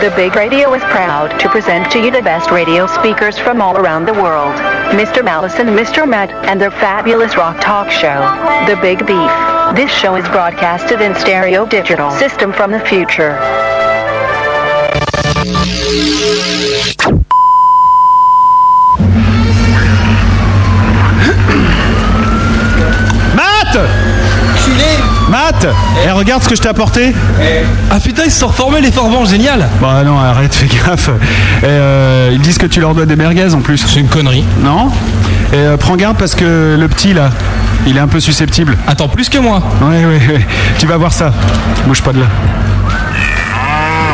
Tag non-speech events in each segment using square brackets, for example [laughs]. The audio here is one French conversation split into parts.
The Big Radio is proud to present to you the best radio speakers from all around the world. Mr. Malice and Mr. Matt and their fabulous rock talk show, The Big Beef. This show is broadcasted in stereo digital system from the future. Matt Eh, regarde ce que je t'ai apporté Ah putain, ils se sont reformés les forbans, génial Bah non, arrête, fais gaffe. Et, euh, ils disent que tu leur dois des merguez en plus. C'est une connerie. Non? Et euh, prends garde parce que le petit là, il est un peu susceptible. Attends, plus que moi. Ouais, ouais, ouais. Tu vas voir ça. Bouge pas de là.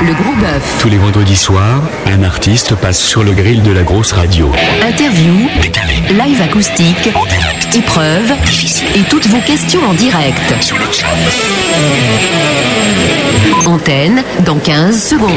Le gros bœuf. Tous les vendredis soirs, un artiste passe sur le grill de la grosse radio. Interview, live acoustique, épreuve et toutes vos questions en direct. Antenne dans 15 secondes.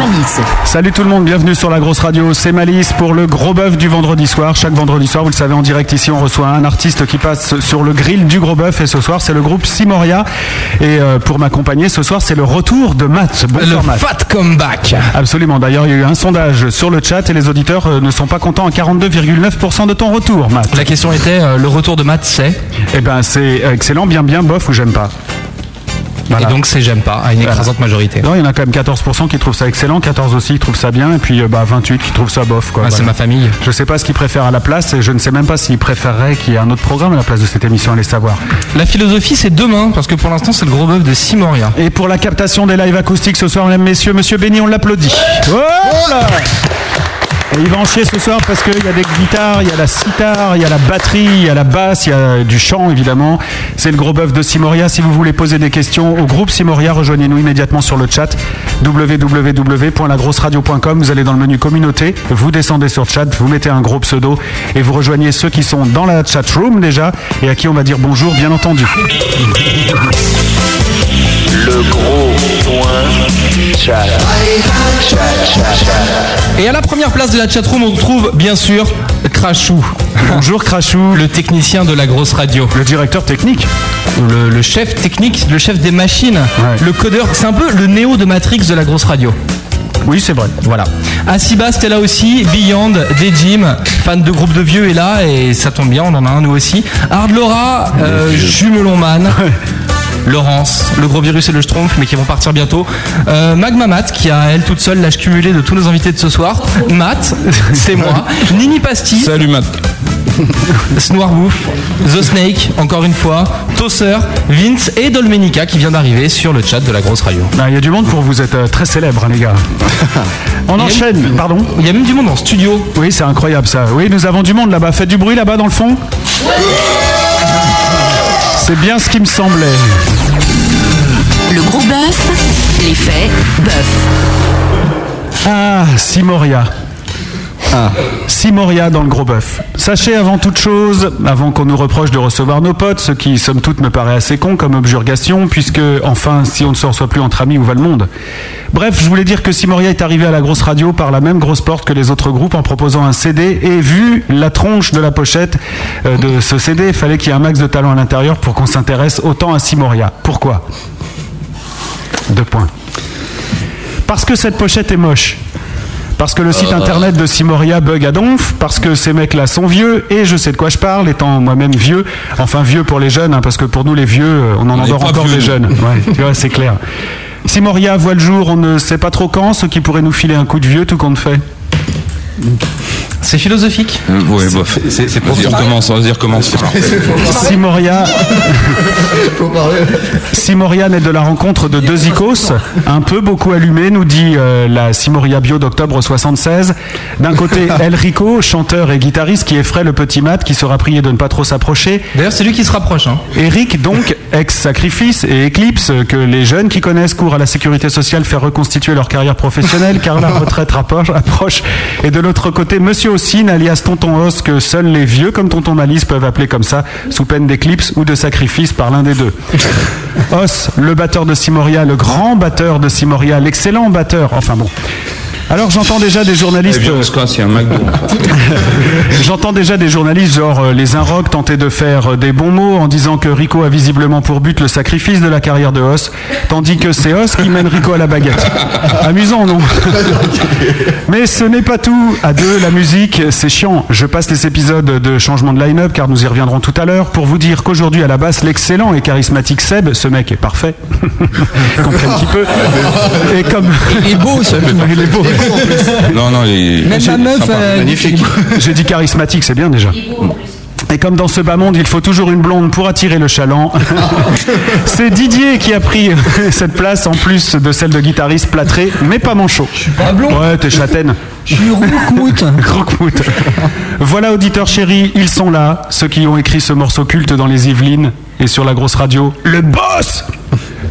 Malice. Salut tout le monde, bienvenue sur la grosse radio. C'est Malice pour le gros bœuf du vendredi soir. Chaque vendredi soir, vous le savez, en direct ici, on reçoit un artiste qui passe sur le grill du gros bœuf. Et ce soir, c'est le groupe Simoria. Et euh, pour m'accompagner, ce soir, c'est le retour de Matt. Le Matt. fat comeback. Absolument. D'ailleurs, il y a eu un sondage sur le chat et les auditeurs euh, ne sont pas contents à 42,9% de ton retour, Matt. La question était, euh, le retour de Matt, c'est? Eh ben, c'est excellent, bien, bien, bof ou j'aime pas. Voilà. Et donc c'est j'aime pas, à une Voilà. écrasante majorité. Non, il y en a quand même 14% qui trouvent ça excellent, 14 aussi qui trouvent ça bien, et puis euh, bah, 28 qui trouvent ça bof. Quoi, Ah, c'est ma famille. Je sais pas ce qu'ils préfèrent à la place, et je ne sais même pas s'ils préféreraient qu'il y ait un autre programme à la place de cette émission, allez savoir. La philosophie, c'est demain, parce que pour l'instant, c'est le gros bœuf de Simoria. Et pour la captation des lives acoustiques ce soir, mesdames, messieurs, monsieur Béni, on l'applaudit. Voilà il va en chier ce soir parce qu'il y a des guitares, il y a la sitar, il y a la batterie, il y a la basse, il y a du chant évidemment. C'est le gros bœuf de Simoria. Si vous voulez poser des questions au groupe Simoria, rejoignez-nous immédiatement sur le chat www.lagrosseradio.com. Vous allez dans le menu communauté, vous descendez sur chat, vous mettez un gros pseudo et vous rejoignez ceux qui sont dans la chat room déjà et à qui on va dire bonjour bien entendu. Le gros point chat. Chat, chat, chat. Et à la première place de la chatroom, on trouve bien sûr Crashou, Bonjour Crachou, le technicien de la grosse radio. le directeur technique. Le, le chef technique, le chef des machines, Ouais. le codeur. C'est un peu le néo de Matrix de la grosse radio. Oui, c'est vrai. Voilà. Asibast est là aussi, Beyond, Dejim, fan de groupe de vieux est là et ça tombe bien, on en a un nous aussi. Hard Laura, euh, Jumelon Man. [laughs] Laurence, le gros virus et le schtroumpf, mais qui vont partir bientôt. Euh, Magma Matt, qui a elle toute seule l'âge cumulé de tous nos invités de ce soir. Matt, [laughs] c'est moi. [laughs] Nini Pasti, Salut Matt. [laughs] Snoirwolf, The Snake, encore une fois, Tosser, Vince et Dolmenica qui vient d'arriver sur le chat de la grosse radio. Bah, Il y a du monde pour vous être euh, très célèbre, hein, les gars. On enchaîne, pardon. Il y a même du monde en studio. Oui, c'est incroyable ça. Oui, nous avons du monde là-bas. Faites du bruit là-bas dans le fond. C'est bien ce qui me semblait. Le gros bœuf, l'effet bœuf. Ah, Simoria. Simoria dans le gros bœuf. Sachez avant toute chose, avant qu'on nous reproche de recevoir nos potes, ce qui somme toute me paraît assez con comme objurgation, puisque enfin, si on ne se reçoit plus entre amis, où va le monde? Bref, je voulais dire que Simoria est arrivé à la grosse radio par la même grosse porte que les autres groupes en proposant un CD, et vu la tronche de la pochette euh, de ce CD, il fallait qu'il y ait un max de talent à l'intérieur pour qu'on s'intéresse autant à Simoria. Pourquoi? Deux points. Parce que cette pochette est moche. Parce que le site internet de Simoria bug à donf, parce que ces mecs-là sont vieux, et je sais de quoi je parle, étant moi-même vieux, enfin vieux pour les jeunes, hein, parce que pour nous les vieux, euh, on en On endort encore vieux, des jeunes. Ouais, [laughs] tu vois, c'est clair. Simoria voit le jour, on ne sait pas trop quand, ce qui pourrait nous filer un coup de vieux, tout compte fait. C'est philosophique. Euh, ouais, bof. C'est pour dire commence, on va dire commence. Simoria. [laughs] Simoria naît de la rencontre de deux icos, un peu beaucoup allumés, nous dit euh, la Simoria bio d'octobre 76. D'un côté, [laughs] Elrico, chanteur et guitariste qui effraie le petit Matt, qui sera prié de ne pas trop s'approcher. D'ailleurs, c'est lui qui se rapproche. Hein. Eric, donc, ex-sacrifice et Eclipse, que les jeunes qui connaissent courent à la sécurité sociale faire reconstituer leur carrière professionnelle, car la [laughs] retraite rapproche, approche. Et de l'autre côté, Monsieur Ossine, alias Tonton Os, que seuls les vieux comme Tonton Malice peuvent appeler comme ça, sous peine d'éclipse ou de sacrifice par l'un des deux. [laughs] Os, le batteur de Simoria, le grand batteur de Simoria, l'excellent batteur, enfin bon. Alors j'entends déjà des journalistes. Eh. [laughs] J'entends déjà des journalistes genre euh, les Inrocks tenter de faire euh, des bons mots en disant que Rico a visiblement pour but le sacrifice de la carrière de Os, tandis que c'est Os qui mène Rico à la baguette. [laughs] Amusant, non [laughs] Mais ce n'est pas tout. À deux, la musique, c'est chiant. Je passe les épisodes de changement de line-up car nous y reviendrons tout à l'heure pour vous dire qu'aujourd'hui à la basse, l'excellent et charismatique Seb, ce mec est parfait. Comprenez un petit peu. Et comme Il est beau, ça. il est beau. Non, non, il Même ma meuf, sympa, euh, magnifique. J'ai dit charismatique, c'est bien déjà. Et comme dans ce bas monde, il faut toujours une blonde pour attirer le chaland. [laughs] c'est Didier qui a pris cette place en plus de celle de guitariste plâtré, mais pas manchot. Je suis pas blond. Ouais, t'es châtaine. Je suis. Croque-moute. [laughs] Voilà, auditeurs chéris, ils sont là, ceux qui ont écrit ce morceau culte dans les Yvelines et sur la grosse radio, le boss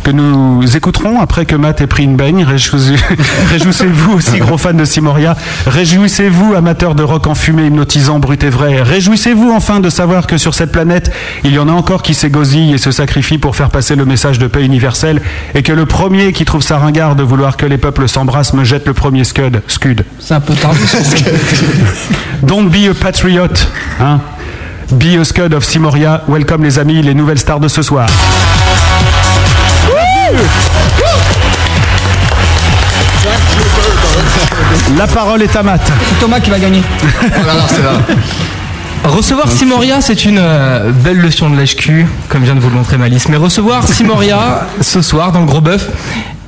que nous écouterons après que Matt ait pris une baigne. Réjouissez- [laughs] Réjouissez-vous aussi, gros fans de Simoria. Réjouissez-vous, amateurs de rock enfumé, hypnotisant, brut et vrai. Réjouissez-vous enfin de savoir que sur cette planète, il y en a encore qui s'égosillent et se sacrifient pour faire passer le message de paix universelle et que le premier qui trouve ça ringard de vouloir que les peuples s'embrassent me jette le premier scud. Scud. C'est un peu tard. [laughs] Don't be a patriot. Hein? Be a scud of Simoria. Welcome les amis, les nouvelles stars de ce soir. La parole est à Matt. C'est Thomas qui va gagner. Recevoir Simoria, c'est une euh, belle leçon de lèche-cul, comme vient de vous le montrer Malice. Mais recevoir Simoria ce soir dans le gros bœuf,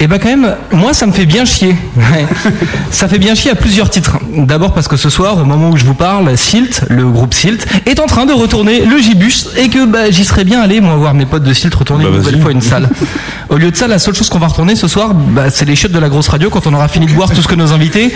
eh ben quand même, moi ça me fait bien chier. [laughs] Ça fait bien chier à plusieurs titres. D'abord parce que ce soir, au moment où je vous parle, Silt, le groupe Silt, est en train de retourner le Gibus et que bah, j'y serais bien allé, moi, voir mes potes de Silt retourner Bah, une nouvelle fois une salle. [laughs] Au lieu de ça, la seule chose qu'on va retourner ce soir, bah, c'est les chiottes de la grosse radio quand on aura fini de boire tout ce que nos invités,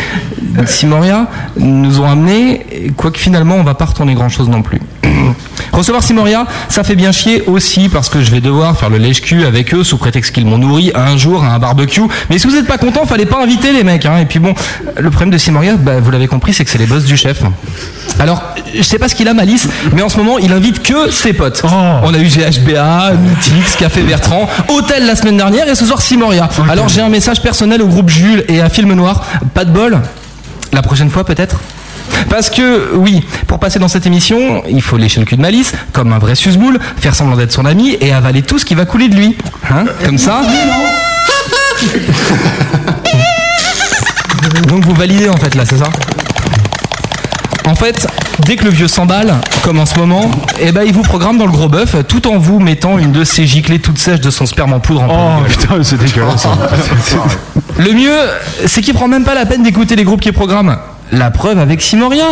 Simoria, nous ont amené, quoique finalement on va pas retourner grand chose non plus. [clears throat] Recevoir Simoria, ça fait bien chier aussi parce que je vais devoir faire le lèche-cul avec eux sous prétexte qu'ils m'ont nourri un jour à un barbecue. Mais si vous n'êtes pas content, fallait pas inviter les mecs. Hein. Et puis bon, le problème de Simoria, bah, vous l'avez compris, c'est que c'est les boss du chef. Alors, je sais pas ce qu'il a Malice, mais en ce moment, il invite que ses potes. On a eu GHBA, Mythix, Café Bertrand, Hôtel la semaine dernière et ce soir Simoria. Alors j'ai un message personnel au groupe Jules et à Film Noir. Pas de bol. La prochaine fois peut-être? Parce que, oui, pour passer dans cette émission, il faut lécher le cul de Malice, comme un vrai susboule, faire semblant d'être son ami et avaler tout ce qui va couler de lui. Hein Comme ça. [laughs] Donc vous validez en fait là, c'est ça? En fait, dès que le vieux s'emballe, comme en ce moment, eh ben il vous programme dans le gros bœuf, tout en vous mettant une de ces giclées toutes sèches de son sperme en poudre en Oh putain, c'est dégueulasse. hein. [laughs] Le mieux, c'est qu'il prend même pas la peine d'écouter les groupes qui programment. La preuve avec Simoria.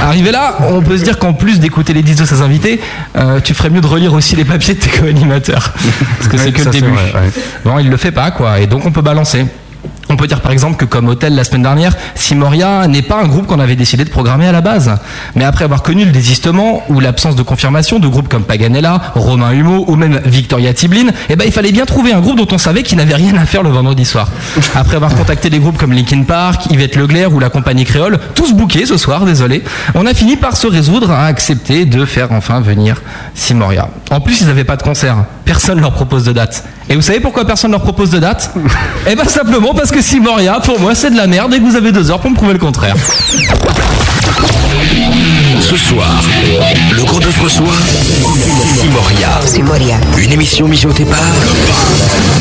Arrivé là, on peut se dire qu'en plus d'écouter les disques de ses invités, euh, tu ferais mieux de relire aussi les papiers de tes co-animateurs. Parce que Ouais, c'est que le début. vrai, ouais. Bon, il le fait pas, quoi. Et donc on peut balancer. On peut dire par exemple que comme Hôtel la semaine dernière, Simoria n'est pas un groupe qu'on avait décidé de programmer à la base. Mais après avoir connu le désistement ou l'absence de confirmation de groupes comme Paganella, Romain Humeau ou même Victoria Tiblin, eh ben il fallait bien trouver un groupe dont on savait qu'il n'avait rien à faire le vendredi soir. Après avoir contacté des groupes comme Linkin Park, Yvette Leclerc ou la compagnie créole, tous bookés ce soir, désolé, on a fini par se résoudre à accepter de faire enfin venir Simoria. En plus, ils n'avaient pas de concert. Personne leur propose de date. Et vous savez pourquoi personne leur propose de date? Eh ben simplement parce que Simoria, pour moi, c'est de la merde et que vous avez deux heures pour me prouver le contraire. Ce soir, le gros bœuf reçoit Simoria. Une émission mijotée par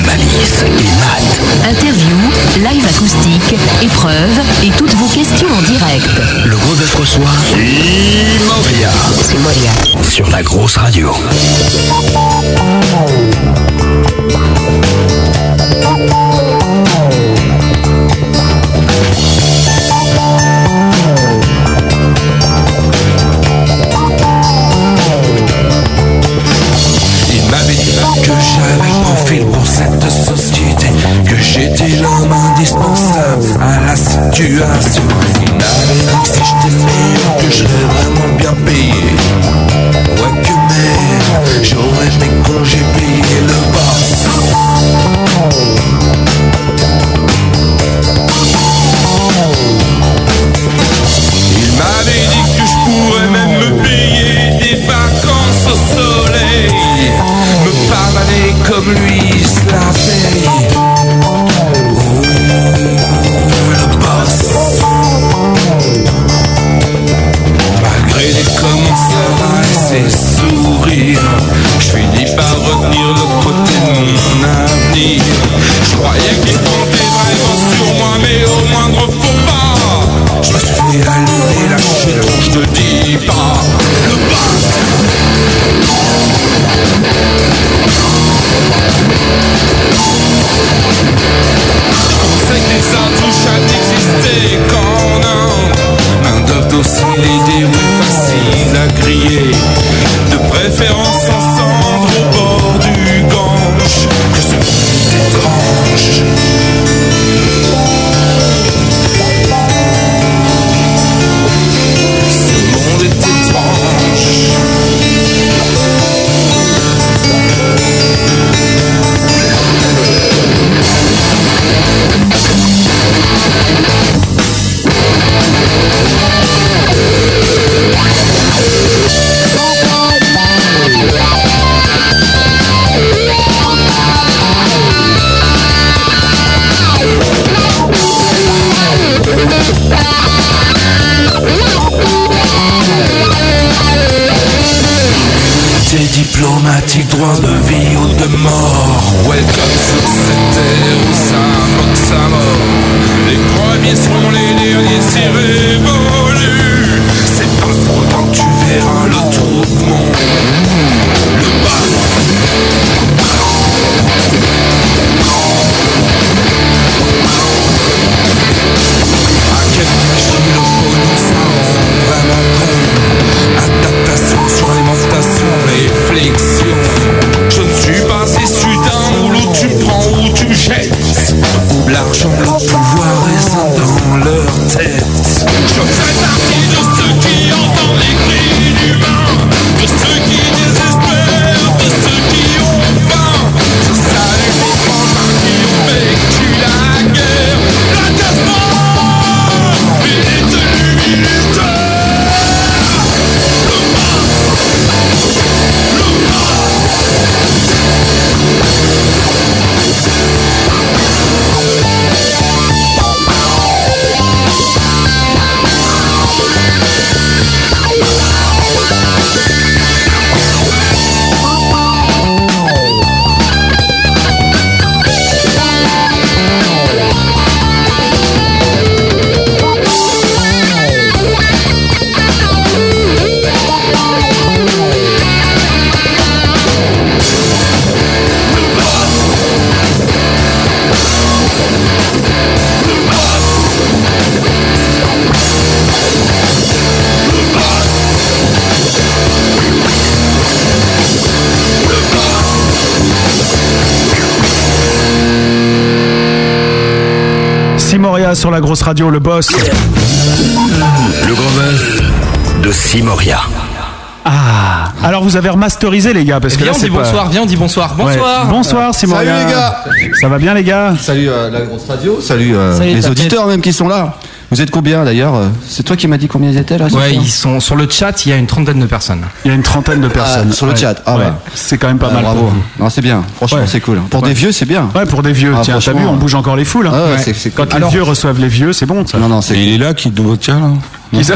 Malice et Matt. Interview, live acoustique, épreuves et toutes vos questions en direct. Le gros bœuf reçoit Simoria. Sur la grosse radio. Que j'avais profil pour cette société, que j'étais l'homme indispensable à la situation. Il que si j'étais meilleur, que je vraiment bien payé? Sur la grosse radio, le boss. Le grand bœuf de Simoria. Ah, alors vous avez remasterisé les gars, parce que Viens, là on c'est dit pas... bonsoir, viens, on dit bonsoir. Ouais. Bonsoir. Bonsoir Simoria. Salut les gars. Ça va bien les gars? Salut euh, la grosse radio, salut, euh, Salut, les auditeurs même qui sont là. Vous êtes combien d'ailleurs euh, C'est toi qui m'as dit combien ils étaient là Ouais, ils sont sur le chat, il y a une trentaine de personnes. Il y a une trentaine de personnes. Ah, sur le Ouais. chat. Ah Ouais. bah. C'est quand même pas Ah, mal bravo. pour vous. Non, c'est bien. Franchement, Ouais. c'est cool. Pour Ouais. des vieux, c'est bien. Ouais, pour des vieux, Ah, tiens, t'as vu, on bouge encore les foules. hein. Ah ouais, Ouais. c'est- c'est Quand les vieux reçoivent les vieux, c'est bon ça. Non, non, Et c'est il est là, King Vodka, là Qui ça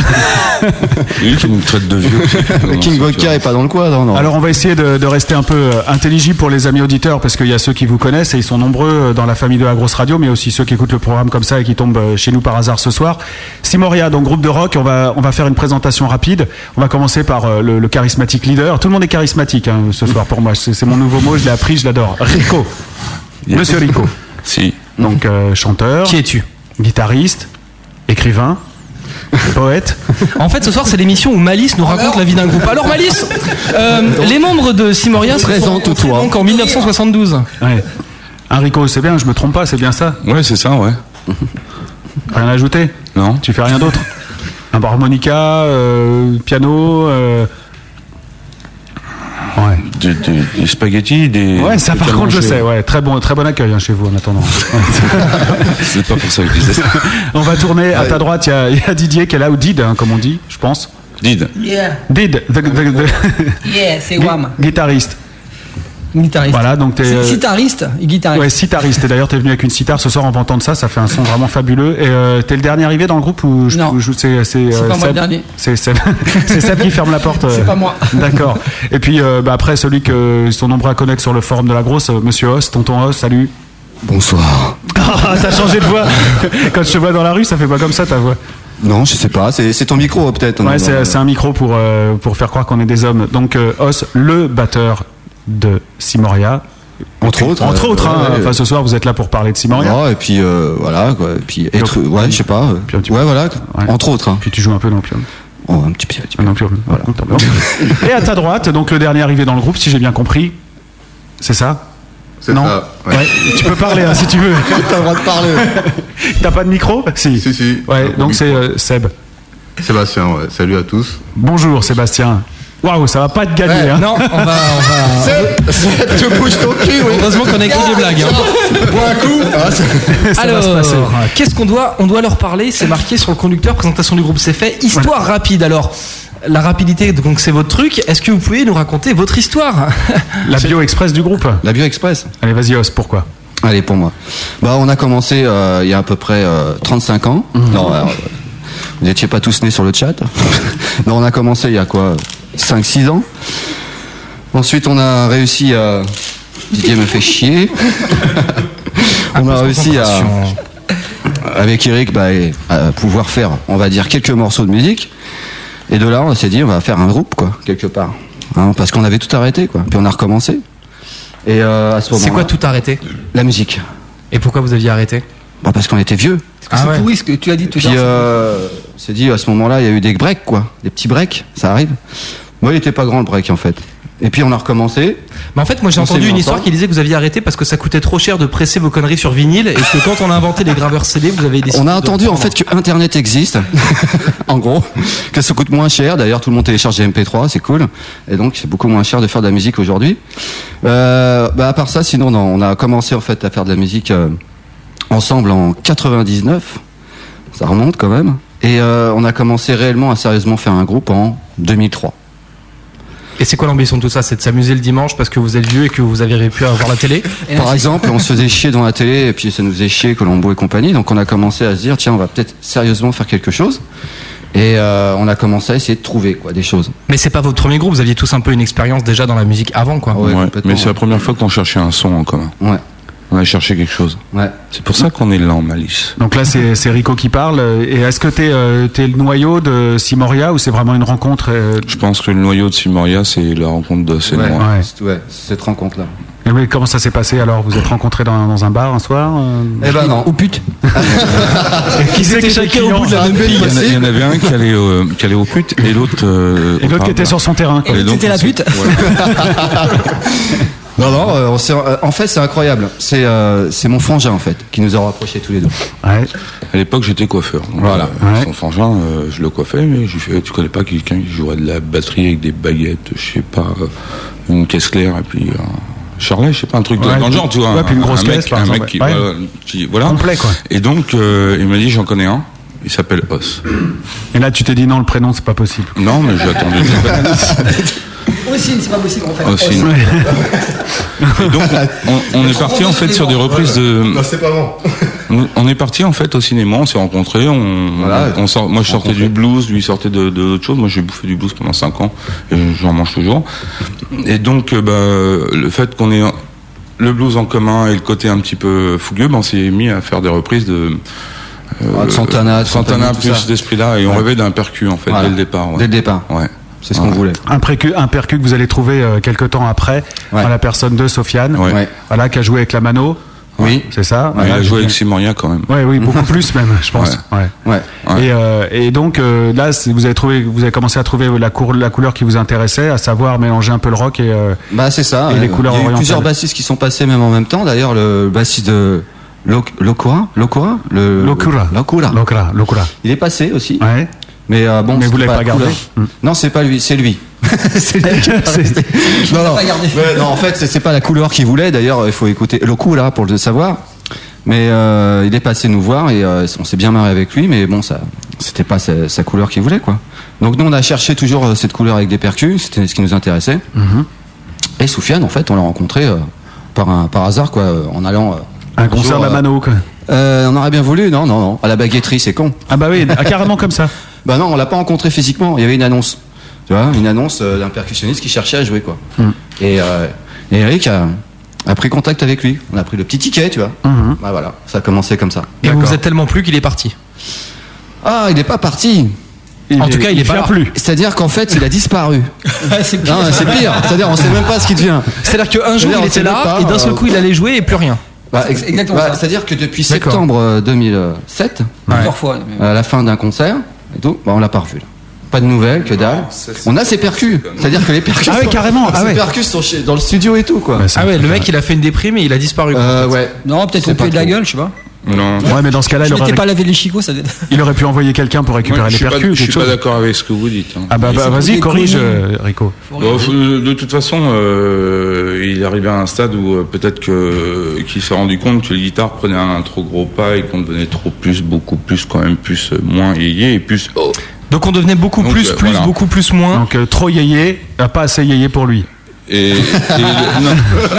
[laughs] Lui qui nous traite de vieux. [laughs] le King Vodka est pas dans le coin, non, non. Alors on va essayer de, de rester un peu euh, intelligible pour les amis auditeurs parce qu'il y a ceux qui vous connaissent et ils sont nombreux euh, dans la famille de la grosse radio, mais aussi ceux qui écoutent le programme comme ça et qui tombent euh, chez nous par hasard ce soir. Simoria, donc groupe de rock, on va on va faire une présentation rapide. On va commencer par le, le charismatique leader. Tout le monde est charismatique hein, ce soir pour moi. C'est c'est mon nouveau mot, je l'ai appris, je l'adore. Rico, Monsieur Rico. Si. Donc euh, chanteur, Qui es-tu? Guitariste, écrivain, [laughs] poète. En fait, ce soir, c'est l'émission où Malice nous raconte la vie d'un groupe. Alors, Malice, euh, les membres de Simoria se sont rencontrés donc en 1972. Ouais. C'est bien, je me trompe pas, c'est bien ça. Ouais, c'est ça, ouais. Rien à ajouter Non. Tu fais rien d'autre [laughs] Un harmonica, euh, piano. euh. Des, des- des spaghettis, des. Ouais, ça des par contre je sais, ouais, très bon, très bon accueil hein, chez vous en attendant. [laughs] C'est pas pour ça que je disais ça. [laughs] on va tourner à ta droite, il y a- il y, a Didier qui est là, ou Did, hein, comme on dit, je pense. Did. Yeah, Did, the, the- the- yeah, c'est Wam. guitariste. Guitariste. Voilà, donc t'es. euh, Sitariste et guitariste. Ouais, sitariste. Et d'ailleurs, t'es venu avec une sitar ce soir en entendre ça, ça fait un son vraiment fabuleux. Et euh, t'es le dernier arrivé dans le groupe ou je, Non. je- c'est c'est C'est euh, pas moi le Seb dernier. C'est Seb. [laughs] c'est Seb qui ferme la porte. C'est euh, pas moi. [laughs] D'accord. Et puis euh, bah, après, celui que ils sont nombreux à connaître sur le forum de la grosse, euh, Monsieur Os, tonton Os, salut. Bonsoir. Ah, t'as changé de voix. [laughs] Quand je te vois dans la rue, ça fait pas comme ça ta voix? Non, je sais pas, c'est c'est ton micro peut-être. Ouais, Non, c'est non, c'est un micro pour euh, pour faire croire qu'on est des hommes. Donc euh, Os, le batteur de Simoria. Entre autres. Entre euh, autres, hein, ouais, enfin ce soir vous êtes là pour parler de Simoria. Et puis euh, voilà, quoi. Et puis être, ouais, je sais pas. euh, Puis un petit peu. ouais, voilà. Ouais. Entre autres. hein. Puis tu joues un peu dans le piano. Oh, un petit peu. un petit peu. Non, plus, voilà. tant mieux. [laughs] Et à ta droite, donc le dernier arrivé dans le groupe, si j'ai bien compris. C'est ça? C'est Non ça, ouais. Ouais, Tu peux parler hein, si tu veux. [laughs] T'as le droit de parler. [laughs] T'as pas de micro? Si. Si, si. Ouais, un donc c'est euh, Seb. Sébastien, ouais. Salut à tous. Bonjour Sébastien. Waouh, ça va pas te gagner. hein. Non, on va. On va... [laughs] [laughs] Tu bouges ton cul, oui. Heureusement qu'on a écrit des blagues. hein. [laughs] Bois un coup. Ah, c'est- Ça va se passer. Alors, qu'est-ce qu'on doit On doit leur parler? C'est marqué sur le conducteur. Présentation du groupe, c'est fait. Histoire rapide. Alors, la rapidité, donc c'est votre truc. Est-ce que vous pouvez nous raconter votre histoire? La bio express du groupe. La Bio Express? Allez, vas-y Os, pourquoi? Allez, pour moi. Bah, on a commencé euh, il y a à peu près euh, 35 ans. Non, alors, euh, vous n'étiez pas tous nés sur le chat. non, on a commencé il y a quoi 5-6 ans. Ensuite, on a réussi à... Didier me fait chier. [laughs] on a réussi à, avec Eric, bah, et- à pouvoir faire, on va dire, quelques morceaux de musique. Et de là, on s'est dit, on va faire un groupe, quoi, quelque part. Hein, parce qu'on avait tout arrêté, quoi. Puis on a recommencé. Et euh, à ce moment C'est quoi tout arrêté? La musique. Et pourquoi vous aviez arrêté? Bah parce qu'on était vieux. Ah c'est ouais. pourri ce que tu as dit tout à Puis l'heure. euh, on s'est dit à ce moment-là, il y a eu des breaks quoi, des petits breaks, ça arrive. Moi, il était pas grand le break en fait. Et puis on a recommencé. Mais en fait, moi j'ai entendu une histoire qui disait que vous aviez arrêté parce que ça coûtait trop cher de presser vos conneries sur vinyle et que quand on a inventé les graveurs CD, vous avez décidé. On a de entendu en fait que Internet existe, [laughs] en gros, que ça coûte moins cher. D'ailleurs, tout le monde télécharge des MP3, c'est cool. Et donc, c'est beaucoup moins cher de faire de la musique aujourd'hui. Euh, bah, à part ça, sinon, non, on a commencé en fait à faire de la musique euh, ensemble en 99. Ça remonte quand même. Et euh, on a commencé réellement à sérieusement faire un groupe en 2003. Et c'est quoi l'ambition de tout ça? C'est de s'amuser le dimanche parce que vous êtes vieux et que vous avez pu avoir la télé? Par exemple, on se faisait chier dans la télé et puis ça nous faisait chier Colombo et compagnie. Donc on a commencé à se dire tiens, on va peut-être sérieusement faire quelque chose. Et euh, on a commencé à essayer de trouver quoi des choses. Mais c'est pas votre premier groupe, vous aviez tous un peu une expérience déjà dans la musique avant quoi. Ouais, mais c'est la première fois qu'on cherchait un son en commun. Ouais, On a cherché quelque chose. ouais. C'est pour ça qu'on est lent, Malice. Donc là, c'est c'est Rico qui parle. Et est-ce que t'es euh, t'es le noyau de Simoria ou c'est vraiment une rencontre euh, Je pense que le noyau de Simoria, c'est la rencontre de et Ouais. Ouais. C'est- ouais, cette rencontre là. Et oui, comment ça s'est passé alors? Vous êtes rencontrés dans, dans un bar un soir euh? Eh ben non. Ou pute. [laughs] Qui Ils étaient c'était chacun au bout de la même Il y, en a- fille. il y en avait un qui allait, euh, qui allait au pute et l'autre. euh, Et au l'autre qui était sur son terrain. quoi. Et donc, C'était la pute. [laughs] Non non, euh, on s'est- euh, en fait c'est incroyable. C'est euh, c'est mon frangin en fait qui nous a rapprochés tous les deux. Ouais. À l'époque, j'étais coiffeur. Donc, Voilà. euh, Ouais. Son frangin, euh, je le coiffais, mais j'ai fait, tu connais pas quelqu'un qui jouerait de la batterie avec des baguettes, je sais pas, euh, une caisse claire et puis euh, Charlet, je sais pas, un truc de- Ouais, dans le genre, tu vois. ouais, un- puis une grosse un caisse, mec, par un exemple, mec qui, ouais. voilà, qui- voilà. Complet, quoi. Et donc, euh, il m'a dit, j'en connais un. Il s'appelle Os. Et là, tu t'es dit non, le prénom, c'est pas possible. Non, mais j'ai attendu. [laughs] Aussi, c'est pas possible en fait. Aussi. Et donc, on, on est parti en fait sur des reprises de. Non, c'est pas bon. On est parti en fait au cinéma, on s'est rencontrés, on, Voilà. on sort, moi je sortais du blues, lui il sortait de de- d'autres choses, moi j'ai bouffé du blues pendant 5 ans et j'en mange toujours. Et donc euh, bah, le fait qu'on ait le blues en commun et le côté un petit peu fougueux, ben, on s'est mis à faire des reprises de Ah, de Santana, de Santana tout plus ça. d'esprit-là et on rêvait d'un percu en fait Voilà. dès le départ. ouais. Dès le départ. Ouais. C'est ce qu'on Ouais. voulait. Un, précu, un percu que vous allez trouver euh, quelques temps après, Ouais. à la personne de Sofiane, Ouais. Ouais. voilà, qui a joué avec la mano. Oui. C'est ça Mais il a joué avec Simoria quand même. Ouais, oui, [laughs] beaucoup plus même, je pense. Ouais. Ouais. Ouais. Et, euh, et donc euh, là, vous avez trouvé, vous avez commencé à trouver la, cour- la couleur qui vous intéressait, à savoir mélanger un peu le rock et euh, Bah c'est ça. Et ouais. les couleurs Il y a eu orientales. plusieurs bassistes qui sont passés même en même temps. D'ailleurs, le bassiste de Lo- Lokura, Lokura, le Lokura. Lokura. Lokura, Lokura. Il est passé aussi. Ouais. Mais euh, bon, Mais vous l'avez pas gardé. Hmm. Non, c'est pas lui, c'est lui. [laughs] c'est lui qui [laughs] non, non. pas gardé. Ouais, non, en fait, c'est- pas la couleur qu'il voulait. D'ailleurs, il faut écouter Lokura pour le savoir. Mais euh, il est passé nous voir et euh, on s'est bien marré avec lui. Mais bon, ça, c'était pas sa, sa couleur qu'il voulait, quoi. Donc nous, on a cherché toujours cette couleur avec des percus. C'était ce qui nous intéressait. Mhm. Et Soufiane, en fait, on l'a rencontré euh, par, un, par hasard, quoi, en allant. euh, Un concert euh, d'Amano, quoi. euh, on aurait bien voulu, non, non, non. À la baguetterie, c'est con. Ah bah oui, ah, carrément comme ça. [laughs] Bah non, on l'a pas rencontré physiquement. Il y avait une annonce. Tu vois, une annonce euh, d'un percussionniste qui cherchait à jouer, quoi. Et, euh, et Eric a, a pris contact avec lui. On a pris le petit ticket, tu vois. Mhm. Bah voilà, ça a commencé comme ça. Et vous vous êtes tellement plu qu'il est parti? Ah, il n'est pas parti. En tout cas, il est pas là. C'est-à-dire qu'en fait, il a disparu. [laughs] c'est pire. C'est-à-dire, on sait même pas ce qu'il devient. C'est-à-dire qu'un jour il était là pas, et d'un seul euh, coup il allait jouer et plus rien. Bah, ex- exactement bah, ça. C'est-à-dire que depuis septembre euh, 2007, Plusieurs fois. à la fin d'un concert, et tout, bah, on l'a pas revu. là. Pas de nouvelles, que dalle. On a ses percus. C'est-à-dire que les percus. Ah ouais, sont- carrément, [laughs] ah ses ouais. percus sont chez- dans le studio et tout, quoi. Ah ouais, le mec il a fait une déprime et il a disparu. Euh, ouais. Non, peut-être pied de pas la gueule, je sais pas. Non. Ouais, mais dans ce cas-là, il aurait, pas lavé les chicots, ça il aurait pu envoyer quelqu'un pour récupérer les percus. je suis pas d'accord avec ce que vous dites. hein. Ah bah, bah, vas-y, corrige, euh, Rico. De toute façon, euh, il est arrivé à un stade où euh, peut-être que qu'il s'est rendu compte que les guitares prenaient un trop gros pas et qu'on devenait trop plus, beaucoup plus, quand même plus, moins yéyé et plus. Oh. Donc on devenait beaucoup Donc, plus, euh, plus, voilà. beaucoup plus, moins. Donc euh, trop yéyé, pas assez yéyé pour lui. Et, et- non,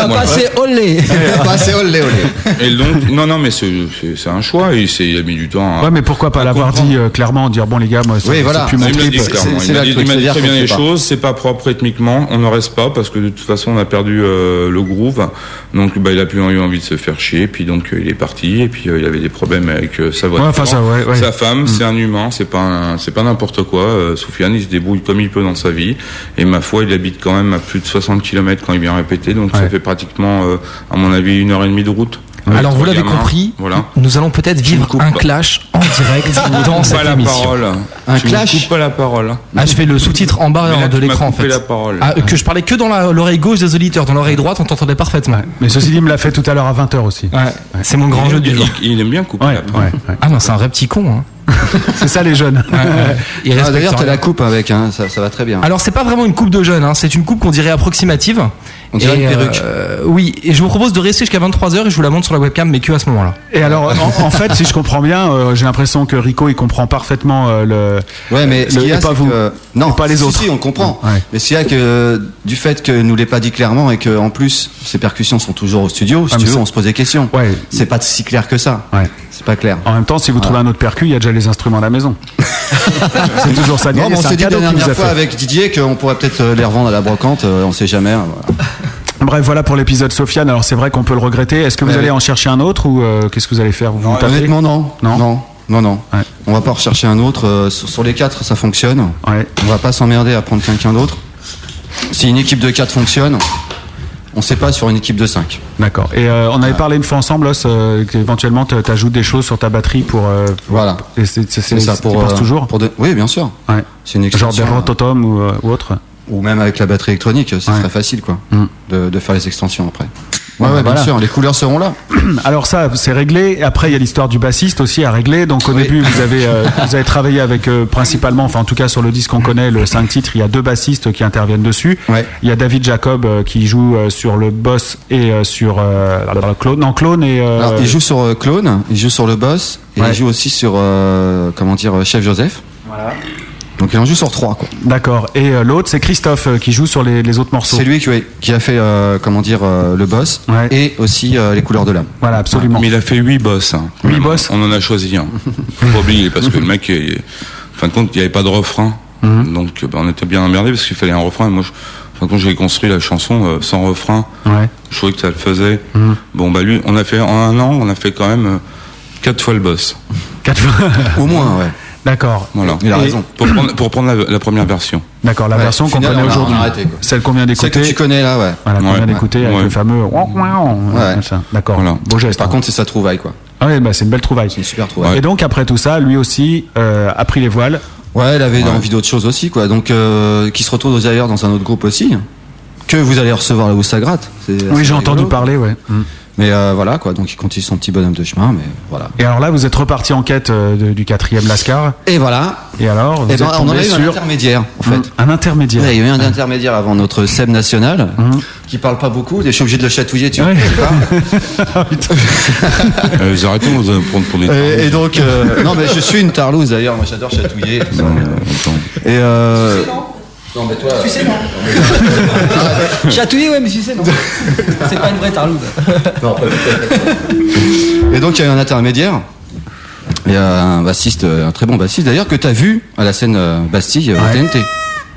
Non, pas assez olé. Pas assez olé, olé. Et donc, non, non, mais c'est c'est- c'est un choix et c'est il a mis du temps. à- Ouais, mais pourquoi pas l'avoir dit euh, clairement, dire bon les gars, moi, c'est Oui, c'est voilà. plus Non, mon il me l'a trip. dit clairement. c'est Il m'a là dit, le truc, il m'a dit c'est-à-dire très bien les pas. choses. C'est pas propre rythmiquement. On ne reste pas parce que de toute façon on a perdu euh, le groove. Donc bah il a plus eu envie de se faire chier. Puis donc euh, il est parti. Et puis euh, il avait des problèmes avec euh, sa voiture, Ouais, enfin, ça, ouais, ouais. sa femme. C'est un humain. C'est pas un- c'est pas n'importe quoi. Euh, Soufiane il se débrouille comme il peut dans sa vie. Et ma foi il habite quand même à plus de 60 km quand il vient répéter. Donc ça fait pratiquement euh, à mon avis une heure et demie de route. Alors vous l'avez compris, Voilà. nous allons peut-être vivre un pas. clash en direct dans Coupe cette pas la émission. parole. Un Tu clash coupes pas la parole. Ah, je fais le sous-titre en bas là, de l'écran en fait. la parole. Ah, que je parlais que dans l'oreille gauche des auditeurs, dans l'oreille droite on t'entendait parfaitement. Mais ceci dit, il me l'a fait tout à l'heure à 20h aussi. Ouais, c'est mon grand Il- jeu du il- jour. Il, aime bien couper Ouais, la parole. ouais, ouais. Ah non, c'est un vrai petit con. Hein. [laughs] C'est ça les jeunes. Ouais, ouais. D'ailleurs, t'as la coupe avec, hein, ça, ça va très bien. Alors c'est pas vraiment une coupe de jeunes, hein, c'est une coupe qu'on dirait approximative. On dirait Et, une perruque. euh, oui, et je vous propose de rester jusqu'à 23h et je vous la montre sur la webcam, mais que à ce moment-là. Et alors, en, en fait, si je comprends bien, euh, j'ai l'impression que Rico, il comprend parfaitement euh, le. Ouais, mais ce le- y a, pas vous. que non, pas les si, autres. Si, on comprend. Ouais. Mais s'il y a que du fait que nous l'ait pas dit clairement et que en plus ces percussions sont toujours au studio, si Ah, tu veux, on se pose des questions. Ouais. C'est pas si clair que ça. Ouais. C'est pas clair. En même temps, si vous trouvez un autre percu, il y a déjà les instruments à la maison. [laughs] c'est toujours ça. Non, mais on s'est dit la dernière fois avec Didier qu'on pourrait peut-être euh, les revendre à la brocante. euh, on sait jamais. hein, voilà. [laughs] Bref, voilà pour l'épisode Sofiane. Alors, c'est vrai qu'on peut le regretter. Est-ce que vous Ouais, allez en chercher un autre ou euh, qu'est-ce que vous allez faire? Vous vous tapez? Honnêtement, non. Non? Non. Non, non. Ouais. On va pas rechercher un autre. euh, sur, sur les quatre, ça fonctionne. Ouais. On va pas s'emmerder à prendre quelqu'un d'autre. Si une équipe de 4 fonctionne, on sait pas sur une équipe de 5. D'accord. Et euh, on avait parlé une fois ensemble, Os, euh, qu'éventuellement tu ajoutes des choses sur ta batterie pour. euh, Voilà. Et c'est c'est- C'est ça pour. toujours pour de- Oui, bien sûr. Ouais. C'est une Genre des rototoms ou, ou autre. Ou même avec la batterie électronique, ce Ouais. serait facile, quoi, Mm. de, de faire les extensions après. Ouais, Ouais, ouais, voilà. bien sûr, les couleurs seront là. [clears throat] Alors ça, c'est réglé. Après, il y a l'histoire du bassiste aussi à régler. Donc au Oui. début, vous [laughs] avez, euh, vous avez travaillé avec euh, principalement, enfin en tout cas sur le disque qu'on connaît, le 5 titres, il y a deux bassistes qui interviennent dessus. Ouais. Il y a David Jacob euh, qui joue sur le boss et sur Clone. Non, Clone et... Alors, il joue sur Clone, il joue sur le boss, et il joue aussi sur, comment dire, Chef Joseph. Voilà. Donc il en joue sur trois, quoi. D'accord. Et euh, l'autre, c'est Christophe euh, qui joue sur les, les autres morceaux. C'est lui qui, qui a fait, euh, comment dire, euh, le boss, Ouais. et aussi euh, les couleurs de l'âme. Voilà, absolument. Mais il a fait huit boss. Hein. Huit boss On en a choisi un. Faut pas oublier parce que le mec, il- en fin de compte, il n'y avait pas de refrain. Mhm. Donc on était bien emmerdés parce qu'il fallait un refrain. Et moi, je, en fin de compte, j'ai construit la chanson euh, sans refrain. Ouais. Je trouvais que ça le faisait. Mhm. Bon, bah lui, on a fait en un an, on a fait quand même euh, quatre fois le boss. Quatre fois. Au moins, [laughs] ouais. D'accord. Voilà. Il a Et- raison. Pour prendre, pour prendre la, la première version. D'accord, la Ouais, version qu'on connaît aujourd'hui. Celle qu'on vient Celle que d'écouter. tu connais là, ouais. Voilà, qu'on Ouais. vient d'écouter avec Ouais. le fameux. Ouais. D'accord. Voilà. Beau geste. Par hein. contre, c'est sa trouvaille, quoi. Ah ouais, bah, c'est une belle trouvaille. C'est une super trouvaille. Et donc après tout ça, lui aussi euh, a pris les voiles. Ouais, elle avait envie d'autre chose aussi, quoi. Donc, euh, qui se retrouve d'ailleurs dans un autre groupe aussi, que vous allez recevoir là où ça gratte. Oui, j'ai entendu parler, ouais. Mm. Mais euh, voilà, quoi. Donc, il continue son petit bonhomme de chemin, mais voilà. Et alors là, vous êtes reparti en quête euh, de- du quatrième Lascar. Et voilà. Et alors, vous Et êtes ben, on en tombé a eu un sur intermédiaire, en fait. Un intermédiaire. Ouais, il y a eu un intermédiaire avant notre SEB national, Mhm. qui parle pas beaucoup, je suis obligé de le chatouiller, tu Ouais. vois. [laughs] Euh, les arrêtons, vous allez me prendre pour des. Et, et donc, euh, non, mais je suis une tarlouse d'ailleurs, moi j'adore chatouiller. euh, attends. Et euh, Non, mais toi. Sucer, non [laughs] Chatouiller, ouais, mais sucer, non. [laughs] C'est pas une vraie tarloude. Non, pas. Et donc, il y a eu un intermédiaire. Il y a un bassiste, euh, un très bon bassiste d'ailleurs, que tu as vu à la scène euh, Bastille euh, au Ouais. TNT.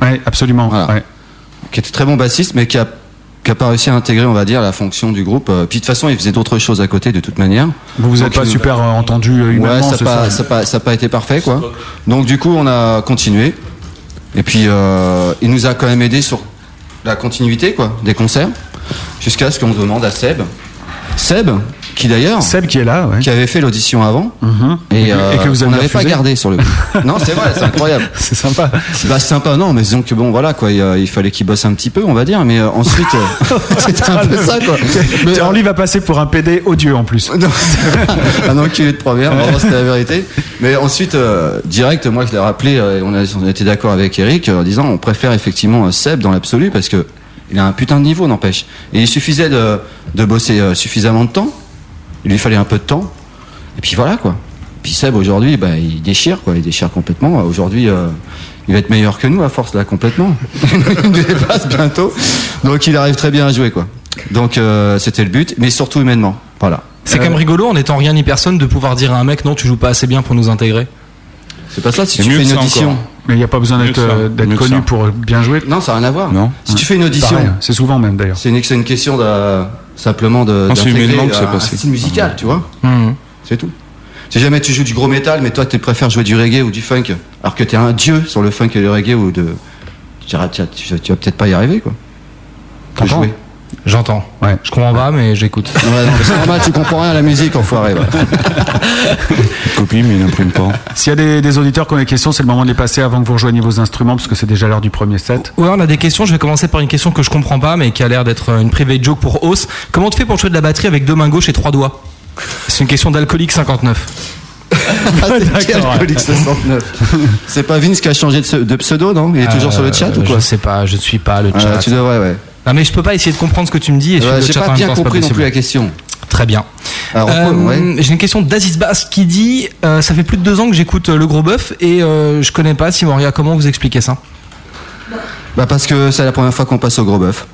Oui, absolument. ouais. Qui était très bon bassiste, mais qui a, qui a pas réussi à intégrer, on va dire, la fonction du groupe. Euh, Puis de toute façon, il faisait d'autres choses à côté, de toute manière. Vous vous Donc, êtes pas super euh, entendu euh, Ouais, humainement, ça n'a pas, ça ça a pas- ça a pas été parfait, quoi. Donc du coup, on a continué. Et puis, euh, il nous a quand même aidé sur la continuité, quoi, des concerts, jusqu'à ce qu'on demande à Seb. Seb, qui d'ailleurs, Seb qui est là, ouais. qui avait fait l'audition avant, Et et, que- euh, et que vous on avez n'avait pas gardé sur le. [laughs] non, c'est vrai, c'est incroyable. [laughs] C'est sympa. Bah c'est sympa, non, mais disons que bon, voilà, quoi, il, euh, il fallait qu'il bosse un petit peu, on va dire, mais euh, ensuite, euh, [laughs] c'était un peu ça, quoi. Mais, Orly va passer pour un PD odieux en plus. non, un enculé de première, vraiment c'était la vérité. Mais ensuite, euh, direct, moi je l'ai rappelé, euh, et on a, on été d'accord avec Eric euh, en disant on préfère effectivement euh, Seb dans l'absolu parce que il a un putain de niveau, n'empêche. Et il suffisait de, de bosser euh, suffisamment de temps, il lui fallait un peu de temps, et puis voilà quoi. Puis Seb aujourd'hui, bah, il déchire quoi, il déchire complètement. Aujourd'hui, euh, il va être meilleur que nous à force là complètement. [laughs] il nous dépasse bientôt, donc il arrive très bien à jouer quoi. Donc euh, c'était le but, mais surtout humainement. Voilà. C'est quand même rigolo en étant rien ni personne de pouvoir dire à un mec non tu joues pas assez bien pour nous intégrer. C'est pas ça, si C'est tu fais une audition. encore. Mais il n'y a pas besoin d'être euh, connu pour bien jouer. Non, ça n'a rien à voir. Non. Si tu fais une audition, c'est souvent même d'ailleurs. c'est une, c'est une question de, simplement de, Non, c'est d'intégrer humainement que c'est un- passé. un style musical, tu vois. Mhm. C'est tout. Si jamais tu joues du gros métal, mais toi tu préfères jouer du reggae ou du funk, alors que t'es un dieu sur le funk et le reggae ou de, tu, vas peut-être pas y arriver, quoi. Jouer. J'entends. Ouais. Je comprends pas mais j'écoute. Ouais, c'est normal, tu comprends rien à la musique, enfoiré. ouais. [laughs] Copie, mais il n'imprime pas. S'il y a des, des auditeurs qui ont des questions, c'est le moment de les passer avant que vous rejoigniez vos instruments, parce que c'est déjà l'heure du premier set. Ouais, on a des questions. Je vais commencer par une question que je comprends pas, mais qui a l'air d'être euh, une private joke pour Os. Comment tu fais pour jouer de la batterie avec deux mains gauches et trois doigts? C'est une question d'alcoolique 59. [laughs] Ah, c'est quel Alcoolique 69. C'est pas Vince qui a changé de, pseudo, non? Il est toujours sur le chat ou Euh, quoi? Je sais pas, je ne suis pas le Ah, chat. Tu devrais, ouais. Non mais je peux pas essayer de comprendre ce que tu me dis et Ouais, J'ai pas bien temps, compris non plus la question. Très bien. Alors, Euh, ouais. J'ai une question d'Aziz Bass qui dit euh, Ça fait plus de deux ans que j'écoute euh, le gros bœuf et euh, je connais pas Simoria. Comment vous expliquez ça? Bah parce que c'est la première fois qu'on passe au gros bœuf.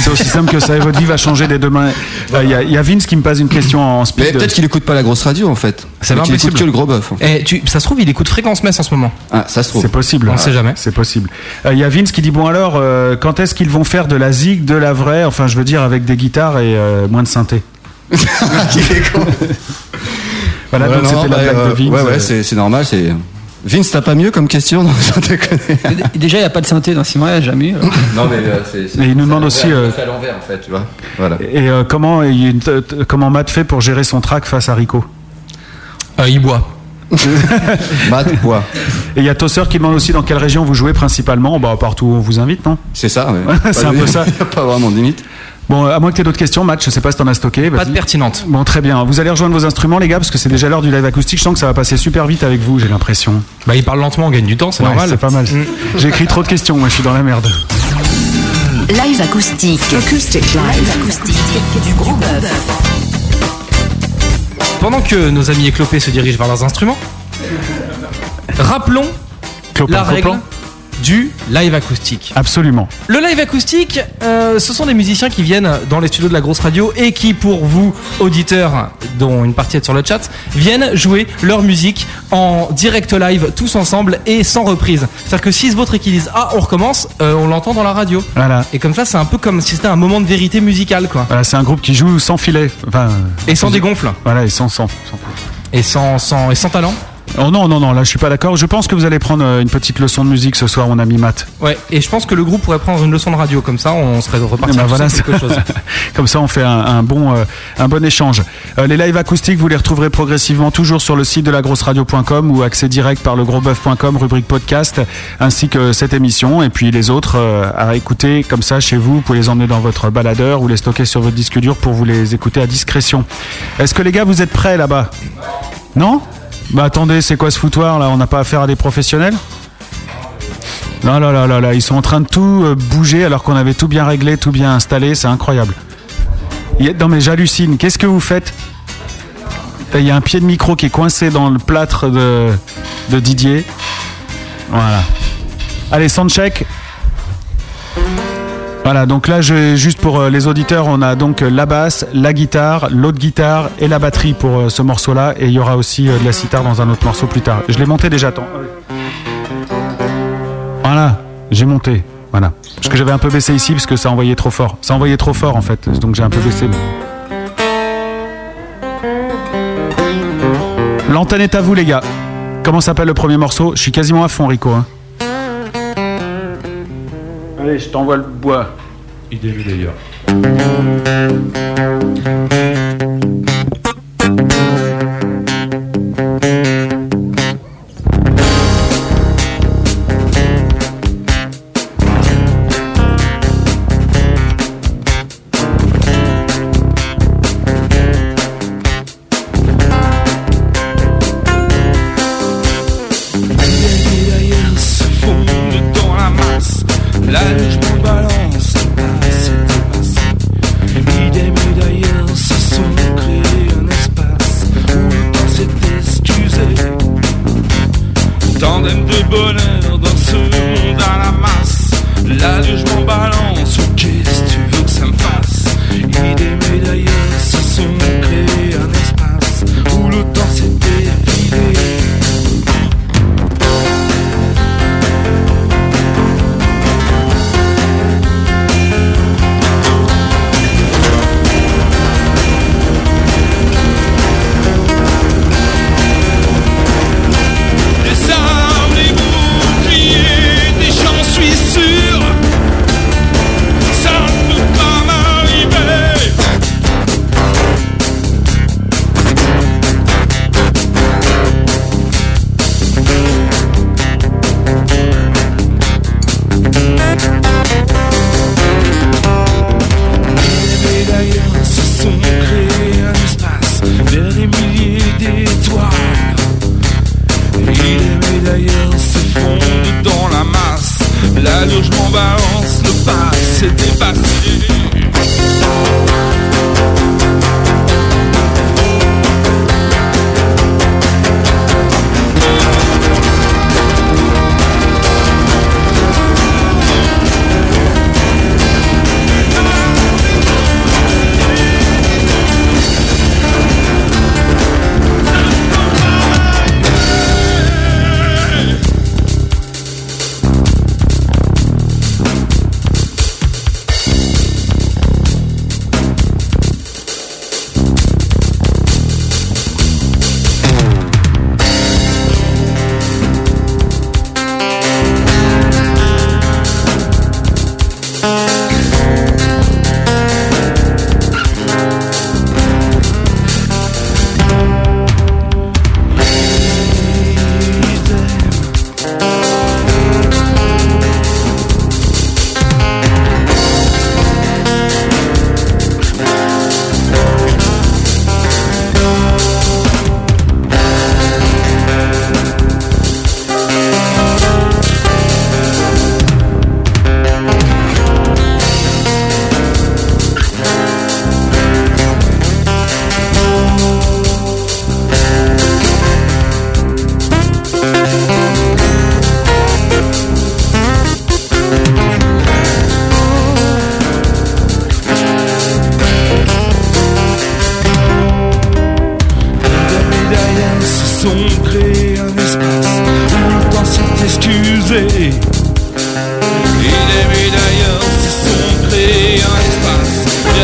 C'est aussi simple que ça, et votre vie va changer des demain. Il y, a- il y a Vince qui me passe une question en Mais speed. peut-être qu'il écoute pas la grosse radio en fait. C'est Mais qu'il écoute que le gros bœuf. en fait. Eh, tu, Ça se trouve, il écoute Fréquence Mess en ce moment. Ah, ça se trouve. C'est possible. On sait jamais. C'est possible. Euh, Il y a Vince qui dit bon alors, euh, quand est-ce qu'ils vont faire de la zig, de la vraie, enfin je veux dire avec des guitares et euh, moins de synthé. [laughs] Voilà, Ouais, donc c'était bah, la blague euh, de Vince. Ouais, ouais, c'est c'est normal. C'est Vince, t'as pas mieux comme question Non. [laughs] Déjà, il n'y a pas de synthé dans Simoria, jamais eu. alors. [laughs] Non, mais euh, c'est. c'est- Et il nous demande à aussi, l'envers, euh, c'est à l'envers en fait, tu vois. Voilà. Et euh, comment, il a comment Matt fait pour gérer son track face à Rico? Euh, il boit. [laughs] Matt, quoi Et il y a Tosser qui demande aussi dans quelle région vous jouez principalement. Bah partout où on vous invite, non? C'est ça. Ouais. C'est un peu ça. y a pas vraiment de limite. Bon, à moins que tu aies d'autres questions, Matt, je sais pas si t'en as stocké. Pas de pertinente. Bon, très bien. Vous allez rejoindre vos instruments, les gars, parce que c'est déjà l'heure du live acoustique. Je sens que ça va passer super vite avec vous, j'ai l'impression. Bah, il parle lentement, on gagne du temps, c'est Ouais, normal. C'est pas mal. Mm. J'ai écrit trop de questions, moi, je suis dans la merde. Live acoustique. Acoustic live. acoustique du gros bœuf. Pendant que nos amis éclopés se dirigent vers leurs instruments, rappelons Clopin, la règle clopin. Du live acoustique. Absolument. Le live acoustique, euh, ce sont des musiciens qui viennent dans les studios de la grosse radio et qui, pour vous, auditeurs, dont une partie est sur le chat, viennent jouer leur musique en direct live, tous ensemble et sans reprise. C'est-à-dire que si ce vôtre qu'ils disent Ah, on recommence, euh, on l'entend dans la radio. Voilà. Et comme ça, c'est un peu comme si c'était un moment de vérité musicale, quoi. Voilà, c'est un groupe qui joue sans filet. Enfin, Et sans dégonfle. Voilà, et sans, sans, sans- Et sans, sans, et sans talent. Oh non, non, non, là, je suis pas d'accord. Je pense que vous allez prendre euh, une petite leçon de musique ce soir, mon ami Matt. Ouais, et je pense que le groupe pourrait prendre une leçon de radio, comme ça on serait reparti Eh ben voilà, quelque chose. [laughs] Comme ça, on fait un, un bon, euh, un bon échange. Euh, les lives acoustiques, vous les retrouverez progressivement toujours sur le site de lagrosseradio.com ou accès direct par legrosboeuf.com, rubrique podcast, ainsi que cette émission. Et puis les autres euh, à écouter comme ça chez vous. Vous pouvez les emmener dans votre baladeur ou les stocker sur votre disque dur pour vous les écouter à discrétion. Est-ce que les gars, vous êtes prêts là-bas? Non? Bah attendez, c'est quoi ce foutoir là? On n'a pas affaire à des professionnels? Non, là, là, là, là, ils sont en train de tout euh, bouger alors qu'on avait tout bien réglé, tout bien installé, c'est incroyable. Non mais j'hallucine, qu'est-ce que vous faites? Il y a un pied de micro qui est coincé dans le plâtre de, de Didier. Voilà. Allez, soundcheck. Voilà, donc là, juste pour euh, les auditeurs, on a donc euh, la basse, la guitare, l'autre guitare et la batterie pour euh, ce morceau-là. Et il y aura aussi de la sitar dans un autre morceau plus tard. Je l'ai monté déjà, attends. Voilà, j'ai monté. Voilà. Parce que j'avais un peu baissé ici parce que ça envoyait trop fort. Ça envoyait trop fort en fait, donc j'ai un peu baissé. L'antenne est à vous les gars. Comment s'appelle le premier morceau? Je suis quasiment à fond Rico. hein. Allez, je t'envoie le bois. Idée d'ailleurs.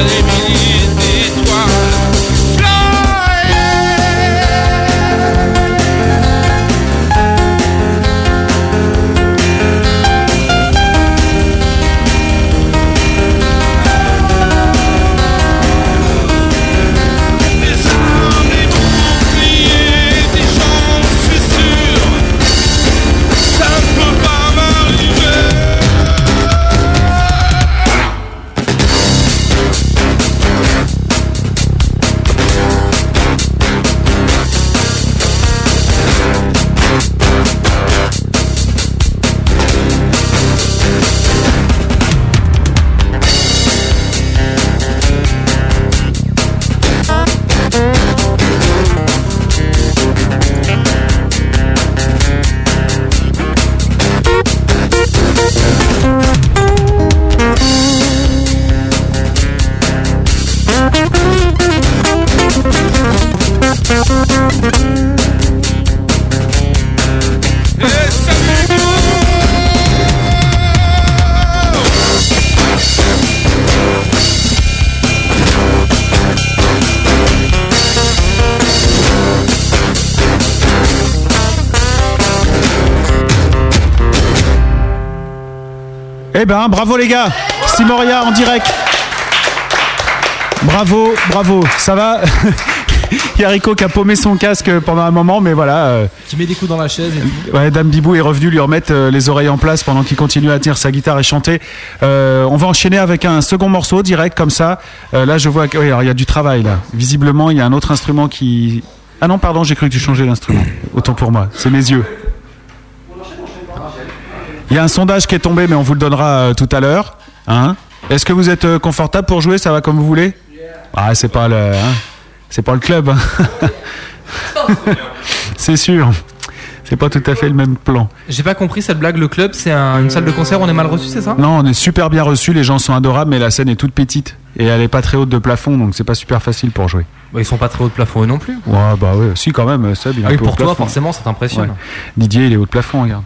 de mi les gars. Simoria en direct. Bravo, bravo. Ça va [laughs] Il y a Rico qui a paumé son casque pendant un moment, mais voilà. euh, Qui met des coups dans la chaise et tout. Ouais, Dame Bibou est revenu lui remettre euh, les oreilles en place pendant qu'il continue à tenir sa guitare et chanter. Euh, on va enchaîner avec un second morceau direct comme ça. Euh, là, je vois qu'il y a du travail là. Visiblement, il y a un autre instrument qui. Ah non, pardon, j'ai cru que tu changeais l'instrument. Autant pour moi, c'est mes yeux. Il y a un sondage qui est tombé, mais on vous le donnera euh, tout à l'heure. Hein Est-ce que vous êtes euh, confortable pour jouer? Ça va comme vous voulez? Ah, c'est pas le, hein c'est pas le club. hein. [laughs] c'est sûr. C'est pas tout à fait le même plan. J'ai pas compris cette blague. Le club, c'est un- une salle de concert. On est mal reçu, c'est ça? Non, on est super bien reçus, les gens sont adorables, mais la scène est toute petite et elle est pas très haute de plafond, donc c'est pas super facile pour jouer. Bah, Ils sont pas très haut de plafond eux non plus. Ouais, bah ouais, si quand même, Seb, il est Ah un oui, peu pour haut toi, plafond. forcément, ça t'impressionne. Ouais. Didier, il est haut de plafond, regarde.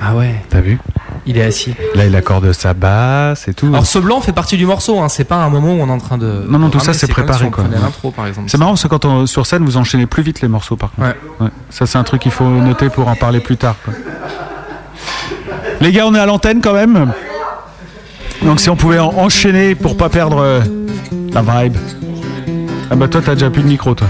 Ah ouais. T'as vu Il est assis. Là, il accorde sa basse et tout. Alors ce blanc fait partie du morceau. Hein. C'est pas un moment où on est en train de. Non, non, tout ça c'est préparé si on quoi. prenait l'intro par exemple. C'est marrant parce que quand on, sur scène vous enchaînez plus vite les morceaux par contre. Ouais. Ça c'est un truc qu'il faut noter pour en parler plus tard. quoi. Les gars, on est à l'antenne quand même. Donc si on pouvait en- enchaîner pour pas perdre euh, la vibe. Ah bah toi t'as déjà plus de micro toi.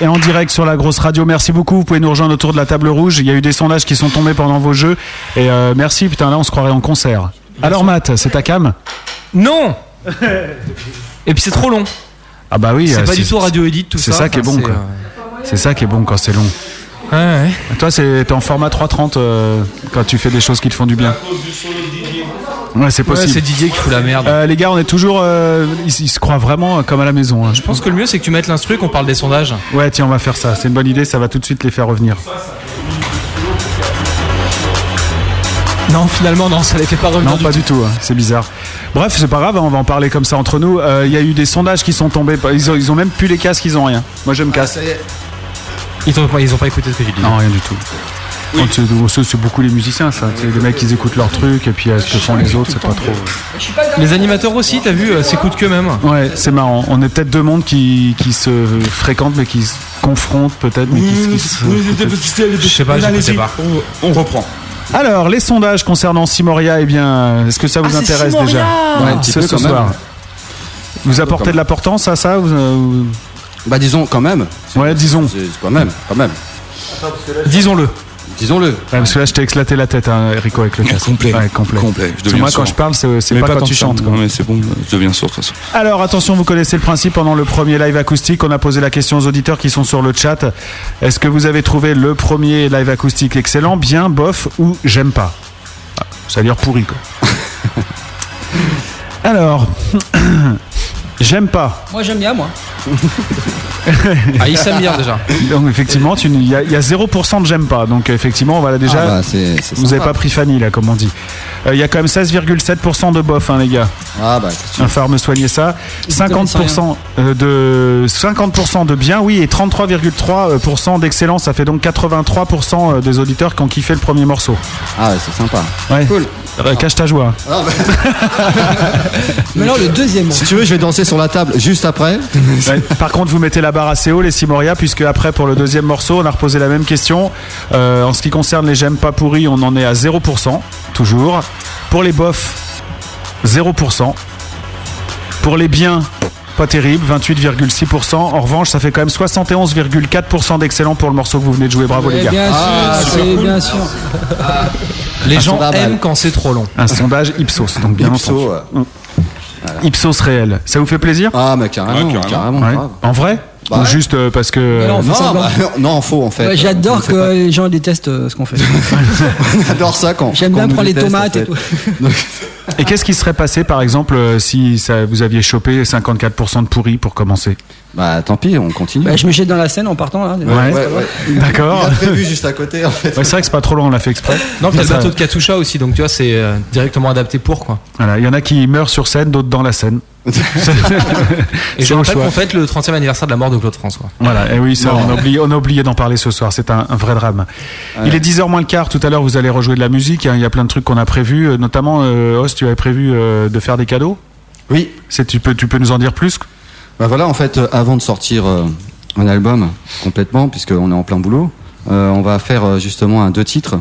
Et en direct sur la grosse radio. Merci beaucoup. Vous pouvez nous rejoindre autour de la table rouge. Il y a eu des sondages qui sont tombés pendant vos jeux. Et euh, merci, putain, là on se croirait en concert. Alors Matt, c'est ta cam? Non Et puis c'est trop long. Ah bah oui. C'est euh, pas du tout radio edit tout ça. C'est ça qui est Enfin, bon. c'est, quoi. euh, C'est ça qui est bon quand c'est long. Ouais, ouais. Toi, c'est t'es en format 3.30 euh, quand tu fais des choses qui te font du bien. Ouais, c'est possible. Ouais, c'est Didier qui fout la merde. Euh, les gars, on est toujours. euh, ils, ils se croient vraiment euh, comme à la maison. hein. Je pense que le mieux c'est que tu mettes l'instru qu'on parle des sondages. Ouais, tiens, on va faire ça. C'est une bonne idée. Ça va tout de suite les faire revenir. Non, finalement, non, ça les fait pas revenir. Non, pas du tout. hein. C'est bizarre. Bref, c'est pas grave. hein, On va en parler comme ça entre nous. Euh, Il y a eu des sondages qui sont tombés. Ils ont, ils ont même plus les casques. Ils ont rien. Moi, je me casse. Ils ont, ils ont pas écouté ce que j'ai dit. Non, rien du tout. Quand c'est- C'est c'est beaucoup les musiciens, ça. Sais, Les mecs, ils écoutent leurs trucs et puis euh, ce que font les autres, c'est pas trop. Les animateurs aussi, t'as vu, euh, s'écoutent qu'eux-mêmes. Ouais, c'est marrant. On est peut-être deux mondes qui, qui se fréquentent, mais qui se confrontent peut-être. mais qui se- qui se- Je sais pas, pas. On reprend. Alors, les sondages concernant Simoria, eh bien, est-ce que ça vous Ah, intéresse Simoria déjà? Ouais, un petit ce, peu ce quand même. soir. Vous apportez de l'importance à ça vous, euh, vous- Bah disons quand même. Ouais, disons. C'est c'est quand même, quand même. Disons-le. Disons-le. Ouais, parce que là, je t'ai éclaté la tête, hein, Rico, avec le casque. Complet. Ouais, complet. Complet. Je moi, quand sourd. je parle, c'est Mais pas, quand tu chantes. quoi. Non, mais c'est bon, je deviens sourd de toute façon. Alors attention, vous connaissez le principe. Pendant le premier live acoustique, on a posé la question aux auditeurs qui sont sur le chat. Est-ce que vous avez trouvé le premier live acoustique excellent, bien, bof ou j'aime pas? Ah, C'est-à-dire pourri quoi. [laughs] Alors, [clears throat] j'aime pas. Moi j'aime bien, moi. [laughs] Ah, il s'aime bien déjà. Donc effectivement, tu- il y, y a 0% de j'aime pas. Donc effectivement, voilà déjà. Ah bah, c'est c'est vous n'avez pas pris Fanny là, comme on dit. Euh, Il y a quand même 16,7% de bof, hein, les gars. Ah bah, tu Il va me soigner ça. 50% euh, de 50% de bien, oui, et 33,3% d'excellence. Ça fait donc 83% euh, des auditeurs qui ont kiffé le premier morceau. Ah ouais, c'est sympa. Ouais. Cool. Euh, cache ta joie. Ah, bah, [laughs] Mais alors le deuxième. si tu veux, je vais danser sur la table juste après. Ouais. Par contre, vous mettez la barre assez haut, les Simoria, puisque après, pour le deuxième morceau, on a reposé la même question. Euh, en ce qui concerne les j'aime pas pourris, on en est à 0%, toujours. Pour les bofs, 0%. Pour les biens, pas terrible, 28,6%. En revanche, ça fait quand même 71,4% d'excellent pour le morceau que vous venez de jouer. Bravo Ouais, les gars. Bien Ah, sûr, cool. bien sûr. Les Un gens sondage. aiment quand c'est trop long. Un sondage Ipsos, donc bien Ipso, entendu. ouais. Ipsos réel. Ça vous fait plaisir? Ah, mais carrément, Ouais, carrément. carrément. Ouais. grave. En vrai? Bah Ou ouais. juste euh, parce que. Fait Non, bah, non, en faux en fait. Ouais, J'adore que pas- les gens détestent euh, ce qu'on fait. [laughs] On adore ça quand. J'aime bien prendre les déteste, tomates en et tout. Et qu'est-ce qui serait passé, par exemple, euh, si ça, vous aviez chopé 54% de pourri pour commencer? Bah tant pis, on continue. Bah, je me jette dans la scène en partant là. Ouais. ouais, ouais. [laughs] D'accord. Prévu juste à côté en fait. Ouais, c'est vrai que c'est pas trop long, on l'a fait exprès. Non, puis il y a le bateau de Katusha aussi, donc tu vois, c'est euh, directement adapté pour quoi. Voilà, il y en a qui meurent sur scène, d'autres dans la scène. [laughs] Et C'est je rappelle qu'on fête le 30e anniversaire de la mort de Claude François. Voilà, et oui, ça, on a oublié, on a oublié d'en parler ce soir. C'est un, un vrai drame. Il est 10h moins le quart. Tout à l'heure, vous allez rejouer de la musique. hein. Il y a plein de trucs qu'on a prévus. euh, Notamment, euh, Os, tu avais prévu euh, de faire des cadeaux? Oui. Tu peux, tu peux nous en dire plus? Bah voilà, en fait, euh, avant de sortir euh, un album complètement, puisqu'on est en plein boulot, euh, on va faire euh, justement un deux titres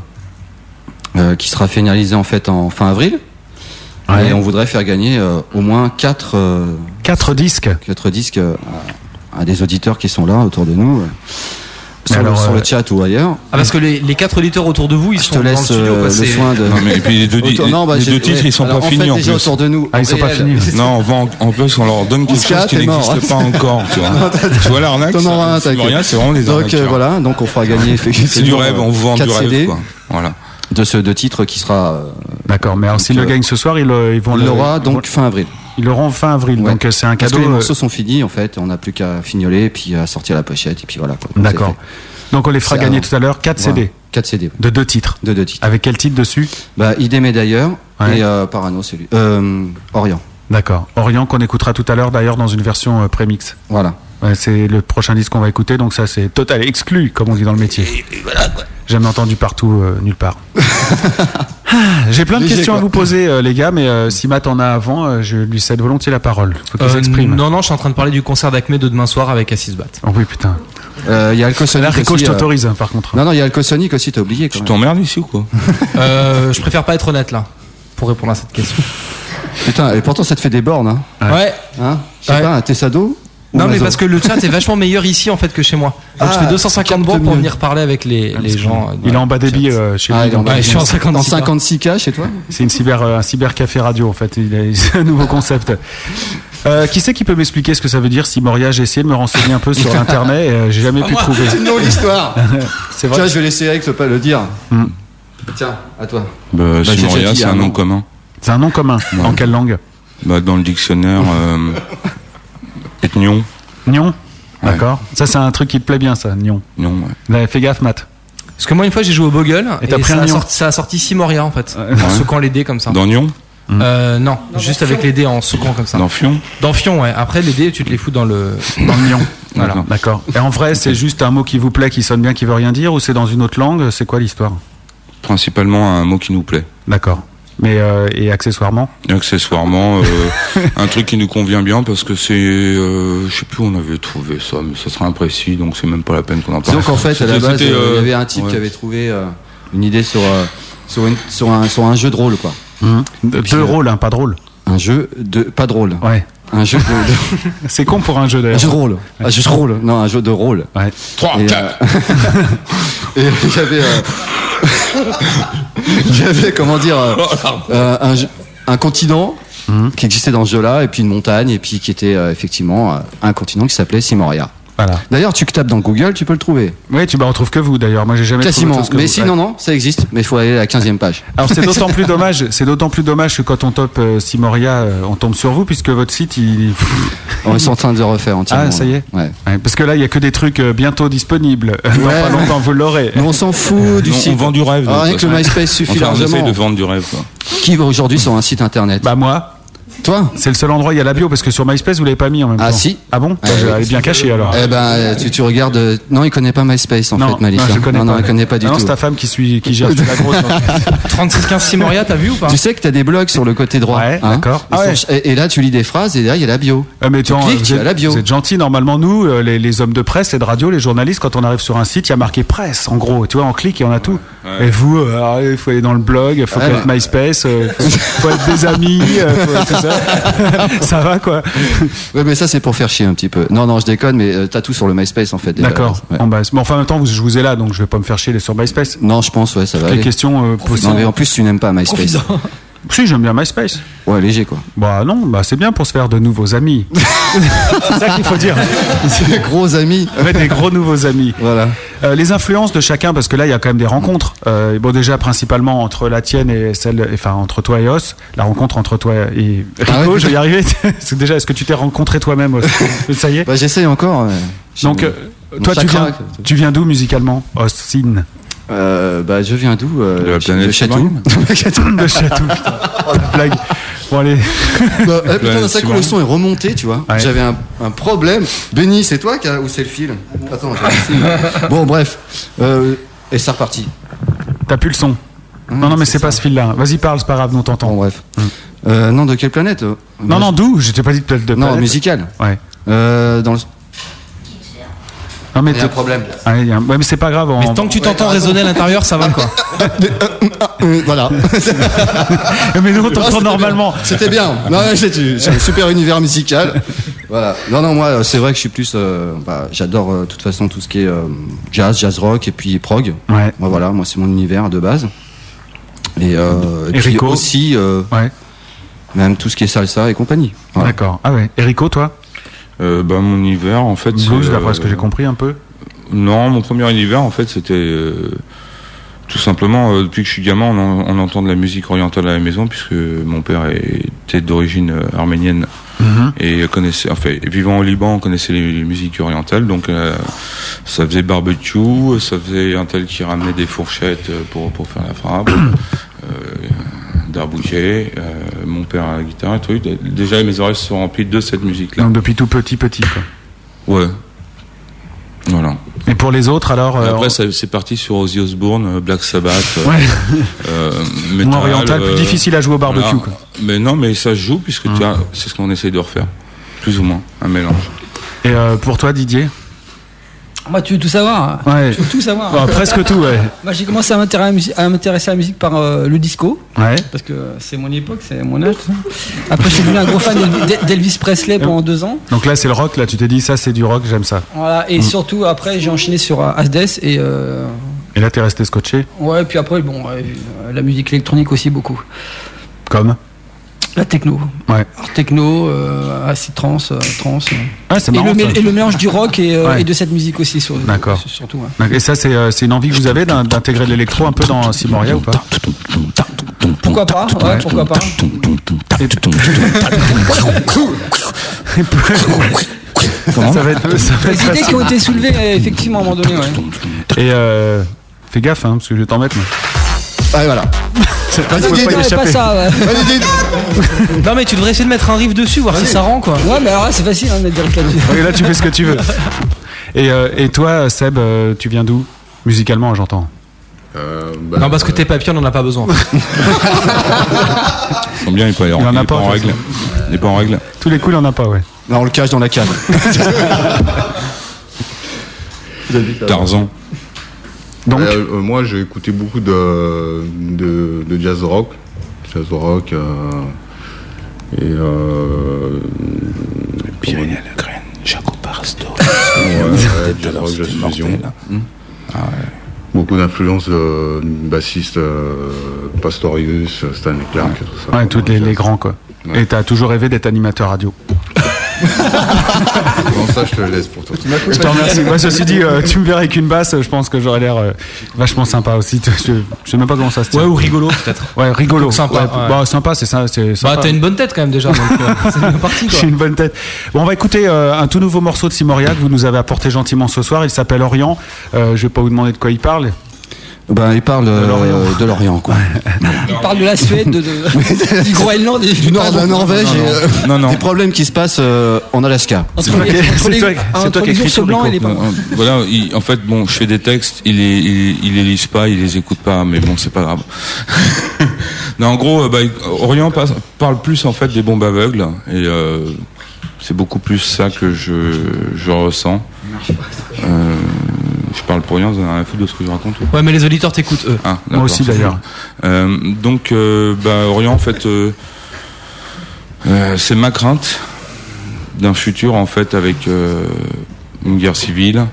euh, qui sera finalisé en fait en fin avril. Ouais. Et on voudrait faire gagner euh, au moins quatre, euh, Quatre disques. quatre disques à, à des auditeurs qui sont là autour de nous, sur, alors, le, sur euh, le chat ou ailleurs. Ah, parce que les, les quatre auditeurs autour de vous, ils Je sont te dans le laisse studio. euh, quoi, le soin de. Non, mais et puis les deux, [laughs] non, bah, les deux titres, ouais. ils sont Alors, pas en finis fait, en déjà plus. autour de nous. Ah, ils sont pas réel. finis. [laughs] Non, on va en, en plus, on leur donne quelque chose qui n'existe pas encore, tu vois. [laughs] tu vois l'arnaque c'est rien, c'est vraiment des Donc arnaques. euh, voilà, donc on fera gagner C'est du effectivement, rêve, on vous vend du quatre rêve. Voilà. de ce deux titres qui sera. euh, D'accord. Mais alors, s'ils le euh, gagnent ce soir, ils, le- ils vont on le- l'aura donc fin avril. Ils l'auront fin avril. Ouais. Donc, euh, c'est un Parce cadeau. que les euh, morceaux sont finis en fait, on n'a plus qu'à fignoler et puis à sortir la pochette et puis voilà. quoi. D'accord. Donc, on les fera gagner tout à l'heure. 4 Voilà. CD 4 CD de deux titres. de deux titres. Avec quel titre dessus? Bah, Idée mais d'ailleurs Ouais. et euh, Parano, celui. Euh, Orient. D'accord. Orient qu'on écoutera tout à l'heure d'ailleurs dans une version euh, prémix. Voilà. Ouais, c'est le prochain disque qu'on va écouter, donc ça c'est total exclu, comme on dit dans le métier. Jamais entendu partout, euh, nulle part. [laughs] Ah, J'ai plein de Léger, questions à vous poser, euh, les gars, mais euh, si Matt en a avant, euh, je lui cède volontiers la parole. Faut qu'il Euh, s'exprime. non, non, je suis en train de parler du concert d'Acme de demain soir avec Assis Bat. Oh oui, putain. Euh, Il y a Alcosonic Rico, aussi. je t'autorise, hein, par contre. Non, non, il y a Alcosonic aussi, t'as oublié quand Tu t'emmerdes ici ou quoi [laughs] Euh, je préfère pas être honnête là, pour répondre à cette question. Putain, et pourtant ça te fait des bornes, hein Ouais. Hein Je sais Ouais. pas, un Tessado Non mais parce que le chat est vachement meilleur ici en fait que chez moi. Donc je Ah, fais 250 capte bornes pour venir parler avec les, les gens. euh, Il est en bas débit euh, chez Ah, lui. il est en donc, bas Ouais, je suis en En 56. 56K chez toi? C'est une cyber, euh, un cybercafé radio en fait. C'est [laughs] un nouveau concept. Euh, qui c'est qui peut m'expliquer ce que ça veut dire si Moria J'ai essayé de me renseigner un peu sur [laughs] internet et euh, j'ai jamais pu trouver. C'est une longue histoire [laughs] C'est vrai. Tiens, je vais laisser Eric pas le dire. Hmm. Tiens, à toi. Bah, dit, c'est hein, un nom commun. C'est un nom commun. En quelle langue? Bah, dans le dictionnaire, euh, Ethnion. Nion D'accord. Ça c'est un truc qui te plaît bien ça, Nion. Nion, ouais. Là, fais gaffe, Matt. Parce que moi une fois j'ai joué au Bogle Et et, t'as pris ça, un a sorti, ça a sorti Simoria en fait. Ouais. En secouant les dés comme ça. Dans Nion Euh, non, juste avec les dés en secouant comme ça. Dans Fion Dans Fion, ouais. Après les dés tu te les fous dans le. Dans le Nion. Voilà. D'accord. D'accord. Et en vrai, c'est juste un mot qui vous plaît, qui sonne bien, qui veut rien dire, ou c'est dans une autre langue? C'est quoi l'histoire? Principalement un mot qui nous plaît. D'accord. Mais euh, et accessoirement Et accessoirement, euh, [laughs] un truc qui nous convient bien parce que c'est, euh, je sais plus où on avait trouvé ça, mais ça serait imprécis, donc c'est même pas la peine qu'on en parle. Disons qu'en fait, à la base, euh, il y avait un type ouais. qui avait trouvé euh, une idée sur, euh, sur, une- sur un, sur un jeu de rôle, quoi. De puis, Deux euh, rôles, hein, pas drôle. Un jeu de. Pas de rôle. Ouais. Un jeu de. de- [laughs] C'est con pour un jeu un jeu de rôle. Un jeu de rôle. Non, un jeu de rôle. Ouais. 3, Et, 4 [laughs] Et il y avait. euh, [laughs] Il y avait, comment dire. euh, euh, un, continent Mhm. qui existait dans ce jeu-là, et puis une montagne, et puis qui était euh, effectivement euh, un continent qui s'appelait Simoria. Voilà. D'ailleurs, tu tapes dans Google, tu peux le trouver. Oui, tu m'en retrouves que vous d'ailleurs. Moi, j'ai jamais trouvé Quasiment. que Mais vous. si, Ouais. non, non, ça existe, mais il faut aller à la 15e page. Alors c'est d'autant plus [laughs] dommage, c'est d'autant plus dommage que quand on top euh, Simoria, euh, on tombe sur vous puisque votre site il. [laughs] On est en train de le refaire entièrement. Ah ça y est. Ouais. Ouais, parce que là il y a que des trucs euh, bientôt disponibles. [laughs] Ouais. pas longtemps vous l'aurez. Mais on s'en fout du on, site. on vend du rêve. Ah, rien que le. MySpace suffit Enfin, on essaye de vendre du rêve. Quoi. Qui va aujourd'hui sur un site internet Bah moi, Toi c'est le seul endroit où il y a la bio parce que sur MySpace vous l'avez pas mis en même Ah, temps. si. Ah bon Ah, Elle est bien cachée alors. Eh ben, tu, tu regardes. euh, Non, il connaît pas MySpace en non, fait, Malice. non, je connais non, pas. non, il connaît pas du non, tout. c'est ta femme qui suit, qui gère toute la grosse. [laughs] 3615 Simoria, t'as vu ou pas Tu sais que t'as des blogs sur le côté droit. Ouais, hein d'accord. Et, Ah ouais. et- et là, tu lis des phrases et là, il y a la bio. Ah, mais Tu cliques, vous, tu as la bio. vous êtes gentils. Normalement, nous, euh, les, les hommes de presse, les de radio, les journalistes, quand on arrive sur un site, il y a marqué presse, en gros. Tu vois, on clique et on a tout. Et vous, euh, alors, il faut aller dans le blog, il faut connaître. MySpace, euh, faut, être des amis, euh, faut être tout ça. [laughs] ça va, quoi. Ouais, mais ça, c'est pour faire chier un petit peu. Non, non, je déconne, mais euh, t'as tout sur le MySpace en fait. D'accord. Ouais. Bon, bah, mais enfin, en même temps, vous- je vous ai là, donc je vais pas me faire chier sur MySpace. Non, je pense, ouais, ça va Les aller. questions euh, Non, mais en plus, tu n'aimes pas MySpace. Si, j'aime bien MySpace. Ouais, léger quoi. Bah non, bah c'est bien pour se faire de nouveaux amis. [laughs] c'est ça qu'il faut dire. Gros amis. Ouais, des gros nouveaux amis. Voilà. Euh, les influences de chacun, parce que là, il y a quand même des rencontres. Euh, bon, déjà, principalement entre la tienne et celle, enfin, entre toi et Os, la rencontre entre toi et Rico, Ah ouais je vais y arriver. [laughs] Déjà, est-ce que tu t'es rencontré toi-même, Os [laughs] Ça y est Bah, j'essaye encore. ouais. Donc, euh, toi, tu viens, quoi. tu viens d'où musicalement Ossin Euh, bah, je viens d'où euh, De la planète [laughs] De Chatou. [laughs] de Chatou. putain. Oh, la blague. Bon, allez. Bah, eh, putain, d'un seul coup, le son est remonté, tu vois. Ouais. J'avais un, un problème. Benny, c'est toi qui a... ou c'est le fil? Attends, j'ai un fil. Bon, bref. Euh, et c'est reparti. T'as plus le son. Non, non, mais c'est pas ce fil-là. Vas-y, parle, c'est pas grave, nous Bon, t'entends. bref. Euh, non, de quelle planète? Euh Non, non, d'où? Je t'ai pas dit de, de Non, planète. musical. Ouais. Euh, dans le... Non, mais Il y a un problème. Ah, il y a un- ouais, mais c'est pas grave. on- Mais tant que tu t'entends résonner à l'intérieur, ça va quoi. [laughs] Euh, voilà. [laughs] mais nous, on t'entend normalement. C'était bien. Non, ouais, c'est j'ai un super univers musical. Voilà. Non, non, moi, euh, c'est vrai que je suis plus. euh, bah, J'adore euh, de toute façon tout ce qui est euh, jazz, jazz rock et puis prog. Ouais. Moi, voilà, moi, c'est mon univers de base. Et, euh, et Et puis Rico aussi, euh, Ouais. même tout ce qui est salsa et compagnie. Voilà. D'accord. Ah ouais. Erico, toi? Euh, bah, mon univers, en fait. c'est, Blues, d'après euh, ce que j'ai compris un peu. Non, mon premier univers, en fait, c'était euh, tout simplement euh, depuis que je suis gamin, on, en- on entend de la musique orientale à la maison, puisque mon père était d'origine euh, arménienne Mhm. et connaissait, enfin, vivant au Liban, on connaissait les, les musiques orientales, donc euh, ça faisait barbecue, ça faisait un tel qui ramenait des fourchettes euh, pour pour faire la frappe. [clears throat] euh, Darbouquet, euh, mon père à la guitare et tout. Déjà, mes oreilles se sont remplies de cette musique-là. Donc depuis tout petit, petit. Quoi. Ouais. Voilà. Et pour les autres, alors euh, après, c'est parti sur Ozzy Osbourne, euh, Black Sabbath, Ouais. [laughs] euh, Ou metal, oriental, plus euh, difficile à jouer au barbecue. voilà. Quoi. Mais non, mais ça se joue puisque as, c'est ce qu'on essaye de refaire, plus ou moins, un mélange. Et pour toi, Didier Moi, tu veux tout savoir. hein. Ouais. Tu veux tout savoir. Presque tout, ouais. [laughs] Moi, j'ai commencé à m'intéresser à, la musique- à m'intéresser à la musique par euh, le disco. Ouais. Parce que c'est mon époque, c'est mon âge. tout ça. Après, je suis devenu un gros fan d'Elvis- Presley pendant deux ans. Donc là, c'est le rock. Là, tu t'es dit, ça, c'est du rock, j'aime ça. Voilà. Et Mm. surtout, après, j'ai enchaîné sur euh, Asdes et. euh, Et là, t'es resté scotché? ouais, puis après, bon, la musique électronique aussi beaucoup. Comme? La techno. Ouais. Art techno, euh, acid trance, euh, trance. euh. Ah, c'est et, marrant, le, ça. mé- et le mélange du rock et, euh, Ouais. et de cette musique aussi, sur, D'accord. sur- surtout. ouais. Et ça, c'est c'est une envie que vous avez d'in- d'intégrer l'électro un peu dans Simoria ou pas? Pourquoi pas ouais, Pourquoi pas Ça va être, ça va Les être idées facile. qui ont été soulevées, effectivement, à un moment donné, ouais. Et euh, fais gaffe, hein, parce que je vais t'en mettre. moi. Ah, voilà. [laughs] Vas-y, dis, non, mais pas ça, ouais. Non, mais tu devrais essayer de mettre un riff dessus, voir si ça rend quoi. Ouais, mais alors là, c'est facile hein, de mettre des riffs là-dessus. Et là, tu fais ce que tu veux. Et, euh, et toi, Seb, euh, tu viens d'où Musicalement, j'entends. Euh, Non, parce que tes papiers, on en a pas besoin. [laughs] Ils sont bien, il est pas, Il en il a est pas, pas en toute règle. Il n'est pas en règle. Tous les coups, il en a pas, ouais. Non, on le cache dans la cave. [laughs] Tarzan. Donc Euh, euh, moi, j'ai écouté beaucoup de, de, de jazz rock. Jazz rock. euh, et. Euh, Pyrénées Le Graine, Jaco Parasto. ouais, ouais, jazz rock, jazz fusion. Beaucoup d'influences de bassistes euh, Pastorius, Stanley Clark et tout ça. Ouais, tous les, les grands, quoi. Ouais. Et t'as toujours rêvé d'être animateur radio. [laughs] Bon, ça, je te laisse pour toi. Je te remercie. Moi, ceci dit, euh, tu me verrais avec une basse, je pense que j'aurais l'air euh, vachement sympa aussi. Je, je sais même pas comment ça se tient. Ouais, ou rigolo peut-être. Ouais, rigolo. Sympa, Ouais, ouais. Bah, sympa, c'est ça. c'est Bah, t'as une bonne tête quand même déjà, donc euh, [laughs] c'est bien parti quoi. J'ai une bonne tête. Bon, on va écouter euh, un tout nouveau morceau de Simoria que vous nous avez apporté gentiment ce soir. Il s'appelle Orient. Euh, je vais pas vous demander de quoi il parle. Ben, il parle euh, de l'Orient, quoi. Il parle de la Suède, de, de- du Groenland et Du nord de la Norvège non, et euh, non, non. des problèmes qui se passent euh, en Alaska. C'est toi qui- écris tout, pingouins. Euh, voilà, il- en fait, bon, je fais des textes, il les, il, il les lise pas, il les écoute pas, mais bon, c'est pas grave. [laughs] non, en gros, euh, bah, Orient passe- parle plus en fait des bombes aveugles, et euh, c'est beaucoup plus ça que je, je ressens. Je parle pour rien, vous avez rien à foutre de ce que je raconte. ou Ouais, mais les auditeurs t'écoutent eux. Ah, Moi aussi, d'ailleurs. Euh, donc, euh, bah, Orient, en fait, euh, c'est ma crainte d'un futur, en fait, avec une guerre civile,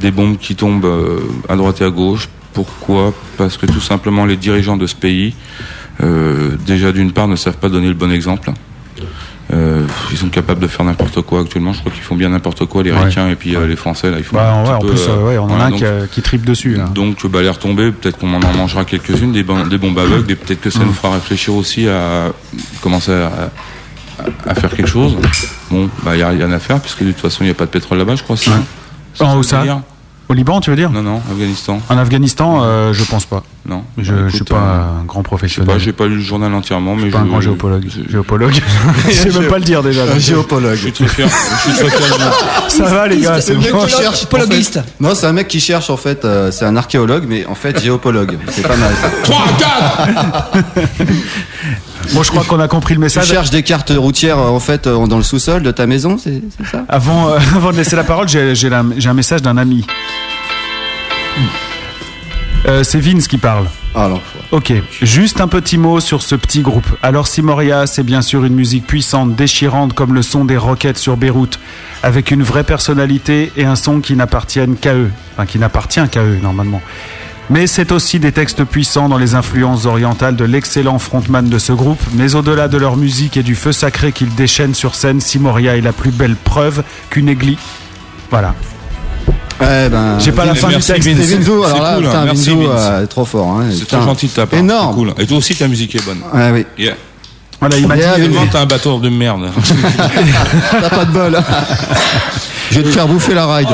des bombes qui tombent à droite et à gauche. Pourquoi? Parce que tout simplement, les dirigeants de ce pays, déjà d'une part, ne savent pas donner le bon exemple. Euh, ils sont capables de faire n'importe quoi actuellement. Je crois qu'ils font bien n'importe quoi, les Ouais. Ricains et puis euh, les Français là, ils font. Bah, un ouais, petit en peu, plus, euh, on en a un donc- qui, qui tripe dessus. Là. donc bah, les retomber, peut-être qu'on en mangera quelques-unes, des, bom- des bombes aveugles, et peut-être que ça Mm. nous fera réfléchir aussi à commencer à, à- à faire quelque chose. Bon, bah il n'y a rien à faire, puisque de toute façon il n'y a pas de pétrole là-bas, je crois. où ça? Délire Au Liban, tu veux dire Non, non, Afghanistan. En Afghanistan, euh, je pense pas. Non. Je, Bah, je écoute, suis pas euh, un grand Je professionnel. pas, j'ai pas lu le journal entièrement, mais Je suis pas je- un grand géopologue. je- Géopologue. [laughs] je sais même pas le dire déjà. Un géopologue. Je suis très fier. Je suis très fier de moi. [laughs] Ça va les gars, c'est le mec bon. qui cherche. En fait- Non, c'est un mec qui cherche en fait. euh, c'est un archéologue, mais en fait géopologue. C'est pas mal. ça. 3, 4 [laughs] Bon, je crois qu'on a compris le Tu message. cherches des cartes routières en fait euh, dans le sous-sol de ta maison, c'est ça? Avant, euh, [laughs] avant de laisser la parole, j'ai un message d'un ami. Euh, c'est Vince qui parle. Ah non. Ok, juste un petit mot sur ce petit groupe. Alors Simoria, c'est bien sûr une musique puissante, déchirante comme le son des roquettes sur Beyrouth, avec une vraie personnalité et un son qui n'appartiennent qu'à eux, enfin qui n'appartient qu'à eux normalement. Mais c'est aussi des textes puissants dans les influences orientales de l'excellent frontman de ce groupe, mais au-delà de leur musique et du feu sacré qu'ils déchaînent sur scène, Simoria est la plus belle preuve qu'une église. Voilà. Ouais, ben. J'ai pas la fin du texte. Vince. C'est Vinzo, alors là, cool, putain, merci, Vinzo, Vince. euh, est trop fort. Hein, C'est putain. très gentil de ta part. Énorme. Cool. Et toi aussi, ta musique est bonne. Ouais, oui. Yeah. Voilà, il m'a dit. T'as un bateau de merde. [laughs] T'as pas de bol. [laughs] Je vais te faire bouffer la ride.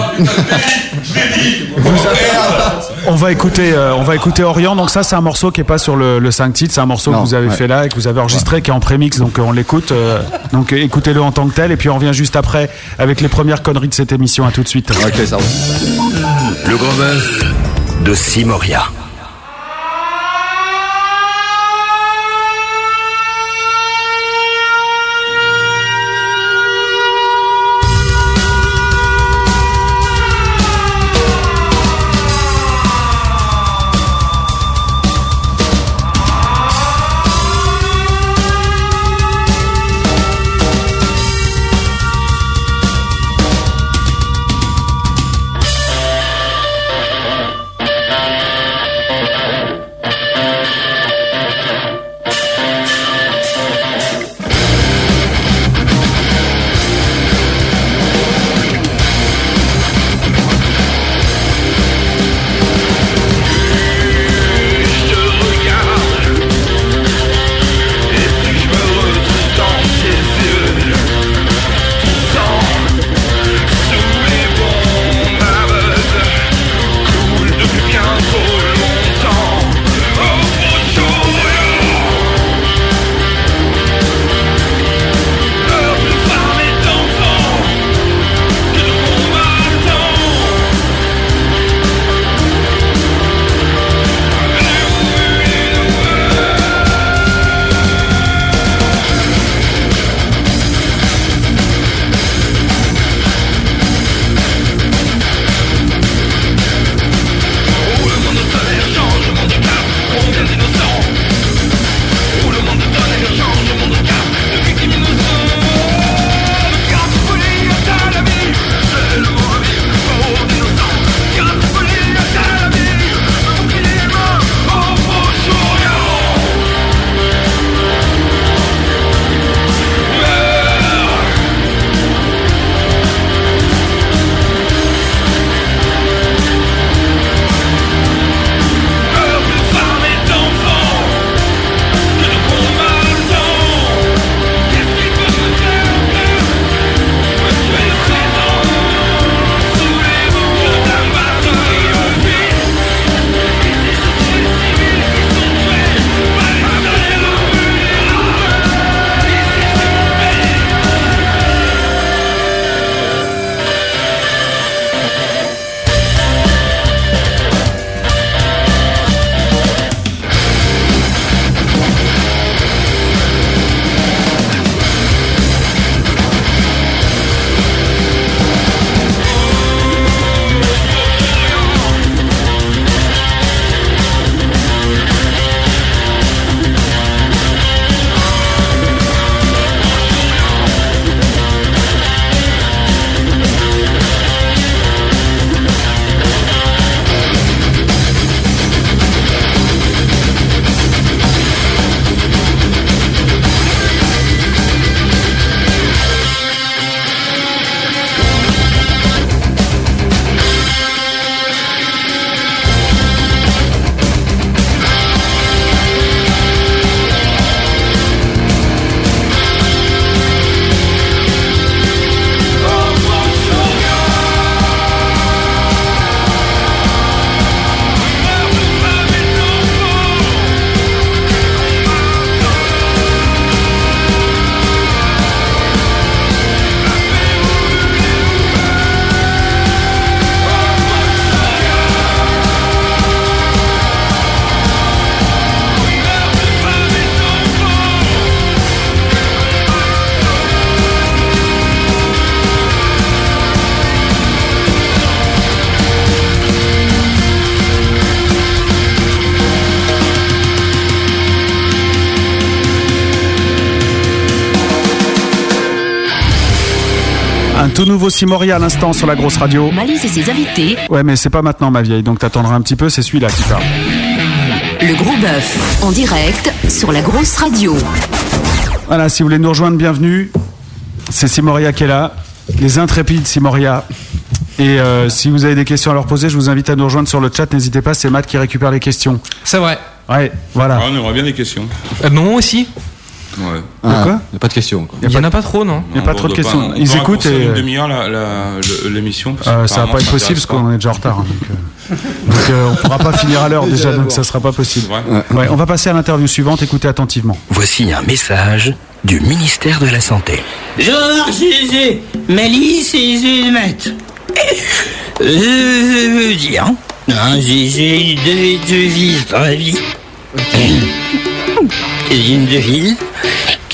On va écouter, euh, on va écouter Orient. Donc ça, c'est un morceau qui est pas sur le, le 5 titres. C'est un morceau Non, que vous avez ouais. fait là et que vous avez enregistré, qui est en prémix. Donc euh, on l'écoute. euh, donc euh, écoutez-le en tant que tel. Et puis on revient juste après avec les premières conneries de cette émission. À tout de suite. Ok, ça va. Le gros bœuf de Simoria. Nouveau Simoria à l'instant sur la grosse radio. Malice et ses invités, Ouais, mais c'est pas maintenant, ma vieille, donc t'attendras un petit peu, c'est celui-là qui parle. le gros bœuf, en direct sur la grosse radio. Voilà, si vous voulez nous rejoindre, bienvenue. C'est Simoria qui est là, les intrépides Simoria. Et euh, si vous avez des questions à leur poser, je vous invite à nous rejoindre sur le chat. N'hésitez pas, c'est Matt qui récupère les questions. C'est vrai. Ouais, voilà. Ah, on aimerait bien des questions. Euh, moi aussi. Ouais. De Il n'y pas de questions. Il en a pas trop, non Il y a pas trop de questions. on Ils écoutent et- une demi-heure l'émission. Euh, ça va pas être possible parce qu'on est déjà en retard. hein, Donc, euh, donc, euh, on pourra pas [laughs] finir à l'heure déjà, donc ça sera pas possible. Ouais. Ouais, on va passer à l'interview suivante. Écoutez attentivement. Voici un message du ministère de la Santé. Jean-Marc Zézé, Malice et Zézmette. Euh, je veux dire, hein, j'ai deux devises dans la vie. J'ai une devise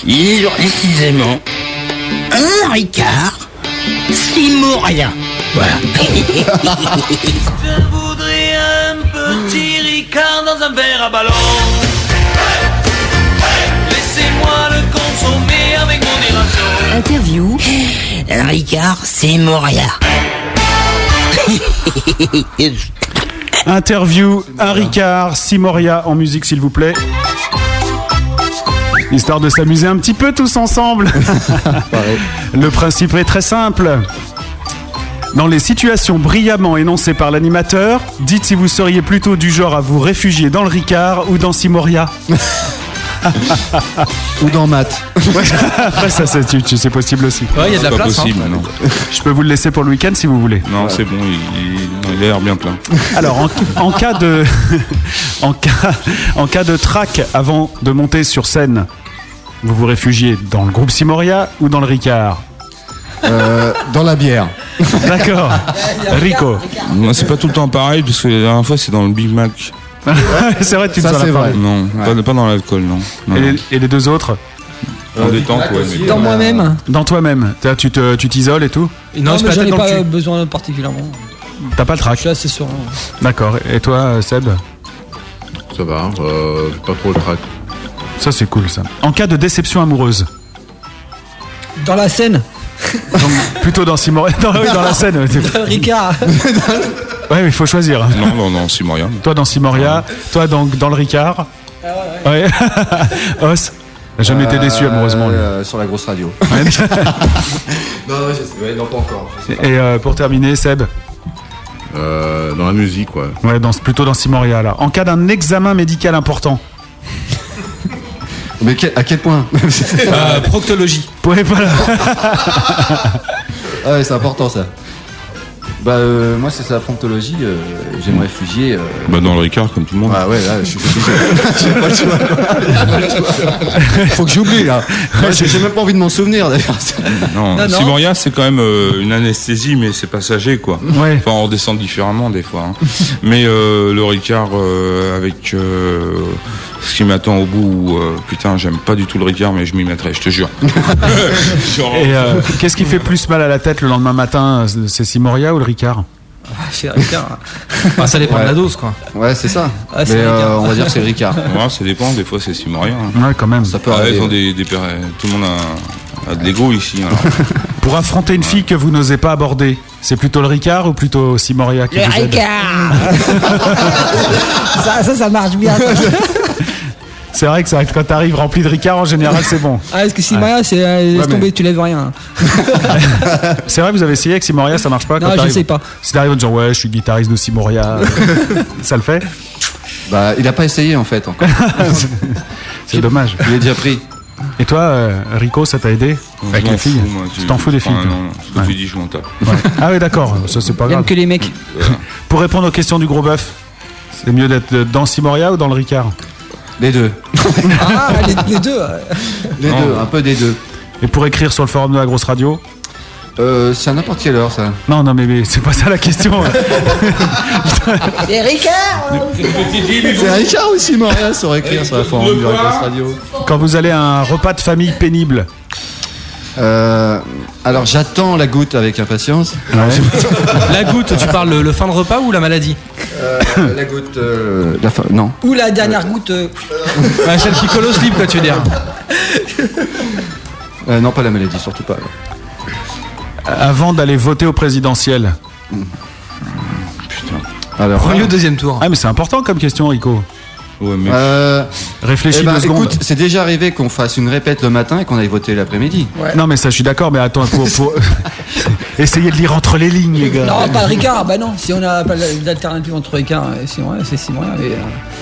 qui est précisément un Ricard, six mots rien. Voilà. [laughs] Je voudrais un petit Ricard dans un verre à ballon. Laissez-moi le consommer avec modération. Interview, Un [gasps] Ricard, c'est Moria. [laughs] Interview, un Ricard, Simoria en musique, s'il vous plaît. Histoire de s'amuser un petit peu tous ensemble. [laughs] Le principe est très simple. Dans les situations brillamment énoncées par l'animateur, dites si vous seriez plutôt du genre à vous réfugier dans le Ricard ou dans Simoria. Ou dans maths. Après, ça, c'est, possible aussi. Ouais, il y a de la pas place. hein. non. Je peux vous le laisser pour le week-end si vous voulez. Non, c'est bon, il, il- il a l'air bien plein. Alors, en, en cas de, [laughs] en cas, en cas de track avant de monter sur scène, vous vous réfugiez dans le groupe Simoria ou dans le Ricard Euh, dans la bière. [laughs] D'accord. Rico. C'est pas tout le temps pareil, parce que la dernière fois, c'est dans le Big Mac. [laughs] c'est vrai, tu Ça, en as c'est vrai. Non, Ouais. pas, pas dans l'alcool, non. non, Et non. les, et les deux autres En détente, ouais. mais- Dans moi-même Dans toi-même. T'as- Tu te- tu t'isoles et tout Non, mais j'en ai pas besoin particulièrement. T'as pas le Je track suis assez serein. D'accord. Et toi, euh, Seb? Ça va, euh, pas trop le trac. Ça, c'est cool, ça. En cas de déception amoureuse Dans la scène, Donc, plutôt dans Simoria. [laughs] Dans, oui, dans la scène. dans Ricard. Ouais, mais il faut choisir. Non, non, non, c'est moyen. Toi dans Simoria, toi dans, dans le Ricard. Ouais. [laughs] Os. Jamais été déçu amoureusement. lui. Euh, sur la grosse radio. [laughs] Ouais. non, non, je sais, ouais, non, pas encore. je sais pas. Et euh, pour terminer, Seb Euh, dans la musique, ouais. Ouais, dans, plutôt dans Simoria là. En cas d'un examen médical important. Mais quel- à quel point [laughs] Euh, proctologie. Ouais, voilà. [laughs] Ah ouais, c'est important ça. Bah euh, moi c'est ça la promptologie, euh, me réfugier. euh, Bah, dans le Ricard, comme tout le monde. Ah ouais là je suis [laughs] j'ai pas le choix. J'ai pas le choix. Faut que j'oublie là. J'ai j'ai même pas envie de m'en souvenir d'ailleurs. Non, Non, c'est quand même euh, une anesthésie, mais c'est passager, quoi. Ouais. Enfin, on redescend différemment des fois. hein. mais euh, le Ricard, euh, avec euh, ce qui m'attend au bout, euh, putain, j'aime pas du tout le Ricard, mais je m'y mettrai, je te jure. [laughs] Genre, Et euh, qu'est-ce qui fait plus mal à la tête le lendemain matin C'est Simoria ou le Ricard? C'est Ricard. Ah, ça dépend Ouais. de la dose, quoi. Ouais c'est ça. Ah, Mais euh, on va dire que c'est Ricard. ouais, ça dépend, des fois c'est Simoria. hein. Ouais, quand même. Ça peut Ah, arriver. ils ont des, des péri- tout le monde a, a de l'ego ici. Alors. [laughs] Pour affronter une fille que vous n'osez pas aborder, c'est plutôt le Ricard ou plutôt Simoria qui Le vous aide Ricard [laughs] ça, ça, ça marche bien. [laughs] C'est vrai que ça, quand t'arrives rempli de Ricard, en général, c'est bon. Ah, est-ce que si Maya, c'est euh, laisse Ouais, mais- tomber, tu lèves rien. C'est vrai, vous avez essayé avec Simoria, ça marche pas quand Non, je sais pas. Si t'arrives en disant ouais, je suis guitariste de Simoria, ça le fait Bah il a pas essayé en fait encore. C'est dommage. Il est déjà pris. Et toi, euh, Rico, ça t'a aidé avec les filles fous, moi, Tu t'en fous des filles Enfin, non, ce que Ouais. tu dis, je m'en tape. Ouais. Ah oui, d'accord, ça c'est pas grave. que les mecs. [laughs] Pour répondre aux questions du gros bœuf, c'est mieux d'être dans Simoria ou dans le Ricard Les deux. [laughs] Ah, les, les deux. Les Non. deux, un peu des deux. Et pour écrire sur le forum de la grosse radio Euh, c'est à n'importe quelle heure ça. Non, non, mais, mais c'est pas ça la question. [laughs] Les Ricard C'est Richard aussi Moria sur écrire sur la la grosse radio. Quand vous allez à un repas de famille pénible, Euh, alors j'attends la goutte avec impatience. La goutte, tu parles le, le fin de repas ou la maladie Euh, la goutte. euh, la fin- non. Ou la dernière goutte. euh, Ah, Celle qui colle au slip, quoi, tu veux dire Euh, non, pas la maladie, surtout pas. Avant d'aller voter au présidentiel. Alors, Premier ou deuxième tour. Ah mais c'est important comme question Rico. Ouais, mais Euh, Réfléchis eh ben, deux secondes. écoute, c'est déjà arrivé qu'on fasse une répète le matin et qu'on aille voter l'après-midi. Non mais ça je suis d'accord mais attends pour, pour... essayez de lire entre les lignes les gars. Non, pas Ricard, bah non. Si on a pas d'alternative entre Ricard et Simon, c'est Simon. Euh,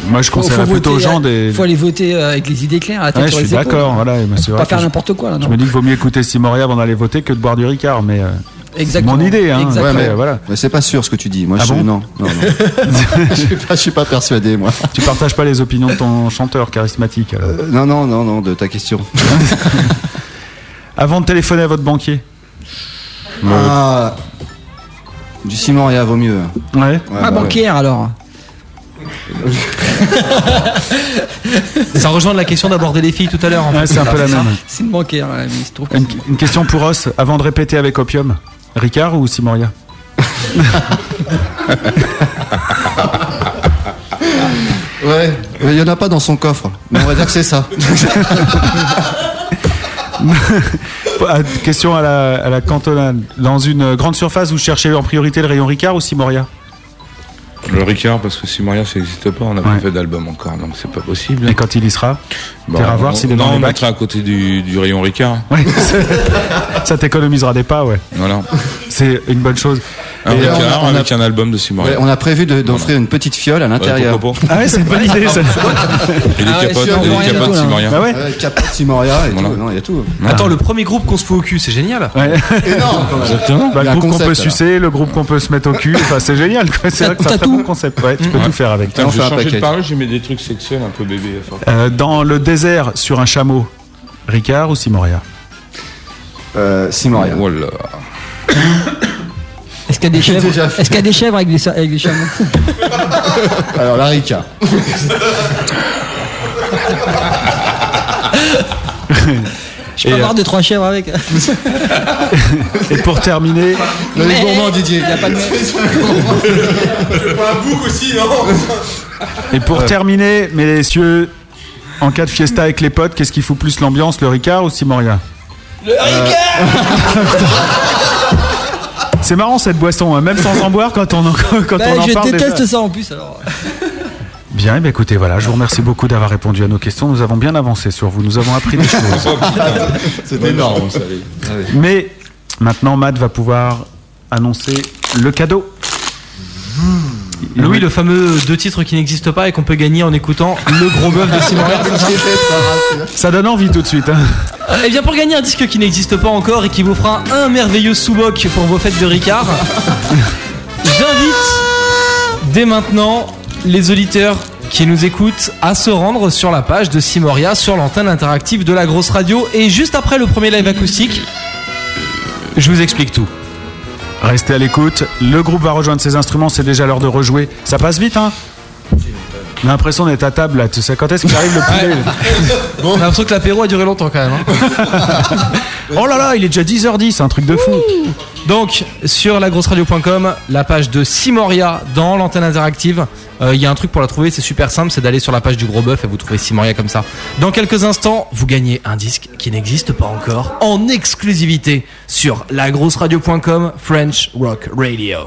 Moi je faut plutôt aux gens euh, des. faut aller voter avec les idées claires. la tête Ouais, je sur suis d'accord, voilà. pas faire n'importe quoi là. Je me dis qu'il vaut mieux écouter Simoria avant d'aller voter que de boire du Ricard, mais euh, Exactement. mon idée, hein. Exactement. Ouais, mais, voilà. mais c'est pas sûr ce que tu dis. Moi, Ah je bon non, non, non. [laughs] je, suis pas, je suis pas persuadé, moi. Tu partages pas les opinions de ton chanteur charismatique. alors. Euh, non, non, non, non, de ta question. [laughs] Avant de téléphoner à votre banquier. Ah, du Simoria vaut mieux. Ouais. Ouais, Ah, bah, banquière alors. [laughs] Ça rejoint la question d'aborder les filles tout à l'heure. en Ouais, fait. c'est un peu la même. C'est une banquière, mais il se trouve que Une, une question pour Os, avant de répéter avec Opium. Ricard ou Simoria? [laughs] Ouais, il y en a pas dans son coffre. Mais on va dire que c'est ça. [laughs] Ah, Question à la, à la cantonade. Dans une grande surface, vous cherchez en priorité le rayon Ricard ou Simoria? Le Ricard, parce que Simoria, ça n'existe pas, on n'a pas fait d'album encore, donc c'est pas possible. Et quand il y sera Bah, voir on- s'il est non, on mettra à côté du, du rayon Ricard. Ouais, [laughs] ça t'économisera des pas, ouais. Voilà. C'est une bonne chose. Un Et, euh, Ricard on a- on a- avec un album de. Ouais, on a prévu d'offrir une petite fiole à l'intérieur. Ah ouais, c'est une bonne idée, ça. Et des [laughs] Ah ouais, et rien capotes tout, là. Simoria. Bah ouais. Simoria et Voilà. tout. Non, il y a tout. Attends, le premier groupe qu'on se fout au cul, c'est génial. Ouais. [laughs] Énorme. Exactement. Bah, le un groupe qu'on peut sucer, le groupe qu'on peut se mettre au cul, enfin c'est génial quoi. C'est vrai que c'est un très tout. bon concept. Ouais, tu peux tout faire avec. J'ai un changé de parole, j'ai mis des trucs sexuels un peu bébé. Euh, dans le désert sur un chameau, Ricard ou Simoria Simoria. Oh là. [coughs] [coughs] [coughs] Est-ce qu'il y a des chèvres déjà fait. Est-ce qu'il y a des chèvres avec des, avec des chameaux [laughs] Alors, la Ricard. [laughs] Je peux Et, avoir euh, deux trois chèvres avec. Et pour terminer, [laughs] Le les gourmands, Didier. Il y a pas de et pour terminer, messieurs, en cas de fiesta avec les potes, qu'est-ce qui fout plus l'ambiance, le Ricard ou Simoria? Le Ricard C'est marrant cette boisson, hein, même sans en boire quand on en, quand Bah, on en je parle. déteste déjà. ça en plus alors. Bien, eh bien, écoutez, voilà, je vous remercie beaucoup d'avoir répondu à nos questions. Nous avons bien avancé sur vous, nous avons appris des [laughs] choses. C'est énorme. Mais maintenant, Matt va pouvoir annoncer le cadeau. Le oui, le fameux deux titres qui n'existent pas et qu'on peut gagner en écoutant le gros bœuf de Simon ça Ça donne envie tout de suite. hein. Eh bien, pour gagner un disque qui n'existe pas encore et qui vous fera un merveilleux sous-boc pour vos fêtes de Ricard, [laughs] j'invite dès maintenant les auditeurs qui nous écoutent à se rendre sur la page de Simoria sur l'antenne interactive de la grosse radio. Et juste après le premier live acoustique, je vous explique tout. Restez à l'écoute. Le groupe va rejoindre ses instruments. C'est déjà l'heure de rejouer. Ça passe vite, hein On a l'impression d'être à table là. Tu sais quand est-ce qu'il arrive le [laughs] poulet là On a l'impression que l'apéro a duré longtemps quand même. hein. [laughs] Oh là là, il est déjà 10h10, c'est un truc de fou. Donc, sur lagrosseradio.com, la page de Simoria dans l'antenne interactive. Euh, Il y a un truc pour la trouver, c'est super simple, c'est d'aller sur la page du gros bœuf et vous trouvez Simoria comme ça. Dans quelques instants, vous gagnez un disque qui n'existe pas encore en exclusivité sur lagrosseradio.com French Rock Radio.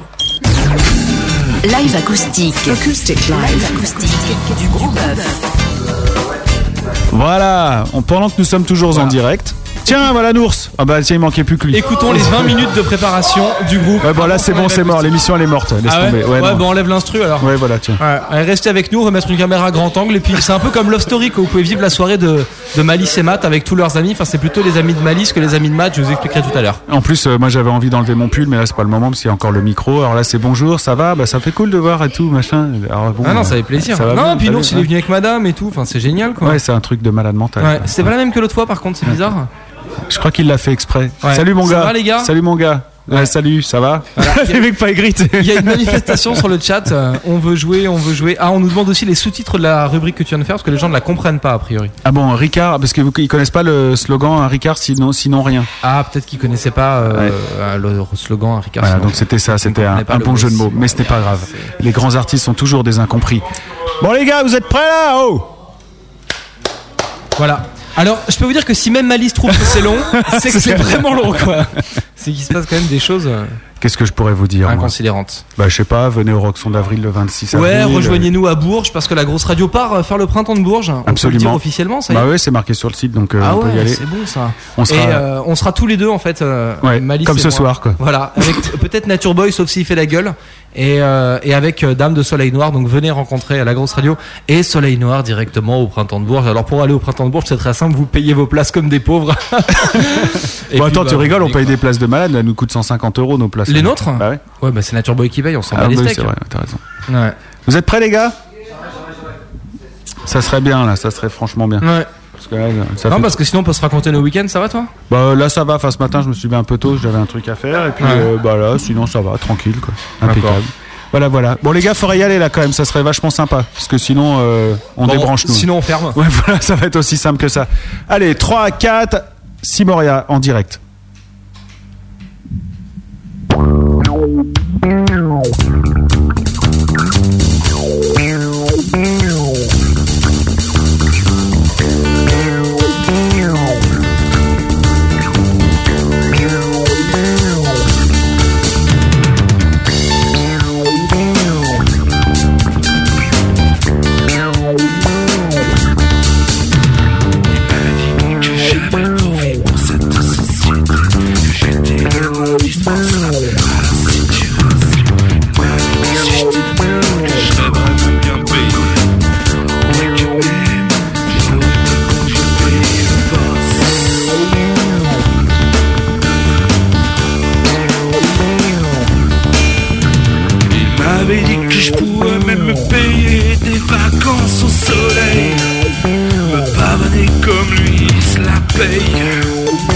Live acoustique. Acoustic live. acoustique du gros bœuf. Voilà, on- pendant que nous sommes toujours en direct. Tiens, voilà Nours. Ah bah tiens, il manquait plus que lui. Écoutons les 20 minutes de préparation du groupe. Ouais, bon là c'est bon, c'est mort. L'émission elle est morte. Laisse Ah ouais, tomber. ouais, non. bah, on enlève l'instru alors. Ouais, voilà, tiens. Ouais, allez, restez avec nous, on va mettre une caméra à grand angle et puis c'est un peu comme Love Story que vous pouvez vivre la soirée de, de Malice et Matt avec tous leurs amis. Enfin, c'est plutôt les amis de Malice que les amis de Matt, je vous expliquerai tout à l'heure. En plus, euh, moi j'avais envie d'enlever mon pull, mais là c'est pas le moment parce qu'il y a encore le micro. Alors là c'est bonjour, ça va, bah ça fait cool de voir et tout, machin. Alors, bon, ah non, ça fait plaisir. ça non, bien, puis Nours, il est ouais. venu avec madame et tout, enfin, c'est génial quoi. Ouais, c'est un truc de malade mental. Ouais, c'était pas la même que l'autre fois par contre, c'est bizarre. Je crois qu'il l'a fait exprès. Ouais. Salut mon Ça gars. va, les gars Salut mon gars. Ouais, salut, ça va [laughs] Les mecs pas aigrites. Il y a une manifestation sur le chat, euh, on veut jouer, on veut jouer. Ah, on nous demande aussi les sous-titres de la rubrique que tu viens de faire parce que les gens ne la comprennent pas a priori. Ah bon, Ricard, parce qu'ils connaissent pas le slogan un Ricard sinon, sinon rien. Ah, peut-être qu'ils connaissaient pas euh, euh, le slogan Ricard. Voilà, sinon. donc c'était ça, c'était un, bon jeu de mots, mais ce n'est pas grave. Les grands artistes sont toujours des incompris. Bon les gars, vous êtes prêts là? Oh Voilà. Alors, je peux vous dire que si même Malice trouve que c'est long, [laughs] c'est que c'est vraiment long, quoi. C'est qu'il se passe quand même des choses euh, Qu'est-ce que je pourrais vous dire inconsidérantes. Bah je sais pas, venez au Roxon d'avril le 26 Ouais, avril. rejoignez-nous à Bourges parce que la grosse radio part euh, faire le printemps de Bourges. On peut le Absolument. dire officiellement, ça y est. Bah ouais, c'est marqué sur le site, donc euh, ah on peut y ouais, aller. c'est bon ça. On sera- Et euh, on sera tous les deux en fait. euh, Ouais, Malice comme ce moi. soir, quoi. Voilà, avec peut-être Nature Boy sauf s'il fait la gueule. Et, euh, et avec euh, Dame de Soleil Noir, donc venez rencontrer à la grosse radio et Soleil Noir directement au printemps de Bourges. Alors pour aller au printemps de Bourges, c'est très simple, vous payez vos places comme des pauvres. [laughs] Et bon, puis, attends, bah, tu rigoles, on paye des places de malade, elles nous coûtent 150 euros nos places. Les nôtres Bah ouais. Ouais, bah c'est Nature Boy qui paye, on s'en Ah bat les steaks. c'est vrai, raison. Ouais. Vous êtes prêts, les gars? Ça serait bien, là, ça serait franchement bien. Ouais. Ça non, fait- parce que sinon on peut se raconter nos week-ends, ça va toi? Bah là, ça va. Enfin, ce matin, je me suis levé un peu tôt, j'avais un truc à faire. Et puis, Ouais. euh, bah là, sinon, ça va, tranquille, quoi. Impeccable. Voilà, voilà. Bon, les gars, faudrait y aller là quand même, ça serait vachement sympa. Parce que sinon, euh, on Bon, débranche nous. sinon, on ferme. Ouais, [laughs] voilà, ça va être aussi simple que ça. Allez, 3, 4, Simoria en direct. La paye.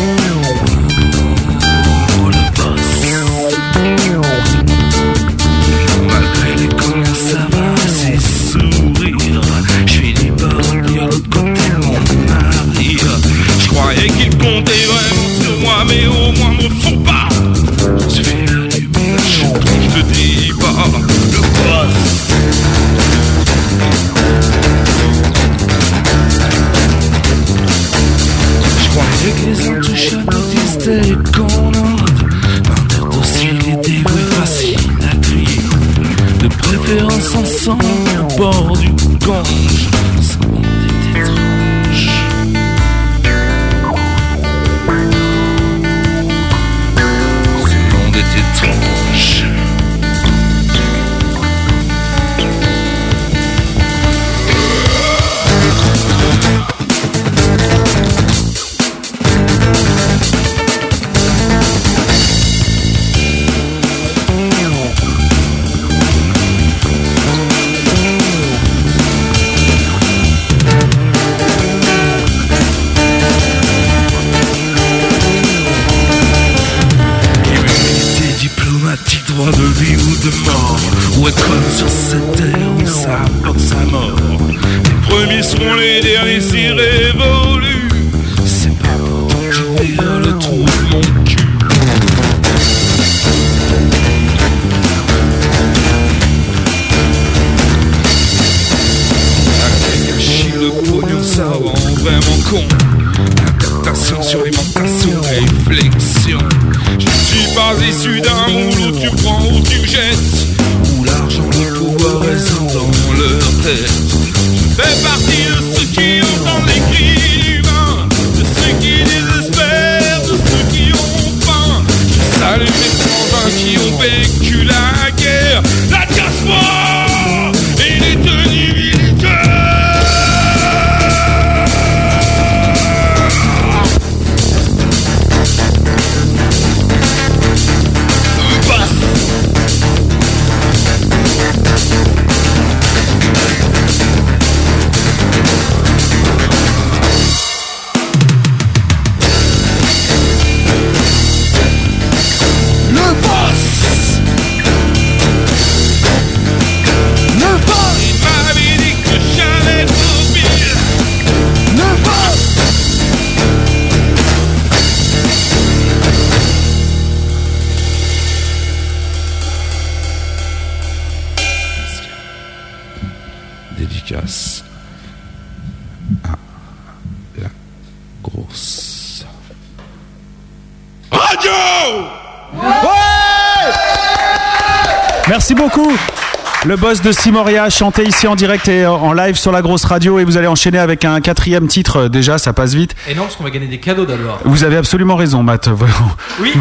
Boss de Simoria chanté ici en direct et en live sur la grosse radio et vous allez enchaîner avec un quatrième titre. Déjà, ça passe vite. Et non, parce qu'on va gagner des cadeaux d'abord. Vous avez absolument raison, Matt. [laughs] Oui.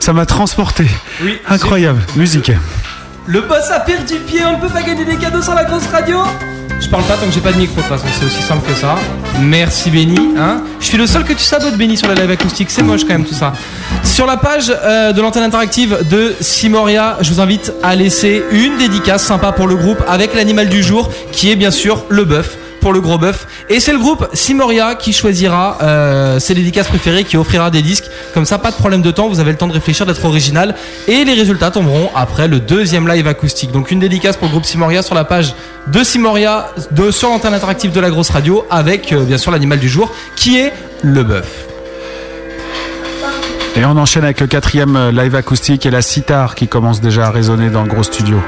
Ça m'a transporté. Oui. Incroyable. Musique. Le boss a perdu pied, on ne peut pas gagner des cadeaux sur la grosse radio parle pas tant que j'ai pas de micro de toute façon, c'est aussi simple que ça. Merci Benny. Hein je suis le seul que tu sabotes Benny sur la live acoustique, c'est moche quand même tout ça. Sur la page euh, de l'antenne interactive de Simoria, je vous invite à laisser une dédicace sympa pour le groupe avec l'animal du jour qui est bien sûr le bœuf pour le gros bœuf. Et c'est le groupe Simoria qui choisira euh, ses dédicaces préférées, qui offrira des disques. Comme ça, pas de problème de temps, vous avez le temps de réfléchir, d'être original. Et les résultats tomberont après le deuxième live acoustique. Donc une dédicace pour le groupe Simoria sur la page de Simoria, de, sur l'antenne interactive de la grosse radio, avec euh, bien sûr l'animal du jour, qui est le bœuf. Et on enchaîne avec le quatrième euh, live acoustique et la sitar qui commence déjà à résonner dans le gros studio.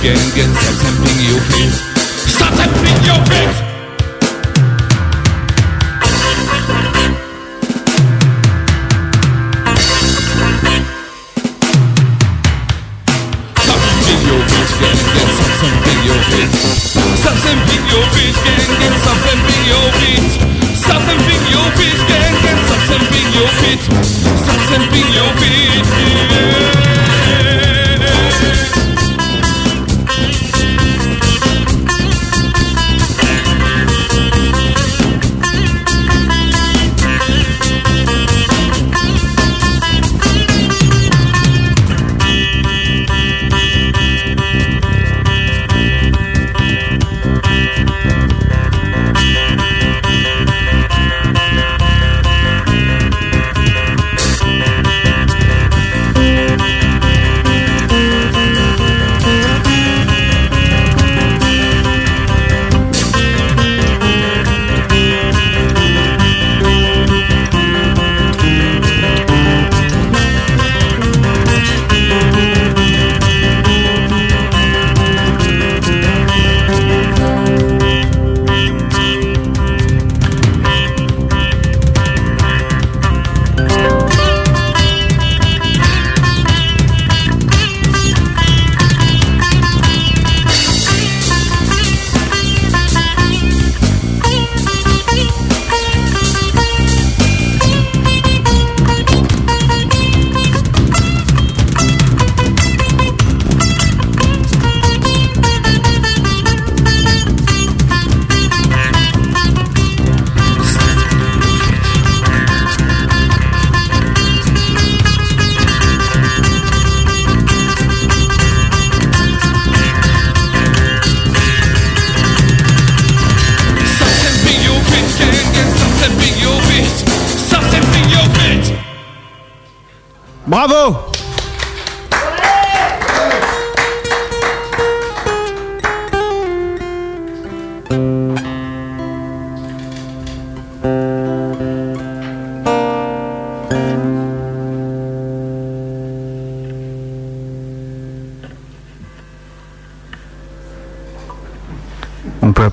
again, again, stop tempting your please. Stop tempting your please!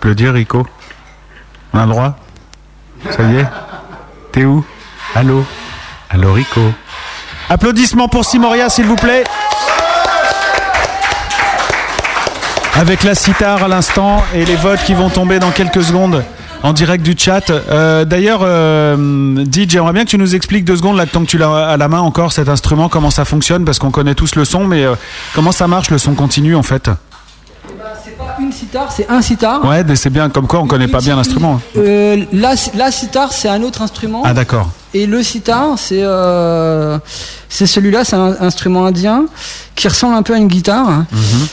Peut applaudir Rico. On a le droit Ça y est. T'es où? Allô? Allô Rico. Applaudissements pour Simoria s'il vous plaît. Avec la sitar à l'instant et les votes qui vont tomber dans quelques secondes en direct du chat. Euh, D'ailleurs, euh, DJ, j'aimerais bien que tu nous expliques deux secondes, là, tant que tu l'as à la main encore, cet instrument, comment ça fonctionne, parce qu'on connaît tous le son, mais euh, comment ça marche le son continu en fait? Sitar, c'est un sitar. Ouais, c'est bien, comme quoi on connaît pas bien l'instrument. Euh, la, la sitar, c'est un autre instrument. Ah d'accord. Et le sitar, c'est euh, celui-là, c'est un instrument indien qui ressemble un peu à une guitare Mhm.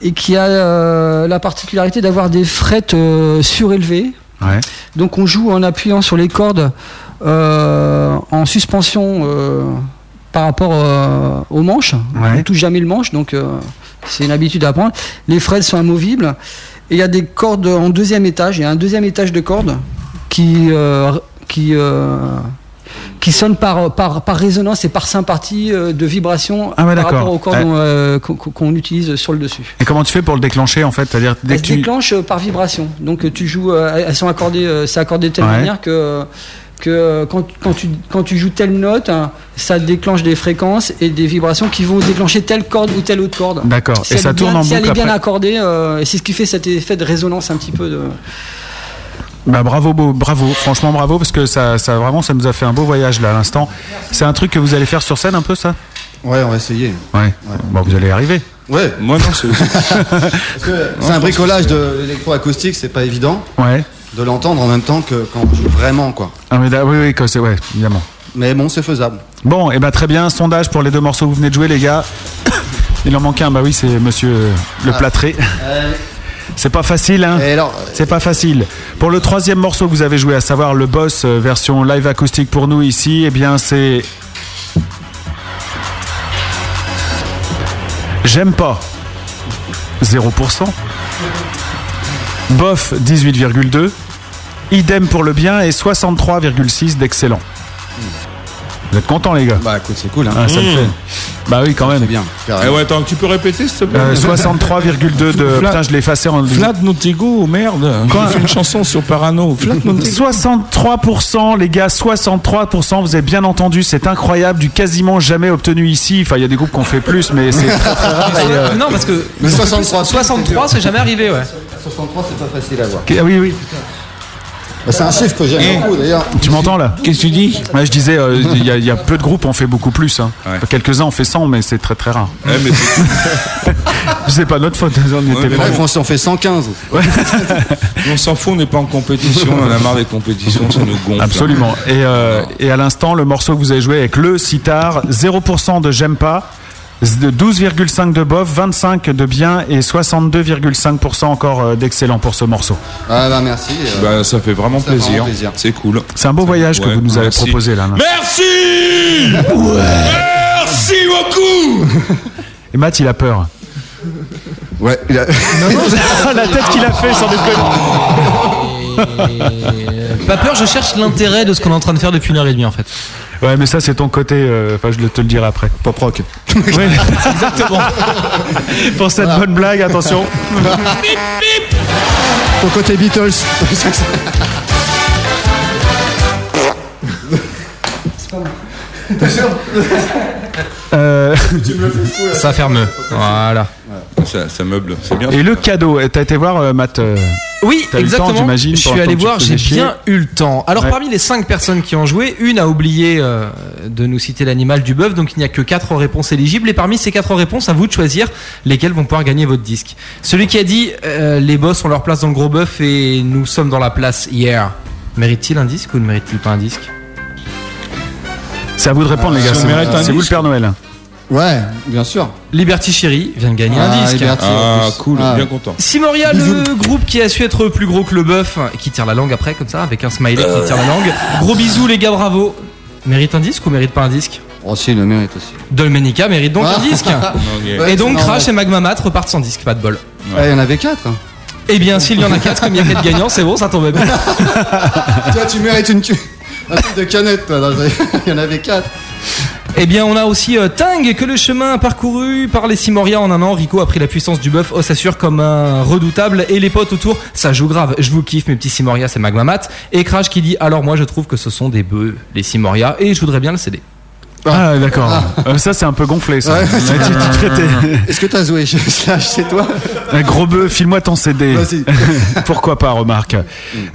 et qui a euh, la particularité d'avoir des frettes euh, surélevées. Ouais. Donc on joue en appuyant sur les cordes euh, en suspension par rapport euh, au manche. On ne touche jamais le manche, donc euh, c'est une habitude à prendre. Les fraises sont amovibles. Et il y a des cordes en deuxième étage. Il y a un deuxième étage de cordes qui, euh, qui, euh, qui sonne par, par, par résonance et par sympathie euh, de vibration Ah ouais, par rapport aux cordes euh, qu'on- utilise sur le dessus. Et comment tu fais pour le déclencher en fait? C'est-à-dire Elles se tu. déclenchent par vibration. Donc tu joues, elles sont accordées, c'est accordé de telle Ouais. manière que que euh, quand, quand, tu, quand tu joues telle note, hein, ça déclenche des fréquences et des vibrations qui vont déclencher telle corde ou telle autre corde. D'accord. Si Et ça est bien- tourne en Si elle est bien après. accordée, euh, et c'est ce qui fait cet effet de résonance un petit peu de. Bah bravo, beau- bravo, franchement bravo parce que ça, ça vraiment ça nous a fait un beau voyage là à l'instant. C'est un truc que vous allez faire sur scène un peu ça? Ouais, on va essayer. Ouais. Bon, vous allez y arriver. Ouais. Moi non, c'est. [laughs] Parce que c'est un bricolage de l'électroacoustique, c'est pas évident Ouais. De l'entendre en même temps que quand on joue vraiment, quoi. Ah mais là, oui oui c'est ouais évidemment. Mais bon, c'est faisable. Bon, et ben très bien, sondage pour les deux morceaux que vous venez de jouer, les gars. [coughs] Il en manque un, bah oui, c'est monsieur euh, le Ah. plâtré. C'est pas facile, hein C'est pas facile. Pour le troisième morceau que vous avez joué, à savoir le boss euh, version live acoustique pour nous ici, eh bien c'est. J'aime pas. 0%. Bof, 18,2. Idem pour le bien et 63,6 d'excellent. Vous êtes contents, les gars? Bah écoute, c'est cool, hein. Ah, ça me Mmh. fait. Bah oui, quand même. C'est bien. Eh ouais, attends, tu peux répéter s'il te plaît? Euh, 63,2 de. Flat- Putain, je l'ai effacé en. Flat Notego, merde. Quoi fait une chanson sur Parano. Flat Notego. 63%, les gars, 63%, vous avez bien entendu, c'est incroyable, du quasiment jamais obtenu ici. Enfin, il y a des groupes qui ont fait plus, mais c'est très très rare. et, euh, Non, parce que. Mais 63, 63, c'est jamais arrivé, ouais. 63, c'est pas facile à voir. Ah oui, oui. Bah, c'est un chiffre que j'aime Eh. beaucoup, d'ailleurs. Tu m'entends là Qu'est-ce que tu dis Ouais, je disais, euh, il y, a- il y a peu de groupes, on fait beaucoup plus. Hein. Ouais. Quelques-uns, on fait 100, mais c'est très très rare. Ouais, mais c'est- [laughs] C'est pas notre faute, on était pas- on s'en fait 115. [laughs] on s'en fout, on n'est pas en compétition. On en a marre des compétitions, ça nous gonfle. Absolument. Et, euh, et à l'instant, le morceau que vous avez joué avec le sitar, 0% de j'aime pas, 12,5 de bof, 25 de bien et 62,5% encore euh, d'excellent pour ce morceau. Ah bah merci. euh, Bah, ça fait vraiment Ça plaisir. vraiment plaisir. C'est cool. C'est un beau voyage que vous nous avez proposé là. Merci [laughs] Merci beaucoup Et Matt, il a peur. Ouais, il a- [laughs] La tête qu'il a fait sans déconner. [laughs] Pas peur, je cherche l'intérêt de ce qu'on est en train de faire depuis une heure et demie en fait. Ouais, mais ça, c'est ton côté. euh, Enfin, je te le dirai après. Pop rock. [laughs] Oui, exactement. [laughs] Pour cette bonne blague, attention. [laughs] Ton côté Beatles. Euh, Ça ferme. Voilà. ça, ça meuble, c'est bien. Et le cadeau, t'as été voir euh, Matt euh, Oui, T'as eu le temps, exactement. j'imagine, je suis le temps allé que tu voir, j'ai faisais bien eu le temps. Alors Ouais. parmi les 5 personnes qui ont joué, une a oublié euh, de nous citer l'animal du bœuf, donc il n'y a que 4 réponses éligibles. Et parmi ces 4 réponses, à vous de choisir lesquelles vont pouvoir gagner votre disque. Celui qui a dit euh, les boss ont leur place dans le gros bœuf et nous sommes dans la place hier, mérite-t-il un disque ou ne mérite-t-il pas un disque? C'est à vous de répondre, les gars. on C'est mérite un c'est vous le disque Père Noël. Ouais, bien sûr. Liberty Chérie vient de gagner Ah, un disque. Liberty, en Ah, plus. cool, Ah. bien content. Simoria, le groupe qui a su être plus gros que le bœuf, qui tire la langue après, comme ça, avec un smiley qui tire la langue. Gros bisous, les gars, bravo. Mérite un disque ou mérite pas un disque? Oh, si, il le mérite aussi. Dolmenica mérite donc Ah. un disque. [laughs] Ok. et donc c'est Crash et Magma Mat repartent sans disque, pas de bol. Ouais, il y en avait 4. Eh bien, s'il y en a 4, comme il y a 4 gagnants, c'est bon, ça tombe bien. [laughs] Toi, tu mérites une cu- un truc de canette, toi. dans- [laughs] Il y en avait 4. Eh bien, on a aussi euh, Ting, que le chemin parcouru par les Simoria en un an. Rico a pris la puissance du bœuf, oh, s'assure comme un redoutable. Et les potes autour, ça joue grave. Je vous kiffe, mes petits Simoria, c'est Magma Mat. Et Crash qui dit, alors moi, je trouve que ce sont des bœufs, les Simoria, et je voudrais bien le céder. Ah, d'accord. Euh, ça, c'est un peu gonflé, ça. Ouais, fais tes- [laughs] Est-ce que t'as joué chez Slash, c'est toi Un gros bœuf, file-moi ton CD. Vas-y. [laughs] Pourquoi pas, remarque.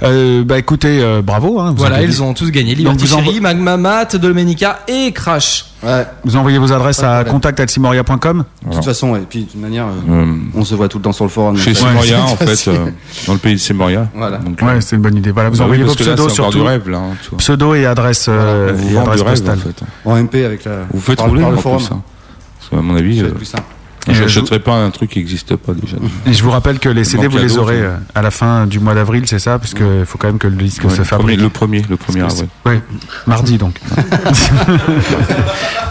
Euh, bah écoutez, euh, bravo. hein, vous Voilà, ils ont tous gagné. Donc, Liberty Cherry, Magma Mat, Dolmenica et Crash. Ouais. Vous envoyez vos adresses à contact.simoria.com De toute façon, ouais. Et puis, de toute manière, euh, Euh, on se voit tout le temps sur le forum. Chez Simoria, en fait, euh, dans le pays de Simoria. Voilà. Donc, Ouais, c'est une bonne idée. Voilà, vous bah oui, envoyez vos pseudos surtout. du rêve, là. hein, tu vois. Pseudo et adresse, euh, et adresse rêve, postale. en fait. En MP avec la. Vous faites rouler par le forum. plus, hein. Parce que, à mon avis, C'est plus simple. Je n'achèterai pas un truc qui n'existe pas déjà. Et je vous rappelle que les CD, vous les aurez euh, à la fin du mois d'avril, c'est ça Parce qu'il faut quand même que le disque Ouais, se le fabrique. premier- le premier- le premier avril. c'est- Oui, mardi donc. [laughs]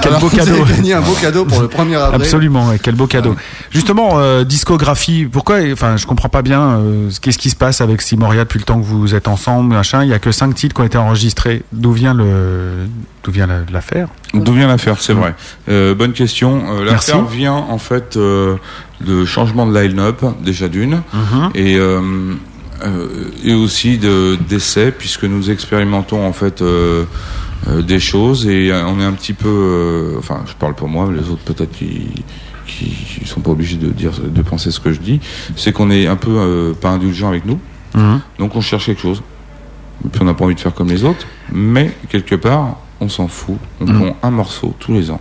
Quel Alors, beau vous cadeau. avez gagné un beau cadeau pour le [laughs] 1er avril. Absolument, ouais, quel beau cadeau. Justement, euh, discographie, pourquoi Enfin, je comprends pas bien euh, qu'est-ce qui se passe avec Simoria depuis le temps que vous êtes ensemble, machin. Il y a que cinq titres qui ont été enregistrés. D'où vient le, d'où vient la- l'affaire? D'où vient l'affaire, c'est vrai. Euh, bonne question. Euh, l'affaire vient en fait euh, de changement de line-up déjà d'une Mhm. et euh, euh, et aussi de d'essais puisque nous expérimentons en fait euh, euh, des choses et euh, on est un petit peu, euh, enfin, je parle pour moi, mais les autres peut-être qui qui sont pas obligés de dire de penser ce que je dis, c'est qu'on est un peu euh, pas indulgent avec nous. Mhm. Donc on cherche quelque chose. Et puis on n'a pas envie de faire comme les autres, mais quelque part, on s'en fout. On Mhm. prend un morceau tous les ans.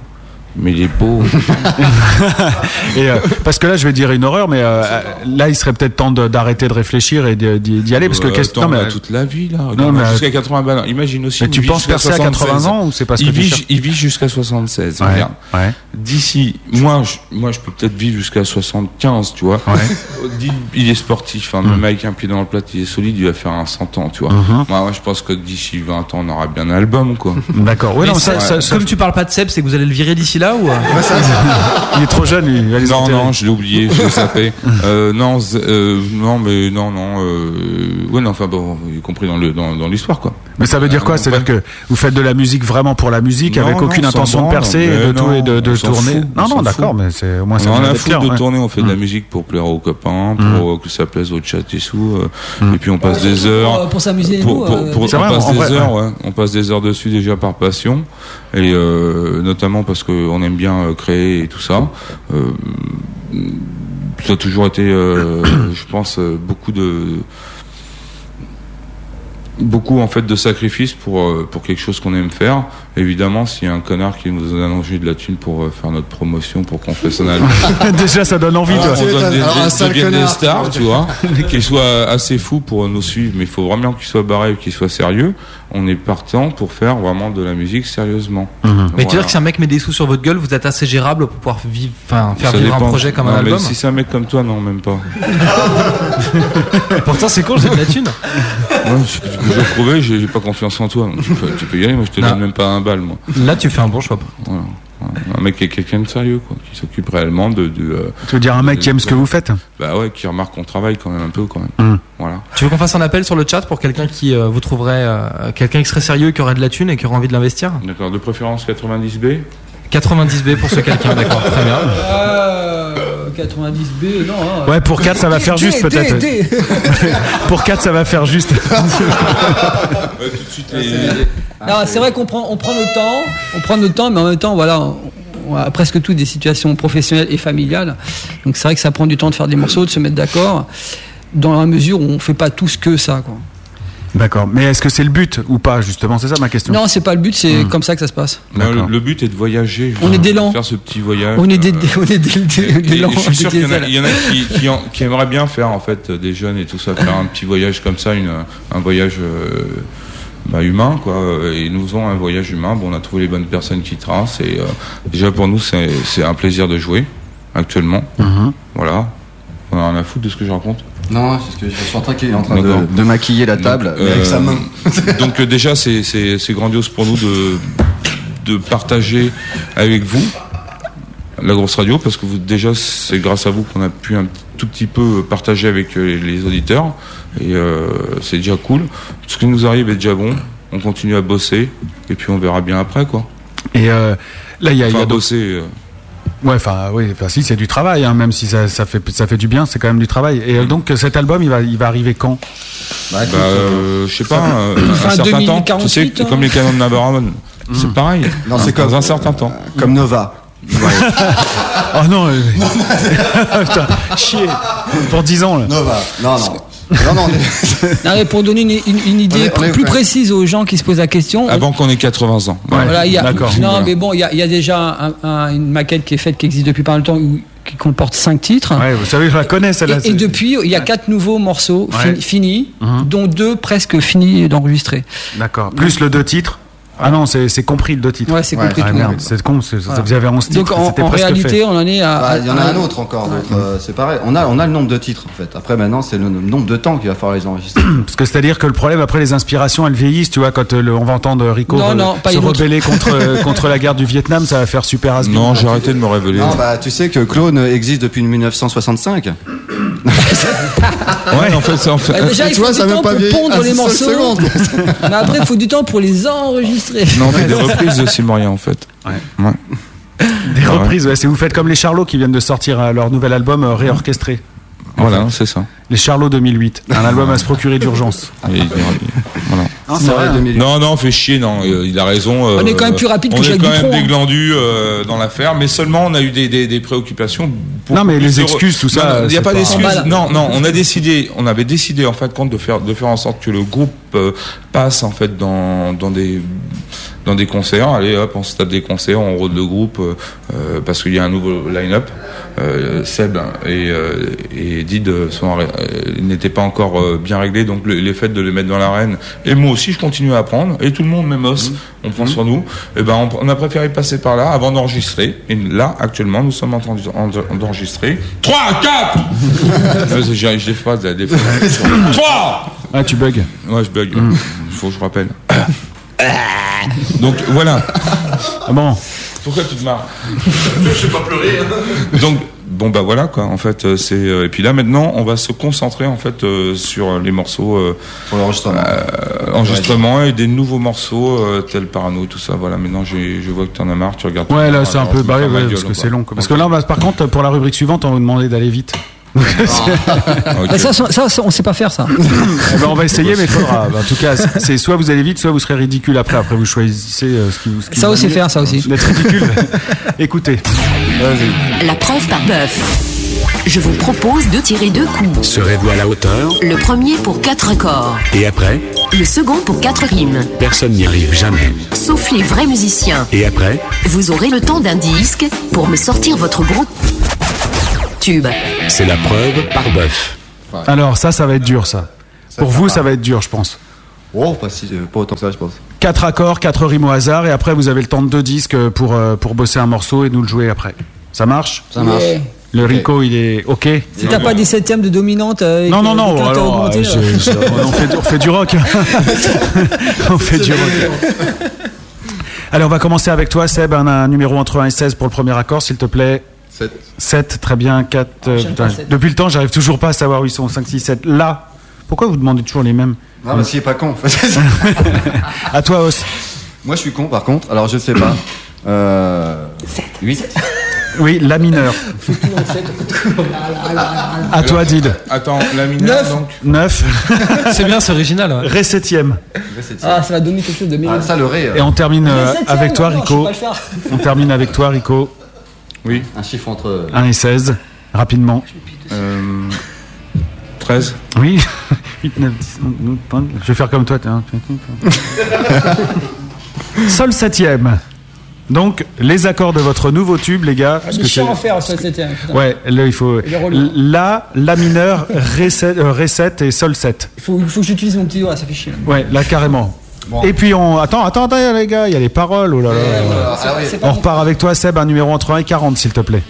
Mais il est beau. [laughs] Et, euh, parce que là, je vais dire une horreur, mais euh, euh, là, il serait peut-être temps d'arrêter de réfléchir et d'y aller, parce que Euh, qu'est-ce- attends, non, mais toute la vie là. Non, Regarde, mais, jusqu'à 80 balles. Imagine aussi. Mais tu penses percer à 80 ans ou c'est parce que il tu vit, cherches il vit jusqu'à 76. Ouais, regarde. ouais. D'ici, moi, je, moi, je peux peut-être vivre jusqu'à 75, tu vois. [laughs] Dis- Il est sportif, hein, même avec un pied dans le plat, il est solide, il va faire un 100 ans, tu vois. Mhm. Moi, moi, je pense que d'ici 20 ans, on aura bien un album, quoi. D'accord. Ouais, Mais non, ça, ça- ça- ça- comme tu parles pas de Seb, c'est que vous allez le virer d'ici là ou euh il est trop jeune, lui. Il va les Non, enterrer. non, je l'ai oublié, je l'ai sapé. [laughs] Euh, non, z- euh, non, mais non, non. Euh, ouais, non, enfin bon, y compris dans le dans, dans l'histoire, quoi. Mais ça veut dire quoi? Euh, C'est-à-dire que vous faites de la musique vraiment pour la musique, Non, avec non, aucune on s'en intention de percer, mais de tout non, et de, de on tourner? fout, on non, non, d'accord, mais c'est au moins on ça mérite a clair, de ouais. tourner, on fait de la Mm. musique pour plaire aux copains, Mm. pour euh, que ça plaise au chat et sous, euh, et puis on passe des heures. pour- pour s'amuser, Pour, nous, pour- pour- on vrai, passe des vrai, heures, ouais. On passe des heures dessus déjà par passion, et euh, notamment parce qu'on aime bien créer et tout ça. Euh, ça a toujours été, euh, [coughs] je pense, beaucoup de beaucoup en fait de sacrifices pour euh, pour quelque chose qu'on aime faire. Évidemment, s'il y a un connard qui nous a allongé de la thune pour euh, faire notre promotion, pour qu'on fasse un album, [laughs] Déjà, ça donne envie, Alors, toi. on donne des, Alors, un des- stars, tu vois. [laughs] qu'ils soient assez fous pour nous suivre, mais il faut vraiment qu'ils soient barrés, qu'ils soient sérieux. On est partant pour faire vraiment de la musique sérieusement. Mais tu veux dire que si un mec met des sous sur votre gueule, vous êtes assez gérable pour pouvoir vivre, enfin, faire Ça vivre un dépend. projet comme Non, un mais album Si c'est un mec comme toi, non, même pas. [laughs] Pourtant, c'est con, j'ai de la thune. Ouais, je, je peux prouver, j'ai j'ai pas confiance en toi. donc Tu peux, tu peux y aller, moi je te Non. donne même pas un moi. Là, tu fais un bon choix. Voilà. Un mec qui est quelqu'un de sérieux, quoi, qui s'occupe réellement de. de euh, Tu veux dire un mec qui aime ce que vous faites Bah ouais, qui remarque qu'on travaille quand même un peu, quand même. Mm. Voilà. Tu veux qu'on fasse un appel sur le chat pour quelqu'un qui euh, vous trouverait, euh, quelqu'un qui serait sérieux, qui aurait de la thune et qui aurait envie de l'investir? D'accord, de préférence 90B 90B pour ce quelqu'un, d'accord, très bien. Euh, 90B, non. hein. Ouais, pour 4, [laughs] ça va faire juste peut-être. Pour 4, ça va faire juste. tout de suite, Non, c'est vrai qu'on prend, on prend notre temps, on prend notre temps, mais en même temps, voilà, on, on a presque toutes des situations professionnelles et familiales. Donc c'est vrai que ça prend du temps de faire des morceaux, de se mettre d'accord, dans la mesure où on fait pas tous que ça. Quoi. D'accord. Mais est-ce que c'est le but ou pas, justement? C'est ça ma question. Non, c'est pas le but, c'est Hmm. comme ça que ça se passe. Non, le, le but est de voyager. On est des lents. Faire ce petit voyage. On est des, euh, [laughs] on est lents, je suis sûr qu'il y en a, diesels. il y en a qui, qui, en- qui aimeraient bien faire en fait euh, des jeunes et tout ça, faire un petit voyage comme ça, une, un voyage euh, bah, humain quoi. euh, Et nous faisons un voyage humain. Bon, on a trouvé les bonnes personnes qui tracent et euh, déjà pour nous c'est c'est un plaisir de jouer actuellement. Mhm. Voilà. On a rien à foutre de ce que je raconte. Non, c'est ce que je suis en train qu'il est en train de, de maquiller la table Donc, mais avec euh, sa main. [laughs] donc euh, déjà c'est c'est c'est grandiose pour nous de de partager avec vous la grosse radio parce que vous déjà c'est grâce à vous qu'on a pu un tout petit peu partager avec euh, les, les auditeurs et euh, c'est déjà cool. Ce qui nous arrive est déjà bon. On continue à bosser et puis on verra bien après quoi. Et euh, là, il y a, il y a bosser. euh, Ouais, enfin, oui, enfin, si, c'est du travail, hein, même si ça, ça, fait, ça fait du bien, c'est quand même du travail. Et euh, donc, cet album, il va, il va arriver quand? Bah, euh, je sais pas, euh, Fin un certain temps. Tu 2048, sais, hein. comme les canons de Navarone, c'est pareil. Non, c'est dans comme- un certain temps. Comme Nova. Oh [laughs] non euh, [laughs] Putain, chier Pour 10 ans, là. Nova. Non, non. Non, non, on est- [laughs] Non, mais pour donner une, une- une idée On est- on est- plus précise aux gens qui se posent la question, Avant qu'on ait 80 ans. Voilà, il y a, d'accord. Non, Voilà. mais bon, il y a, il y a déjà un- un- une maquette qui est faite, qui existe depuis pas longtemps, où- qui comporte cinq titres. Ouais, vous savez, je la connais, celle-là. Et, et depuis, il y a quatre nouveaux morceaux Ouais. fin- finis, Mhm. dont deux presque finis d'enregistrer. D'accord. Plus le deux titres Ah non, c'est c'est compris le deux titres. Ouais, c'est compris Ah, tout. merde, c'est con, Voilà. vous avez 11 titres, Donc en, réalité, fait. on en est à. Bah, Il y en a un autre encore, euh, c'est pareil. On a, on a le nombre de titres en fait. Après maintenant, c'est le nombre de temps qu'il va falloir les enregistrer. [clears throat] Parce que c'est-à-dire que le problème après les inspirations elles vieillissent, tu vois, quand euh, le- on va entendre Rico Non, non, pas se rebeller contre [laughs] euh, contre la guerre du Vietnam, ça va faire super has Non, j'ai arrêté de me révéler. Non, bah, tu sais que Clone existe depuis 1965. [laughs] Ouais, en fait, c'est en fait. Bah, déjà, il Tu faut vois, du ça temps même pas pour pondre un les morceaux. [laughs] Mais après, il faut du temps pour les enregistrer. Non, on fait des [laughs] reprises de Simoria en fait. Ouais. Des Ah ouais. reprises, ouais, c'est vous faites comme les Charlots qui viennent de sortir euh, leur nouvel album euh, réorchestré. Voilà, c'est ça. Les Charlots 2008, un album à se procurer d'urgence. Voilà. Non, c'est vrai. Non, non, fait chier, non, euh, il a raison. euh, On est quand même plus rapide que On est quand même Dutronc, hein. déglandu euh, dans l'affaire, mais seulement on a eu des, des, des préoccupations. Non, mais les de- excuses, tout ça, Il n'y a pas pas- d'excuses. S'emballe. Non, non, on a décidé, on avait décidé en fait compte de faire de faire en sorte que le groupe euh, passe en fait dans dans des dans des concerts. Allez, hop, on se tape des concerts, on rôde le groupe euh, euh, parce qu'il y a un nouveau line-up. Euh, Seb et, et Did n'étaient pas encore bien réglés, donc le, les faits de les mettre dans l'arène. Et moi aussi, je continue à apprendre. Et tout le monde, même os, on prend sur nous. Et ben, on, on a préféré passer par là avant d'enregistrer. Et là, actuellement, nous sommes en train d'en- d'enregistrer. 3, 4 J'y arrive, je les phrases, des fois. [laughs] 3 Ah, tu bugs. Ouais, je bug. Il faut que je rappelle. [laughs] Donc voilà. Ah bon. Pourquoi tu te marres Je sais pas pleurer. Donc bon bah voilà quoi. En fait euh, c'est euh, et puis là maintenant on va se concentrer en fait euh, sur les morceaux euh, pour l'enregistrement. enregistrement et des nouveaux morceaux euh, tels Parano tout ça. Voilà maintenant j'ai- je vois que t'en as marre. Tu regardes. Ouais, là c'est un peu ma ouais, parce que quoi. c'est long. quoi. Parce que là, bah, par contre, pour la rubrique suivante, on va vous demander d'aller vite. Mais ça, ça, ça, on sait pas faire ça. Eh ben, on va essayer, mais il faudra. [laughs] En tout cas, c'est soit vous allez vite, soit vous serez ridicule après. Après, vous choisissez euh, ce qui vous. ce qui Ça, vous mieux. faire, ça aussi. D'être ridicule. [laughs] Écoutez. La preuve par bœuf. Je vous propose de tirer deux coups. Serez-vous à la hauteur? Le premier pour quatre accords, Et après? Le second pour quatre rimes. Personne n'y arrive jamais. Sauf les vrais musiciens. Et après? Vous aurez le temps d'un disque pour me sortir votre gros tube. C'est la preuve par bœuf. Alors, ça, ça va être dur, ça. Pour vous, ça va être dur, je pense. Oh, pas, si, euh, pas autant que ça, je pense. Quatre accords, quatre rimes au hasard, et après, vous avez le temps de deux disques pour, euh, pour bosser un morceau et nous le jouer après. Ça marche? Ça marche. Yeah. Le Rico, il est OK? Si t'as pas des septièmes de dominante. euh, Non, que non, non, alors, augmentées, euh, là. je- je- on, fait, on fait du rock. [laughs] on fait du rock. [laughs] Allez, on va commencer avec toi, Seb. Un, un numéro entre 1 et 16 pour le premier accord, s'il te plaît. 7. 7, très bien. 4. J'aime pas sept. depuis le temps, j'arrive toujours pas à savoir où ils sont. 5, 6, 7. Là. Pourquoi vous demandez toujours les mêmes Non, qu'il est pas con. [laughs] À toi, Os. Moi, je suis con, par contre. Alors, je sais pas. Euh... 8. [laughs] Oui, la mineure. À toi, Did. Attends, la mineure Neuf. donc. 9. [laughs] C'est bien, c'est original. ouais. Ré 7ème. Ah, ça va donner quelque chose de meilleur. Ah, ça, le ré. euh, Et on termine euh, septième, avec toi, Rico. On termine avec toi, Rico. Oui. Un chiffre entre. 1 et 16. Rapidement. Euh, 13. Oui. 8, 9, 10, 11, 12, Je vais faire comme toi. un- Sol septième. Donc, les accords de votre nouveau tube, les gars. parce C'est que chiant c'est- à faire sur le septième. putain. Ouais, là, il faut. Il est relou. La, La mineur, Ré 7, euh, Ré 7 et Sol 7. Il faut, il faut que j'utilise mon petit doigt, ça fait chier. Ouais, là, carrément. Et puis, on. Attends, attends, attends, les gars, il y a les paroles. Oh là là. Ah, oui. On repart avec toi, Seb, un numéro entre 1 et 40, s'il te plaît.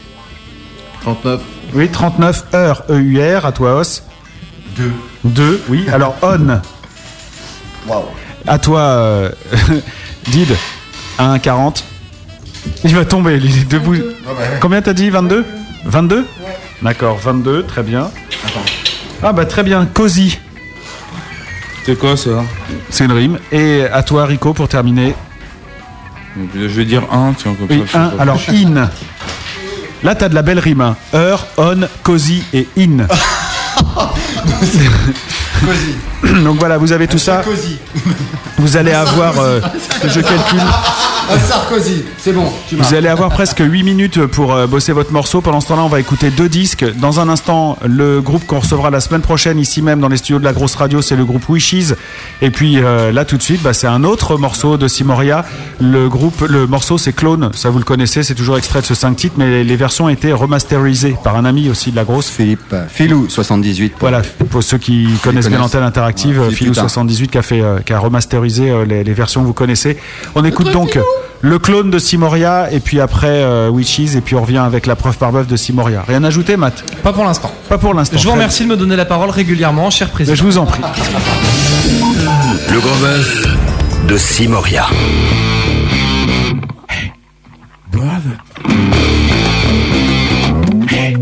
39. Oui, 39 heures EUR, à toi, Os. 2. 2, oui. Alors, on. Waouh. À toi, euh, [laughs] Did. 1 40. Il va tomber, il est debout. Combien t'as dit 22 22 D'accord, 22, très bien. Ah bah très bien, Cozy. C'est quoi ça C'est une rime. Et à toi, Rico, pour terminer. Je vais dire 1, tiens, comme Oui, ça. je sais 1. pas. Alors, in. Là, t'as de la belle rime. hein. Heure, on, cozy et in. [laughs] Cosy. [coughs] Donc voilà, vous avez tout ça. Cosy. Vous allez avoir, euh, je calcule, Un Sarkozy. C'est bon. Tu vous allez avoir presque 8 minutes pour euh, bosser votre morceau. Pendant ce temps-là, on va écouter deux disques. Dans un instant, le groupe qu'on recevra la semaine prochaine ici même dans les studios de la grosse radio, c'est le groupe Wishes. Et puis euh, là, tout de suite, bah, c'est un autre morceau de Simoria. Le groupe, le morceau, c'est Clone. Ça, vous le connaissez, c'est toujours extrait de ce 5 titres, mais les versions ont été remasterisées par un ami aussi de la grosse. Philippe. Philou, 78. Voilà, pour ceux qui connaissent connaissent. l'antenne interactive, Ouais, euh, c'est Philou plus tard. 78 qui a fait, euh, qui a remasterisé euh, les, les versions que vous connaissez. On écoute donc le clone de Simoria et puis après euh, Witches et puis on revient avec la preuve par bœuf de Simoria. Rien à ajouter, Matt? Pas pour l'instant. Pas pour l'instant. Je vous remercie de me donner la parole régulièrement, cher président. je vous en prie. Le gros bœuf de Simoria. Brother. Hey,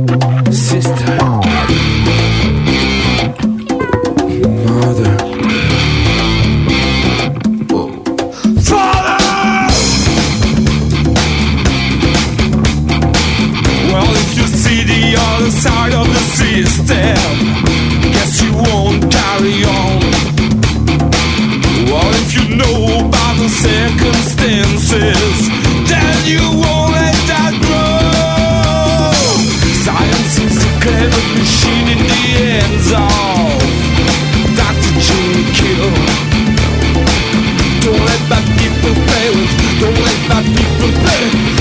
sister. Guess you won't carry on. Well, if you know about the circumstances, then you won't let that grow. Science is a clever machine in the of Dr. Don't let bad people play with. Don't let bad people play.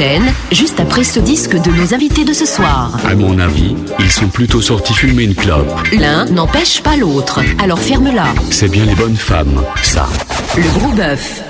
L'antenne juste après ce disque de nos invités de ce soir. À mon avis, ils sont plutôt sortis fumer une clope. L'un n'empêche pas l'autre, alors ferme-la. C'est bien les bonnes femmes, ça. Le gros bœuf.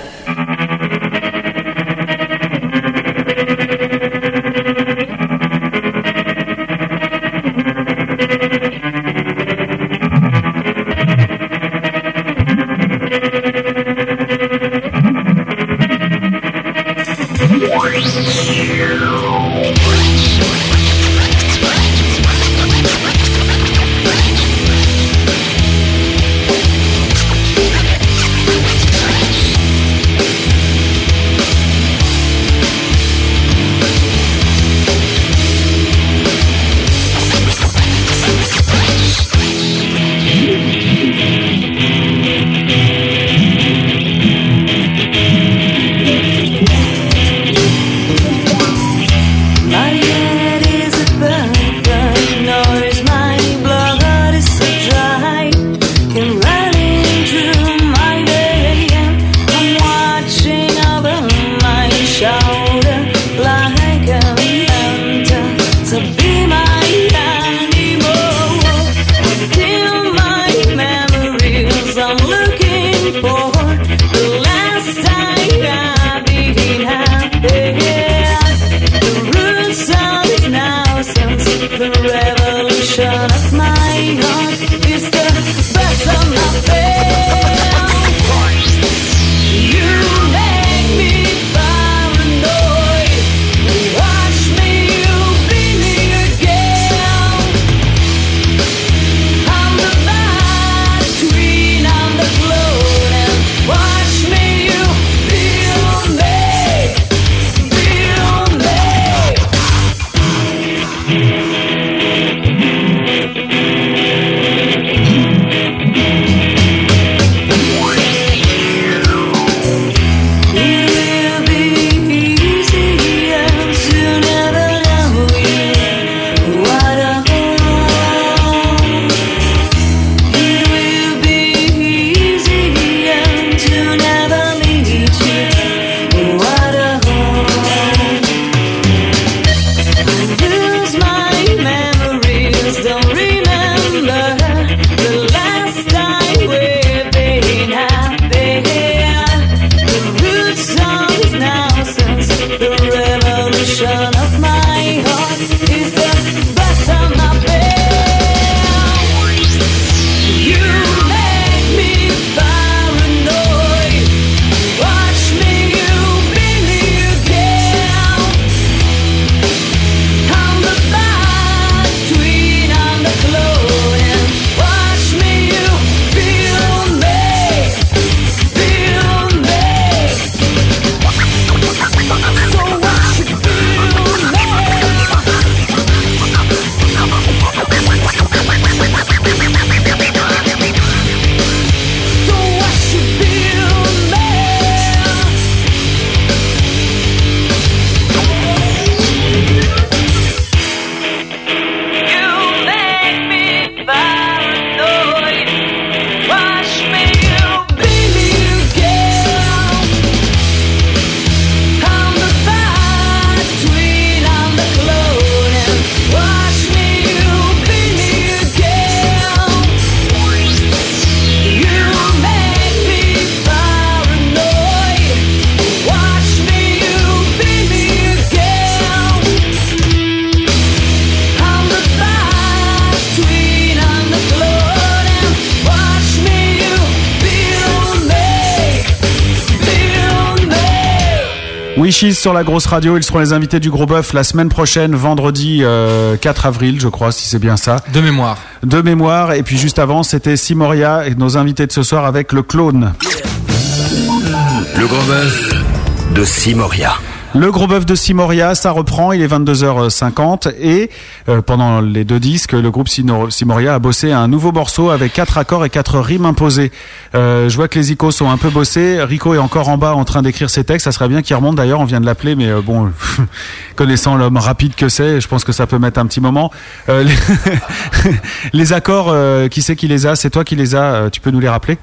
Sur la grosse radio, ils seront les invités du Gros Bœuf la semaine prochaine, vendredi euh, 4 avril, je crois, si c'est bien ça. De mémoire. De mémoire, et puis juste avant, c'était Simoria et nos invités de ce soir avec le clone. Le gros bœuf de Simoria. Le gros bœuf de Simoria, ça reprend, il est 22h50 et euh, pendant les deux disques, le groupe Simoria a bossé un nouveau morceau avec quatre accords et quatre rimes imposées. Euh, je vois que les icônes sont un peu bossés, Rico est encore en bas en train d'écrire ses textes, ça serait bien qu'il remonte. D'ailleurs, on vient de l'appeler mais euh, bon, [laughs] connaissant l'homme rapide que c'est, je pense que ça peut mettre un petit moment. Euh, les, [laughs] les accords, qui c'est qui les a? C'est toi qui les as, tu peux nous les rappeler?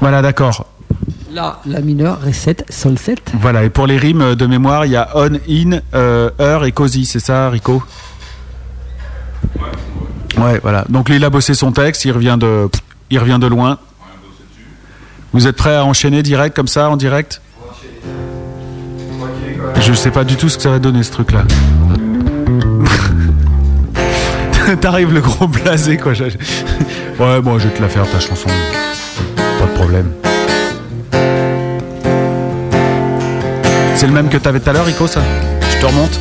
Voilà, d'accord. La, la mineure, Ré 7, Sol 7. Voilà, et pour les rimes de mémoire, il y a on, in, heure et cosy, c'est ça, Rico? Ouais, voilà. Donc il a bossé son texte, il revient de, il revient de loin. Vous êtes prêts à enchaîner direct, comme ça, en direct? Je sais pas du tout ce que ça va donner, ce truc-là. [laughs] T'arrives le gros blasé, quoi. Ouais, bon, je vais te la faire, ta chanson. Pas de problème. C'est le même que t'avais tout à l'heure, Rico, ça? Je te remonte?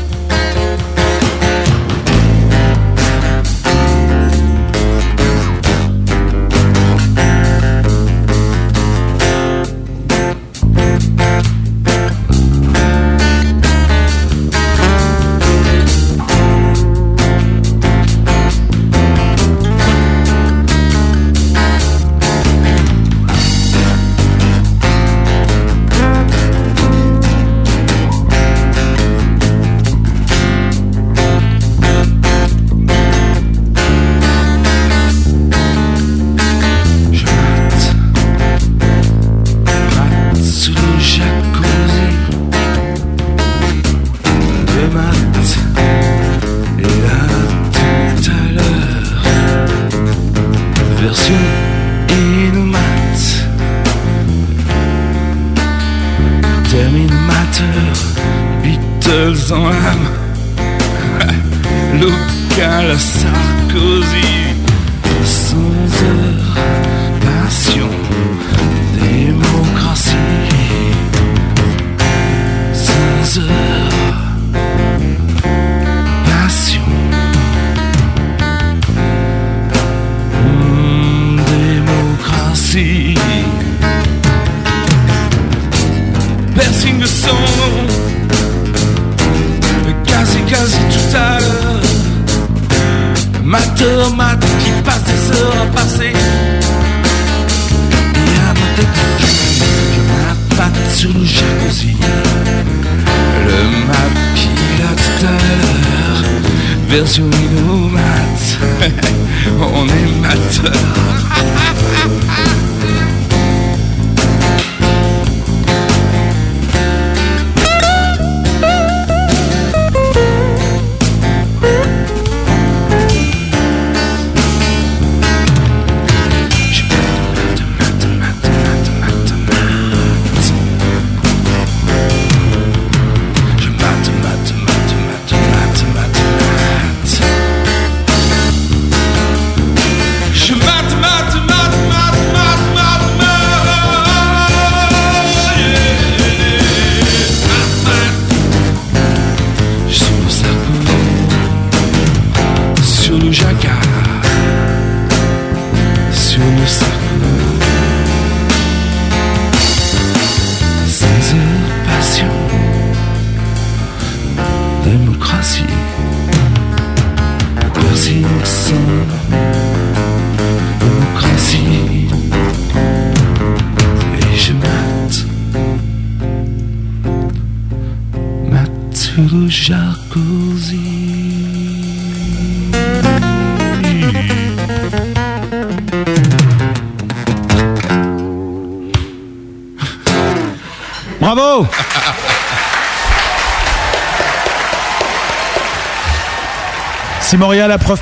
Version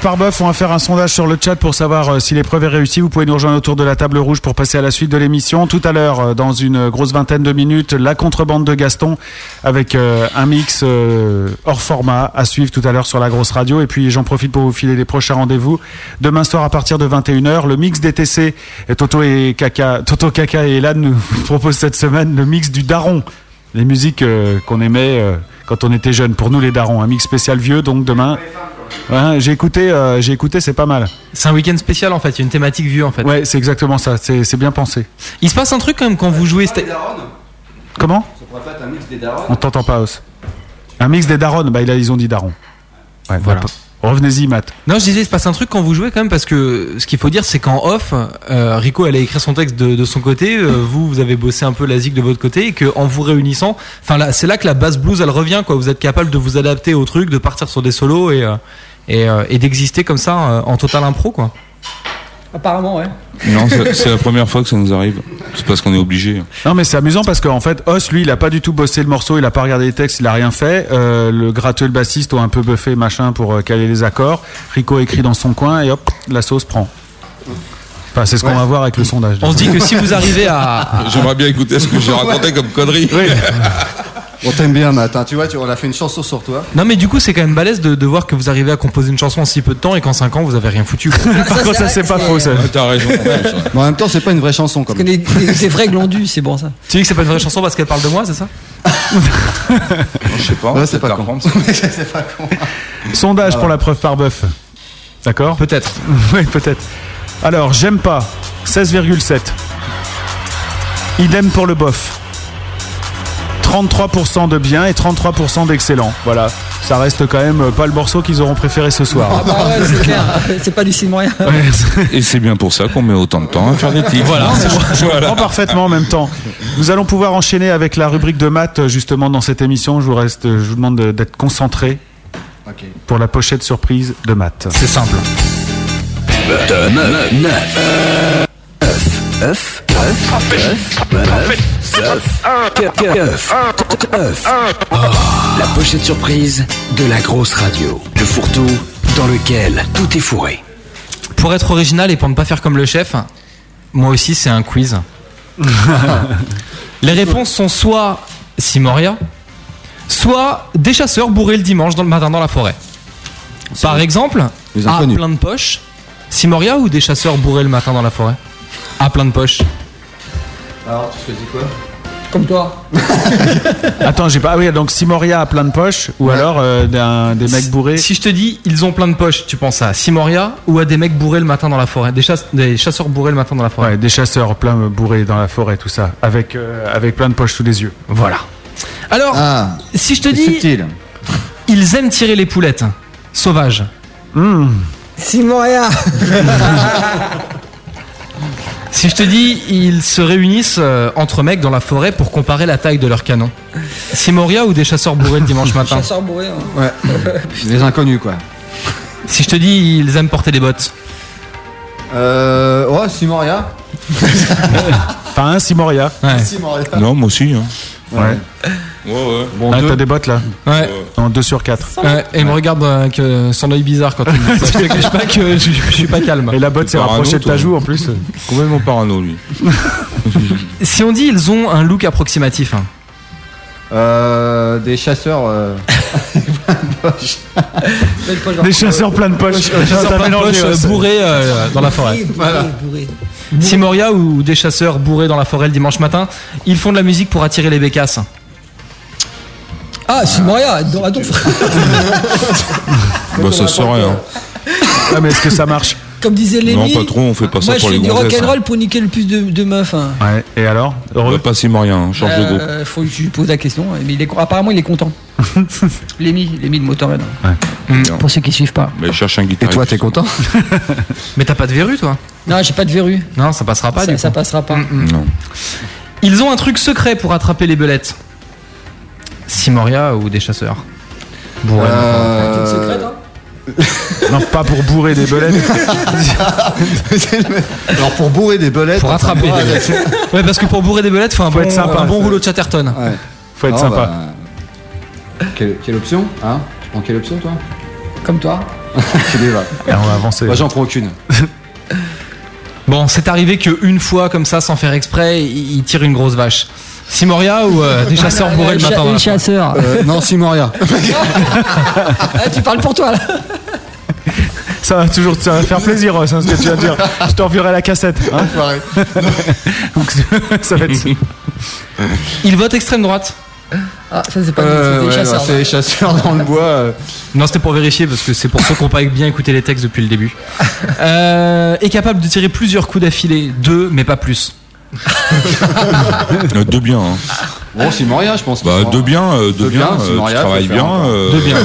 Simoria, la preuve par bœuf, on va faire un sondage sur le chat pour savoir euh, si l'épreuve est réussie. Vous pouvez nous rejoindre autour de la table rouge pour passer à la suite de l'émission. Tout à l'heure, euh, dans une grosse vingtaine de minutes, la contrebande de Gaston avec euh, un mix hors format à suivre tout à l'heure sur la grosse radio. Et puis j'en profite pour vous filer les prochains rendez-vous. Demain soir à partir de 21h, le mix DTC, Toto et Kaka, Toto Kaka et Elan nous [laughs] proposent cette semaine le mix du Daron. Les musiques qu'on aimait quand on était jeune. Pour nous les darons, un mix spécial vieux. Donc demain, Ouais, j'ai écouté, euh, j'ai écouté, c'est pas mal. C'est un week-end spécial en fait, il y a une thématique vue en fait. Ouais, c'est exactement ça. C'est c'est bien pensé. Il se passe un truc quand même quand vous jouez. Comment? Ça pourrait pas être un mix des darons On t'entend pas, Os. Un mix des darons. Bah ils ont dit daron. Ouais, Voilà. bah, Revenez-y, Matt. Non, je disais, il se passe un truc quand vous jouez quand même parce que ce qu'il faut dire, c'est qu'en off, euh, Rico, elle a écrit son texte de, son côté, euh, vous, vous avez bossé un peu la zig de votre côté et que en vous réunissant, c'est là que la bass blues, elle revient quoi. Vous êtes capable de vous adapter au truc, de partir sur des solos et euh, et, et d'exister comme ça en total impro quoi. Apparemment, ouais. Non, [laughs] c'est la première fois que ça nous arrive. C'est parce qu'on est obligé. Non, mais c'est amusant parce qu'en fait, Os, lui, il a pas du tout bossé le morceau, il a pas regardé les textes, il a rien fait. Euh, le gratteux, le bassiste ont un peu buffé, machin, pour euh, caler les accords. Rico écrit dans son coin et hop, la sauce prend. Enfin, c'est ce qu'on va voir avec le sondage. On se dit que si vous arrivez à, J'aimerais bien écouter ce que j'ai [laughs] raconté comme connerie. [laughs] On t'aime bien, Matt. hein. Tu vois, tu, on a fait une chanson sur toi. Non mais du coup c'est quand même balèze de, de voir que vous arrivez à composer une chanson en si peu de temps et qu'en 5 ans vous avez rien foutu. quoi. [laughs] Par contre, ça, c'est pas faux, ça. T'as raison. Mais en même temps, c'est pas une vraie chanson, comme. Les vrais glandus, c'est bon ça. Tu dis que c'est pas une vraie chanson parce qu'elle parle de moi, c'est ça? Je sais pas. Ouais, c'est pas con. [laughs] c'est pas con. Sondage pour la preuve par bœuf. D'accord? Peut-être. [laughs] Oui, peut-être. Alors, j'aime pas. 16,7. Idem pour le bof. 33% de bien et 33% d'excellent. Voilà. Ça reste quand même pas le morceau qu'ils auront préféré ce Ah soir. bah ouais, c'est clair. C'est pas du Simoria. Et c'est bien pour ça qu'on met autant de temps à faire des titres. Voilà. Je comprends parfaitement en même temps. Nous allons pouvoir enchaîner avec la rubrique de maths justement dans cette émission. Je vous, reste, je vous demande de- d'être concentré pour la pochette surprise de maths. C'est simple. Œuf, œuf, œuf, œuf. Oh, La pochette surprise de la grosse radio. Le fourre-tout dans lequel tout est fourré. Pour être original et pour ne pas faire comme le chef, moi aussi c'est un quiz. [laughs] Les réponses sont soit Simoria, soit des chasseurs bourrés le dimanche dans le matin dans la forêt. Par exemple, à plein de poches, Simoria ou des chasseurs bourrés le matin dans la forêt? À plein de poches. Alors, tu choisis quoi? Comme toi. [laughs] Attends, j'ai pas. Ah oui, donc Simoria a plein de poches ou alors euh, d'un- des mecs bourrés. Si je te dis ils ont plein de poches, tu penses à Simoria ou à des mecs bourrés le matin dans la forêt? Des, chasse- des chasseurs bourrés le matin dans la forêt Ouais, des chasseurs plein euh, bourrés dans la forêt, tout ça, avec euh, avec plein de poches sous les yeux. Voilà. Alors, Ah, si je te c'est dis subtil. ils aiment tirer les poulettes sauvages, Simoria. [laughs] Si je te dis, ils se réunissent euh, entre mecs dans la forêt pour comparer la taille de leur canon. Simoria ou des chasseurs bourrés le dimanche matin Chasseur bourré. hein. Ouais. [laughs] Les inconnus, quoi. Si je te dis, ils aiment porter des bottes. Euh. Ouais, Simoria. Enfin, un Simoria. Ouais. Simoria. Non, moi aussi. Hein. Ouais. Ouais, ouais. Bon, ah, t'as des bottes là Ouais. En 2 sur 4. Ouais, et il me regarde avec euh, son œil bizarre quand il me dit ça. Je te cache pas que je, je suis pas calme. Et la botte s'est rapprochée de ta joue en plus. Complètement parano, lui? [laughs] Si on dit ils ont un look approximatif, hein, Euh. Des chasseurs. euh, [laughs] Des chasseurs plein de poches. chasseurs T'as plein de poches, euh, bourrés euh, dans la forêt. bourré, bourré, bourré. Simoria ou des chasseurs bourrés dans la forêt le dimanche matin, ils font de la musique pour attirer les bécasses. Ah, Simoria. dans- Attends, Bah, ça serait. Hein. Ah, mais est-ce que ça marche? Comme disait Non, Lémi. pas trop, on fait pas ça Moi, je pour fais les du gonzesses. hein. rock'n'roll pour niquer le plus de, de meufs. hein. Ouais. Et alors Heureux pas si moyen, hein. change de groupe. Euh, faut que je lui pose la question. Mais il est, apparemment, il est content. [laughs] Lémi, Lémi de Motorhead. Bien. Pour ceux qui suivent pas. Mais cherche un Et guitariste. toi, t'es content [laughs] Mais t'as pas de verrue toi? Non, j'ai pas de verrue. Non, ça passera pas ça, du coup. ça passera pas. Non. Ils ont un truc secret pour attraper les belettes. Simoria ou des chasseurs? Euh, hein [laughs] Non, pas pour bourrer des belettes. [laughs] Alors, pour bourrer des belettes. Pour attraper des Ouais, belettes. Ouais, parce que pour bourrer des belettes, faut un Faut bon, être sympa. un bon rouleau de Chatterton. Ouais. Faut être sympa. bah, Quelle, quelle option Hein? Tu prends quelle option, toi? Comme toi. [laughs] Et on va avancer. Moi, j'en prends aucune. Bon, c'est arrivé qu'une fois, comme ça, sans faire exprès, il tire une grosse vache. Simoria ou euh, [laughs] des chasseurs Ah, bourrés le matin dans forêt chasseurs. Euh, non, Simoria. [laughs] Ah, tu parles pour toi là. Ça va toujours ça va faire plaisir, Ross, hein, ce que tu vas dire. Je t'enverrai la cassette. hein. [laughs] Donc, ça va être. Il vote extrême droite. Ah, ça c'est pas Euh, des ouais, chasseurs. bah, c'est les chasseurs dans le bois. euh. Non, c'était pour vérifier parce que c'est pour ceux qui n'ont pas bien écouté les textes depuis le début. Euh, est capable de tirer plusieurs coups d'affilée, deux, mais pas plus. Euh, Deux bien. Hein. Bon, Simoria, je pense. Bah, sont- deux bien, euh, deux Deux bien, bien, euh, tu travailles bien. euh, Deux bien.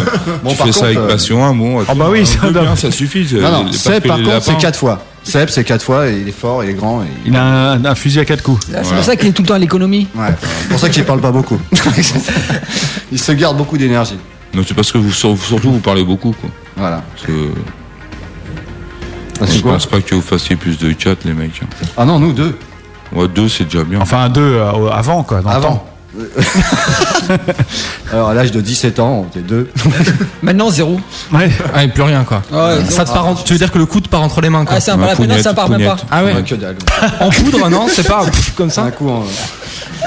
Bon, tu par fais ça avec euh, passion, amour. Ah bah oui, ça deux doit- bien, ça suffit. Non, non, Seb, par contre, c'est quatre fois. Seb, c'est quatre fois, et il est fort, il est grand. Et... Il a un, un fusil à quatre coups. C'est pour ça qu'il est tout le temps à l'économie. Ouais, c'est pour ça qu'il parle pas beaucoup. [laughs] il se garde beaucoup d'énergie. Non, c'est parce que vous, sur- surtout, vous parlez beaucoup, quoi. Voilà. Parce que. Ah, c'est je quoi pense pas que vous fassiez plus de chat, les mecs. hein. Ah non, nous deux. Ouais, deux, c'est déjà bien. Enfin, deux euh, avant, quoi. Dans le Avant. temps. [laughs] Alors à l'âge de 17 ans, on était deux. [laughs] Maintenant zéro. Ouais. Ah, et plus rien quoi. Ouais, ça te part en- tu veux dire que le coup te part entre les mains quoi. Ah, c'est un Ma par la peine, ça part même pas. Ah ouais. Ouais, que dalle. En poudre, non C'est pas [laughs] pff, comme ça. Un coup en.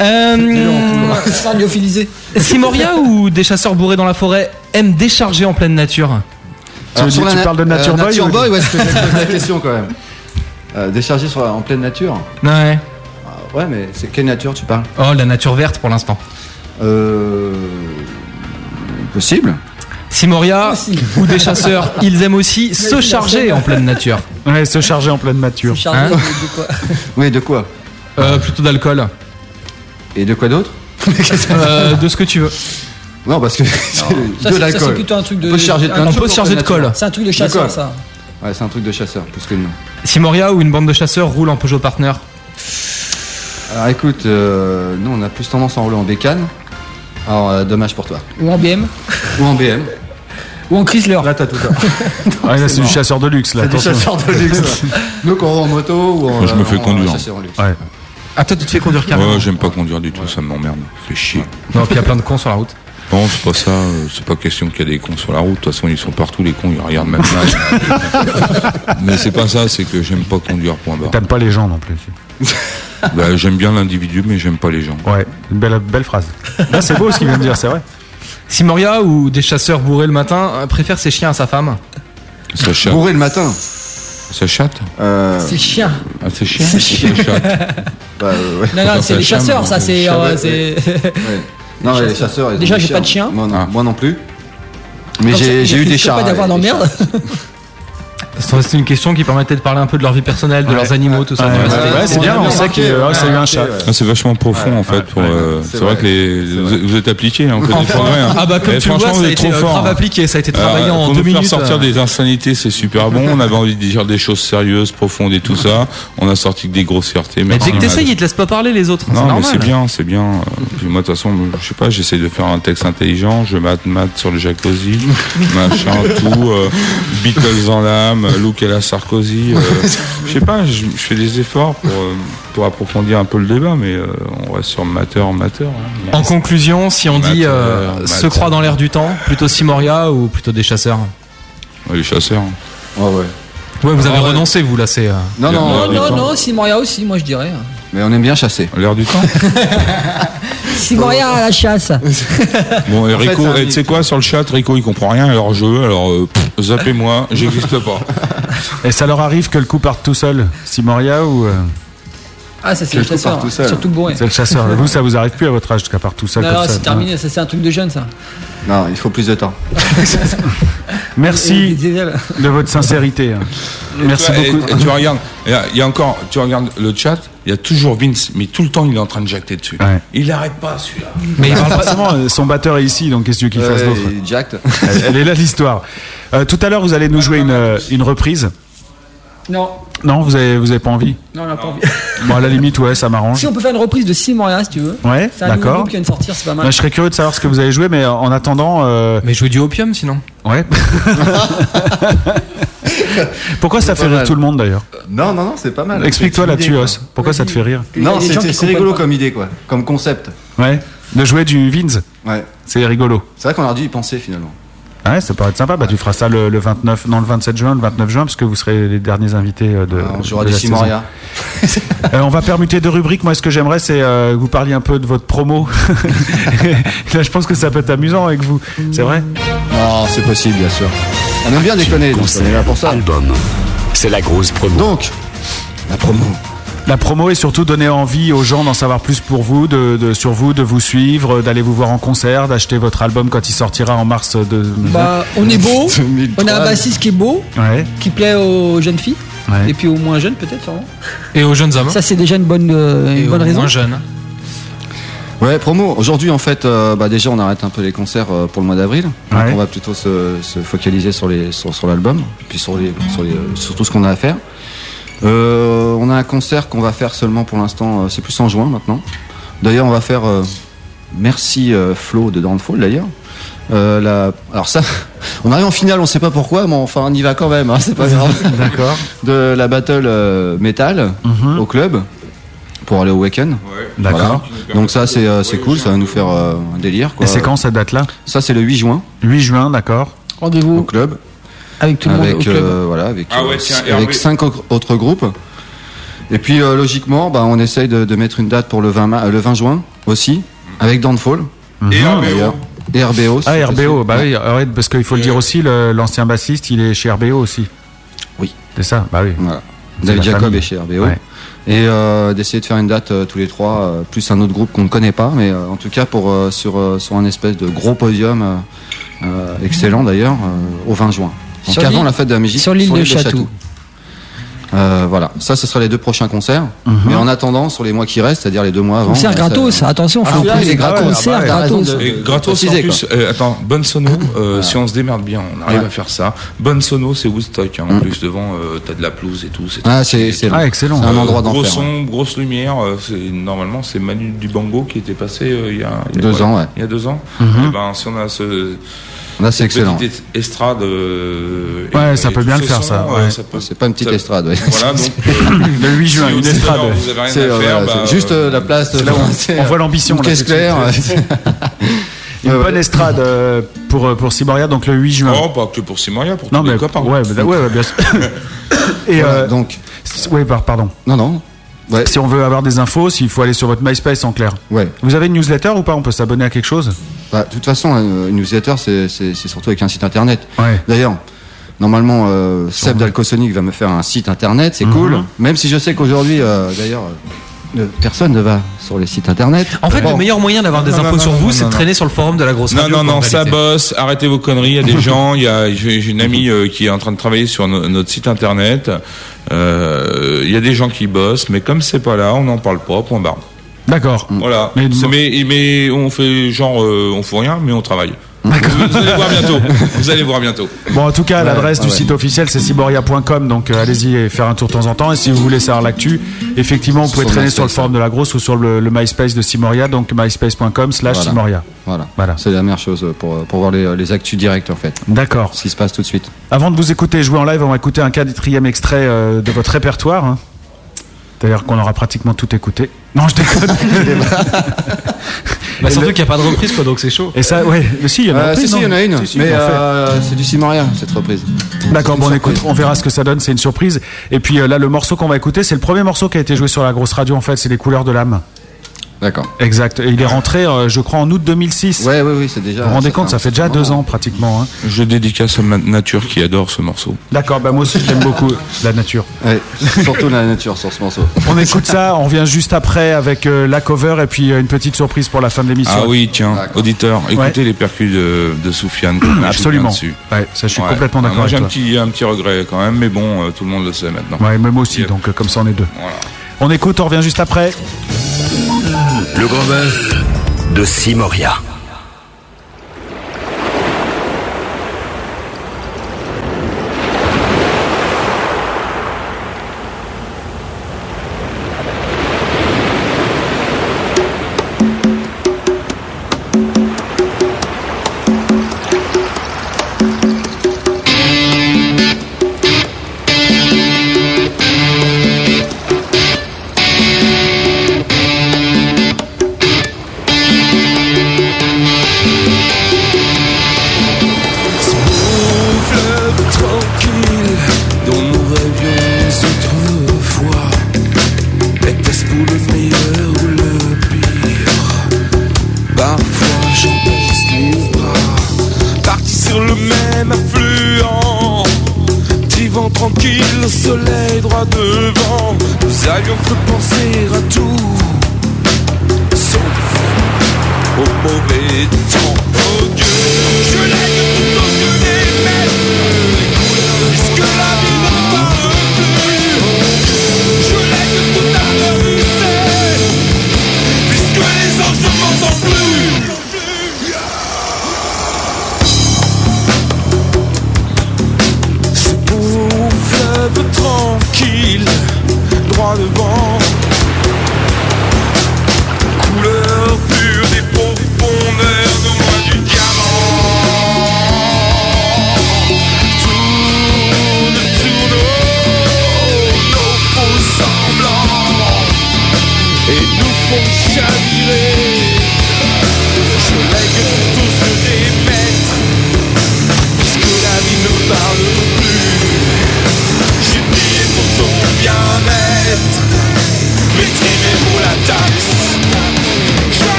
Euh, Sans lyophilisé. Simoria ou des chasseurs bourrés dans la forêt aiment décharger en pleine nature Tu, veux dire- tu na- parles de Nature euh, Boy Nature ou- Boy, ouais, c'est que je pose la question quand même. Euh, décharger sur, en pleine nature Ouais. Ah, Ouais, mais c'est quelle nature tu parles Oh, la nature verte pour l'instant. Euh. Possible Simoria [laughs] ou des chasseurs, ils aiment aussi se charger en pleine nature. Ouais, se charger en pleine nature. Chargé Hein de- quoi [laughs] Oui, de quoi Euh, plutôt d'alcool. Et de quoi d'autre [laughs] Euh, de ce que tu veux. Non, parce que de ça, c'est l'alcool. plutôt un truc de. On peut se charger de un On peut se charger colle. C'est un truc de chasseur, ça. Ouais, c'est un truc de chasseur, plus que nous. Simoria ou une bande de chasseurs roule en Peugeot Partner. Alors écoute, euh, nous on a plus tendance à rouler en bécane. Alors euh, dommage pour toi. Ou en BM. Ou en BM. Ou en Chrysler. Là t'as tout ça. [laughs] Ouais, là, c'est du chasseur de luxe, là. C'est du chasseur de luxe. là. [laughs] Nous qu'on roule en moto ou en. Moi, je me fais en- en conduire. chasseur en luxe. Ouais. Ah, toi, tu te fais conduire carrément. Ouais, j'aime pas conduire du tout, ça m'emmerde. Fait chier. Non, puis il y a plein de cons sur la route. Non, c'est pas ça. euh, C'est pas question qu'il y a des cons sur la route. De toute façon, ils sont partout, les cons, ils regardent même mal. [laughs] Mais c'est pas ça, c'est que j'aime pas conduire, point barre. T'aimes pas les gens non plus. [laughs] Bah, j'aime bien l'individu, mais j'aime pas les gens. Ouais, une belle, belle phrase. Là, c'est beau ce qu'il vient de dire, c'est vrai. Simoria ou des chasseurs bourrés le matin euh, préfère ses chiens à sa femme. Ça chatte. Bourré le matin. Ça chatte Euh, C'est chien. Ah, c'est chiant. C'est chatte. [laughs] bah, euh, ouais. Non, non, c'est les chasseurs, ça, c'est. euh, ouais. c'est- Ouais. [laughs] Non, mais les chasseurs. ils ont Déjà, des j'ai chiens. pas de chien. Moi non, Ah. moi non plus. Mais Donc, j'ai eu des chats. pas d'avoir des d'emmerde. C'est une question qui permettait de parler un peu de leur vie personnelle, de Ouais. leurs animaux, tout ça. Ouais, c'est bien, on sait qu'il a eu un chat. Ah, c'est vachement profond en fait. euh, c'est vrai, que les, vous, vrai. vous êtes appliqué, hein, [laughs] hein. ah bah comme tu le vois, franchement, ça vous a êtes été trop euh, grave appliqué, ça a été travaillé en pour deux nous faire minutes. sortir euh. des insanités, c'est super bon. On avait envie de dire des choses sérieuses, profondes et tout ça. On a sorti que des grossièretés. Mais dès que t'essayes, ils te laissent pas parler les autres. Non, mais c'est bien, c'est bien. Moi, de toute façon, je sais pas, j'essaie de faire un texte intelligent. Je mate mat sur le jacuzzi, [laughs] machin, tout. Beatles en l'âme, Luke et la Sarkozy. euh, [laughs] je sais pas, je, fais des efforts pour, euh, pour approfondir un peu le débat, mais euh, on reste sur mater, mater. hein. En conclusion, si on dit euh, Amateur, se amateur. croit dans l'air du temps, plutôt Simoria ou plutôt des chasseurs Ouais, les chasseurs. Ouais, ouais. Ouais, vous avez Ah ouais. renoncé, vous là, c'est. euh, Non, non, Non, euh, non, non, Simoria aussi, moi je dirais. Mais on aime bien chasser. L'air du temps. [laughs] Simoria à la chasse. [laughs] Bon, et Rico, tu sais quoi, sur le chat, Rico, il comprend rien à leur jeu, alors euh, pff, zappez-moi, [laughs] j'existe pas. Et ça leur arrive que le coup parte tout seul, Simoria ou. euh, Ah, ça c'est le chasseur. part tout seul. Surtout bourré. c'est le chasseur. vous, ça vous arrive plus à votre âge qu'à part tout seul Non, comme non, ça. c'est terminé, ça c'est un truc de jeune ça. Non, il faut plus de temps. Merci de votre sincérité. hein. Merci beaucoup. Et tu regardes, il y a- il y, a encore, tu regardes le chat, il y a toujours Vince, mais tout le temps il est en train de jacter dessus. Ouais. Il n'arrête pas celui-là. Mais il parle pas. Forcément, euh, son batteur est ici, donc qu'est-ce que tu veux qu'il fasse Euh, d'autre il est jacked. elle, elle est là l'histoire. Euh, tout à l'heure, vous allez nous jouer une, une reprise. Non, Non, vous avez, vous avez pas envie non, on n'a pas envie. [laughs] Bon, à la limite, ouais, ça m'arrange. Si on peut faire une reprise de Simoria si tu veux. Ouais, d'accord. qui vient de sortir, c'est pas mal. Je serais curieux de savoir ce que vous allez jouer, mais en attendant, euh, Mais jouer du opium sinon. ouais. [laughs] Pourquoi ça fait pas rire tout le monde d'ailleurs? Non, non, non, c'est pas mal. Explique-toi là-dessus. Os. Pourquoi ça te fait rire? Non, c'est rigolo pas. comme idée, quoi. Comme concept. Ouais. De jouer du Vins, Ouais. c'est rigolo. C'est vrai qu'on a dû y penser finalement. Ouais, ça pourrait être sympa. Bah, tu feras ça le, le 29, non, le 27 juin, le 29 juin, parce que vous serez les derniers invités euh, de. on jouera de des la saison. Simoria. [laughs] Euh, on va permuter deux rubriques. Moi, ce que j'aimerais, c'est euh, que vous parliez un peu de votre promo. [laughs] Là, je pense que ça peut être amusant avec vous. C'est vrai? Non, c'est possible, bien sûr. On aime bien déconner, donc on est là pour ça. Album. C'est la grosse promo. Donc, la promo. La promo est surtout donner envie aux gens d'en savoir plus pour vous, de, de- sur vous, de vous suivre, d'aller vous voir en concert, d'acheter votre album quand il sortira en mars de. Bah, on est beau, on a un bassiste qui est beau, Ouais. qui plaît aux jeunes filles, Ouais. et puis aux moins jeunes peut-être. sûrement. Et aux jeunes hommes. Ça c'est déjà une bonne, euh, une Et bonne aux raison. moins jeunes. Ouais, promo. Aujourd'hui, en fait, euh, bah, déjà, on arrête un peu les concerts euh, pour le mois d'avril. Donc, on va plutôt se, se focaliser sur les sur, sur l'album, puis sur les sur, les, sur tout ce qu'on a à faire. Euh, on a un concert qu'on va faire seulement pour l'instant. euh, c'est plus en juin maintenant. D'ailleurs, on va faire euh, Merci euh, Flo de Downfall d'ailleurs. Euh, la... Alors ça, [laughs] on arrive en finale, on sait pas pourquoi, mais enfin on y va quand même, hein, c'est pas grave. [laughs] D'accord. De la battle euh, metal Mhm. au club pour aller au week-end. D'accord. Voilà. Donc ça c'est euh, c'est cool, ça va nous faire euh, un délire. Quoi. Et c'est quand cette date-là? Ça c'est le 8 juin 8 juin, d'accord. Rendez-vous au club. Avec tout le monde au Avec club. euh, voilà avec Ah ouais, euh, tiens, avec Hervé. cinq au- autres groupes. Et puis euh, logiquement, bah, on essaye de, de mettre une date pour le 20 ma- euh, le 20 juin aussi avec Downfall. Et Mhm. D'ailleurs. Et RBO. Ah, RBO, bah oui, ouais, parce qu'il faut le dire aussi, l'ancien bassiste, il est chez RBO aussi. Oui. C'est ça, bah oui. Voilà. David Jacob famille. est chez RBO. Ouais. Et euh, d'essayer de faire une date euh, tous les trois, euh, plus un autre groupe qu'on ne connaît pas, mais euh, en tout cas pour euh, sur, euh, sur un espèce de gros podium euh, euh, excellent d'ailleurs euh, au 20 juin. Donc Sur avant l'île- la fête de la musique sur l'île de Chatou. Euh, voilà, ça ce sera les deux prochains concerts. Mhm. Mais en attendant, sur les mois qui restent, c'est-à-dire les deux mois avant. Concert gratos, ça- attention, Ah, faut là, est gratos. concert Ah bah, gratos. de- Et gratos en plus, euh, attends, bonne sono, euh, [laughs] si on se démerde bien, on arrive Ouais. à faire ça. Bonne sono, c'est Woodstock, hein, en plus, devant, euh, t'as de la pelouse et tout. c'est Ah, c'est c'est Ah, excellent. C'est un endroit Gros d'enfer. ouais. son, grosse lumière. euh, c'est normalement c'est Manu Dubango qui était passé euh, il y a il y a Deux ans, ouais. Il y a deux ans. Et ben si on a ce Là, c'est excellent. petite est- estrade. euh, Ouais, et- ça et peut bien le faire, ça, peut- C'est pas une petite ça- estrade, ouais. Voilà donc. [laughs] Le 8 juin, si une estrade. Vous avez rien C'est à euh, faire. voilà, bah, c'est juste euh, la place. là où on- on voit l'ambition, [laughs] Une caisse claire. Une bonne estrade euh, pour, pour Simoria, donc le 8 juin. Oh, pas que pour Simoria, pour non, tous mais les copains. ouais, bah, ouais, ouais, bien sûr. [laughs] Et Voilà, euh, donc, par- pardon. non, non. Ouais, Si on veut avoir des infos, s'il faut aller sur votre MySpace en clair. ouais. Vous avez une newsletter ou pas? On peut s'abonner à quelque chose? Bah, de toute façon, euh, une newsletter, c'est surtout avec un site internet. Ouais. D'ailleurs, normalement, euh, Seb d'Alcosonic va me faire un site internet, c'est Mhm. cool. Même si je sais qu'aujourd'hui, euh, d'ailleurs, personne ne va sur les sites internet. En fait, Bon. le meilleur moyen d'avoir des Non, infos non, sur non, vous, non, c'est de non, traîner sur le forum de la grosse Non, radio. non, en non, ça bosse. Arrêtez vos conneries. Il y a des [laughs] gens. Il y a, j'ai une amie euh, qui est en train de travailler sur no- notre site internet. Euh, Il y a des gens qui bossent, mais comme c'est pas là, on n'en parle pas. Point barre. D'accord. Voilà. Mais- C'est- Mais, mais, on fait genre, euh, on fout rien, mais on travaille. Vous, vous allez voir bientôt. Vous allez voir bientôt. Bon, en tout cas, l'adresse ouais, du ouais. site officiel, c'est ciboria.com. Donc, euh, allez-y et faire un tour de temps en temps. Et si vous voulez savoir l'actu, effectivement, vous pouvez Sur traîner MySpace, sur le forum de la grosse ou sur le, le MySpace de Simoria. Donc, myspace.com slash Voilà. Simoria. Voilà. Voilà. C'est la meilleure chose pour, pour voir les, les actus directs, en fait. D'accord. Ce qui se passe tout de suite. Avant de vous écouter jouer en live, on va écouter un quatrième extrait euh, de votre répertoire. hein. D'ailleurs, qu'on aura pratiquement tout écouté. Non, je déconne. [laughs] Bah, surtout qu'il n'y a pas de reprise, quoi, donc c'est chaud. Et ça, ouais, mais si, il y en a Euh, une si, reprise, si, il y en a une. Si, mais euh, c'est du Simoria, cette reprise. D'accord, bon, on écoute, on verra ce que ça donne, c'est une surprise. Et puis euh, là, le morceau qu'on va écouter, c'est le premier morceau qui a été joué sur la grosse radio, en fait, c'est Les couleurs de l'âme. D'accord. Exact. Et il est rentré, euh, je crois, en août 2006. Ouais, ouais, oui, c'est déjà. Vous vous rendez compte, ça fait déjà deux ans pratiquement. hein. Je dédicace à ma nature qui adore ce morceau. D'accord, bah moi aussi j'aime beaucoup la nature. Ouais, surtout la nature sur ce morceau. On écoute ça, on revient juste après avec euh, la cover et puis euh, une petite surprise pour la fin de l'émission. Ah oui, tiens, auditeur, écoutez Ouais. les percus de, de Soufiane. [clears throat] Absolument. dessus. Ouais, ça je suis Ouais. complètement d'accord Moi avec j'ai un petit, un petit regret quand même, mais bon, euh, tout le monde le sait maintenant. Ouais, même aussi, Yep. donc euh, comme ça on est deux. Voilà. On écoute, on revient juste après. Le grand bœuf de Simoria.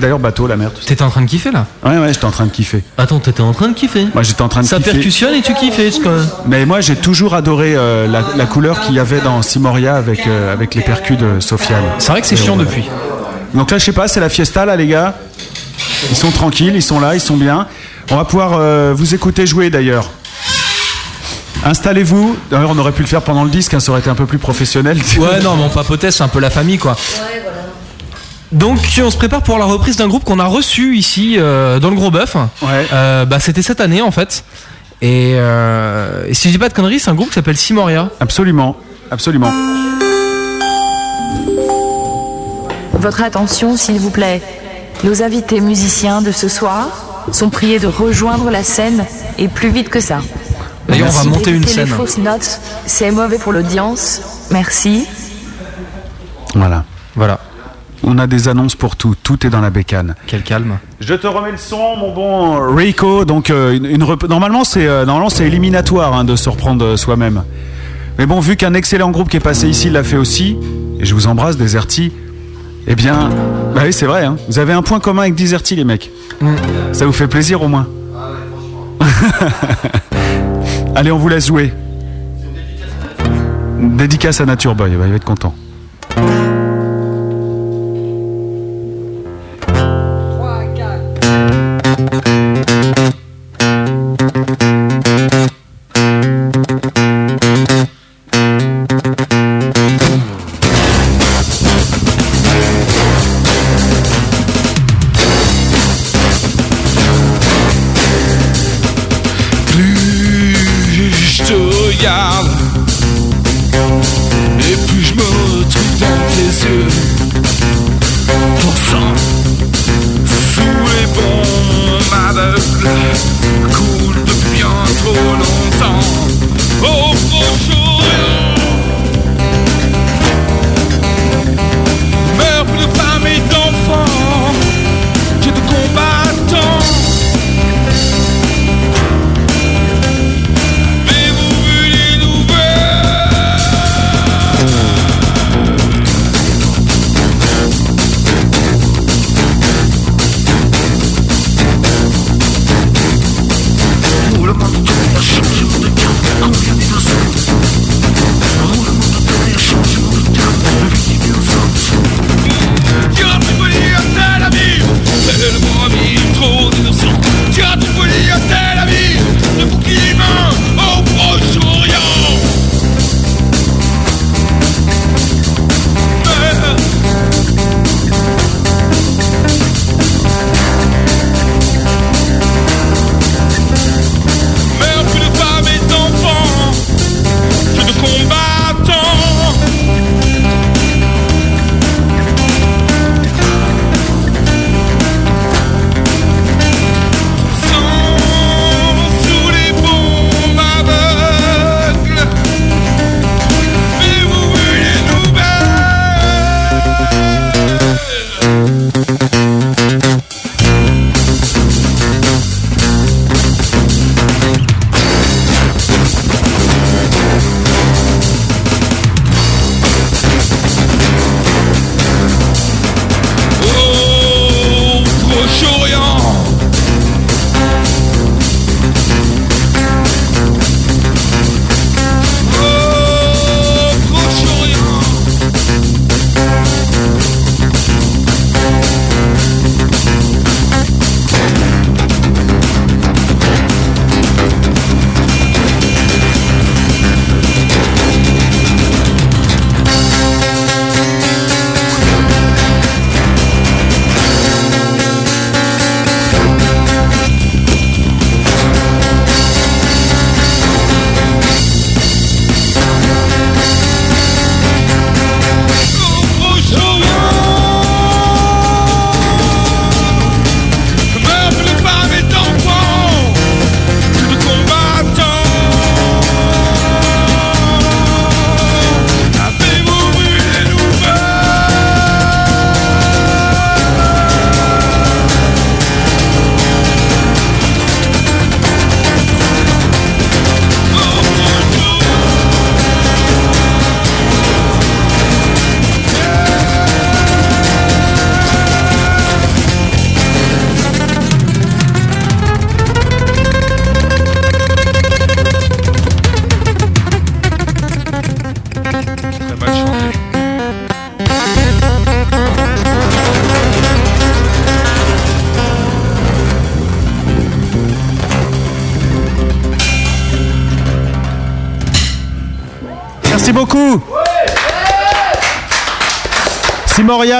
D'ailleurs, bateau, la mer. T'étais en train de kiffer là Ouais, ouais, j'étais en train de kiffer. Attends, t'étais en train de kiffer Moi, j'étais en train de Ça kiffer. percussionne et tu kiffais, je crois. Mais moi, j'ai toujours adoré euh, la, la couleur qu'il y avait dans Simoria avec, euh, avec les percus de Sofiane. C'est vrai que c'est chiant on- depuis. Donc là, je sais pas, c'est la fiesta là, les gars. Ils sont tranquilles, ils sont là, ils sont bien. On va pouvoir euh, vous écouter jouer d'ailleurs. Installez-vous. D'ailleurs, on aurait pu le faire pendant le disque, hein, ça aurait été un peu plus professionnel. Ouais, non, mais on papotait, c'est un peu la famille, quoi. Donc, on se prépare pour la reprise d'un groupe qu'on a reçu ici euh, dans le Gros Bœuf. Euh, bah, c'était cette année en fait. Et, euh, et si je dis pas de conneries, c'est un groupe qui s'appelle Simoria. Absolument, absolument. Votre attention, s'il vous plaît. Nos invités musiciens de ce soir sont priés de rejoindre la scène et plus vite que ça. D'ailleurs, on va monter une scène. Les fausses notes, c'est mauvais pour l'audience. Merci. Voilà. Voilà. On a des annonces pour tout. Tout est dans la bécane. Quel calme. Je te remets le son, mon bon Rico. Donc, euh, une, une rep- normalement, c'est euh, normalement c'est éliminatoire hein, de se reprendre euh, soi-même. Mais bon, vu qu'un excellent groupe qui est passé ici l'a fait aussi, et je vous embrasse, Deserti. Eh bien, bah oui, c'est vrai. hein. Vous avez un point commun avec Deserti, les mecs. Ça vous fait plaisir au moins. [laughs] Allez, on vous laisse jouer. Dédicace à Nature Boy, il va être content.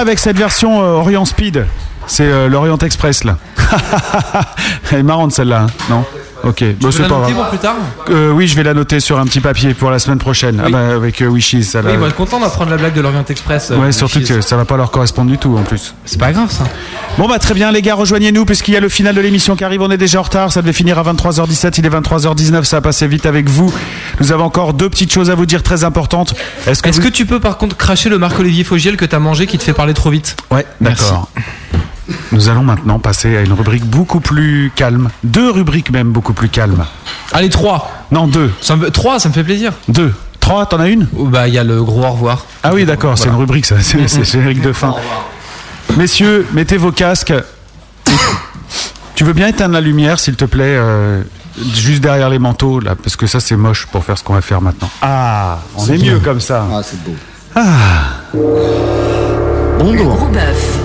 Avec cette version euh, Orient Speed. C'est euh, l'Orient Express là. [laughs] Elle est marrante celle-là, hein, non? Ok, bon, c'est la pas noter grave. pour plus tard? Euh, oui, je vais la noter sur un petit papier pour la semaine prochaine. Ah Oui. bah, avec euh, Wishes, ça Oui, ils vont être contents d'apprendre la blague de l'Orient Express. euh, Ouais, surtout Wishes. que ça va pas leur correspondre du tout en plus. C'est pas grave ça. Bon bah très bien les gars, rejoignez-nous puisqu'il y a le final de l'émission qui arrive, on est déjà en retard, ça devait finir à 23h17, il est 23h19, ça a passé vite avec vous. Nous avons encore deux petites choses à vous dire très importantes. Est-ce que, Est-ce vous- que tu peux par contre cracher le Marc-Olivier Fogiel que t'as mangé qui te fait parler trop vite Ouais, d'accord. Nous allons maintenant passer à une rubrique beaucoup plus calme. Deux rubriques même beaucoup plus calmes. Allez, trois. Non, deux. Ça me... Trois, ça me fait plaisir. Deux. Trois, t'en as une Bah, il y a le gros au revoir. Ah oui, d'accord, c'est une rubrique, ça. C'est c'est générique de fin. Messieurs, mettez vos casques. Tu veux bien éteindre la lumière, s'il te plaît, euh, juste derrière les manteaux, là, parce que ça c'est moche pour faire ce qu'on va faire maintenant. Ah, on est mieux comme ça. Ah, c'est beau. Ah. Bon Le gros bœuf.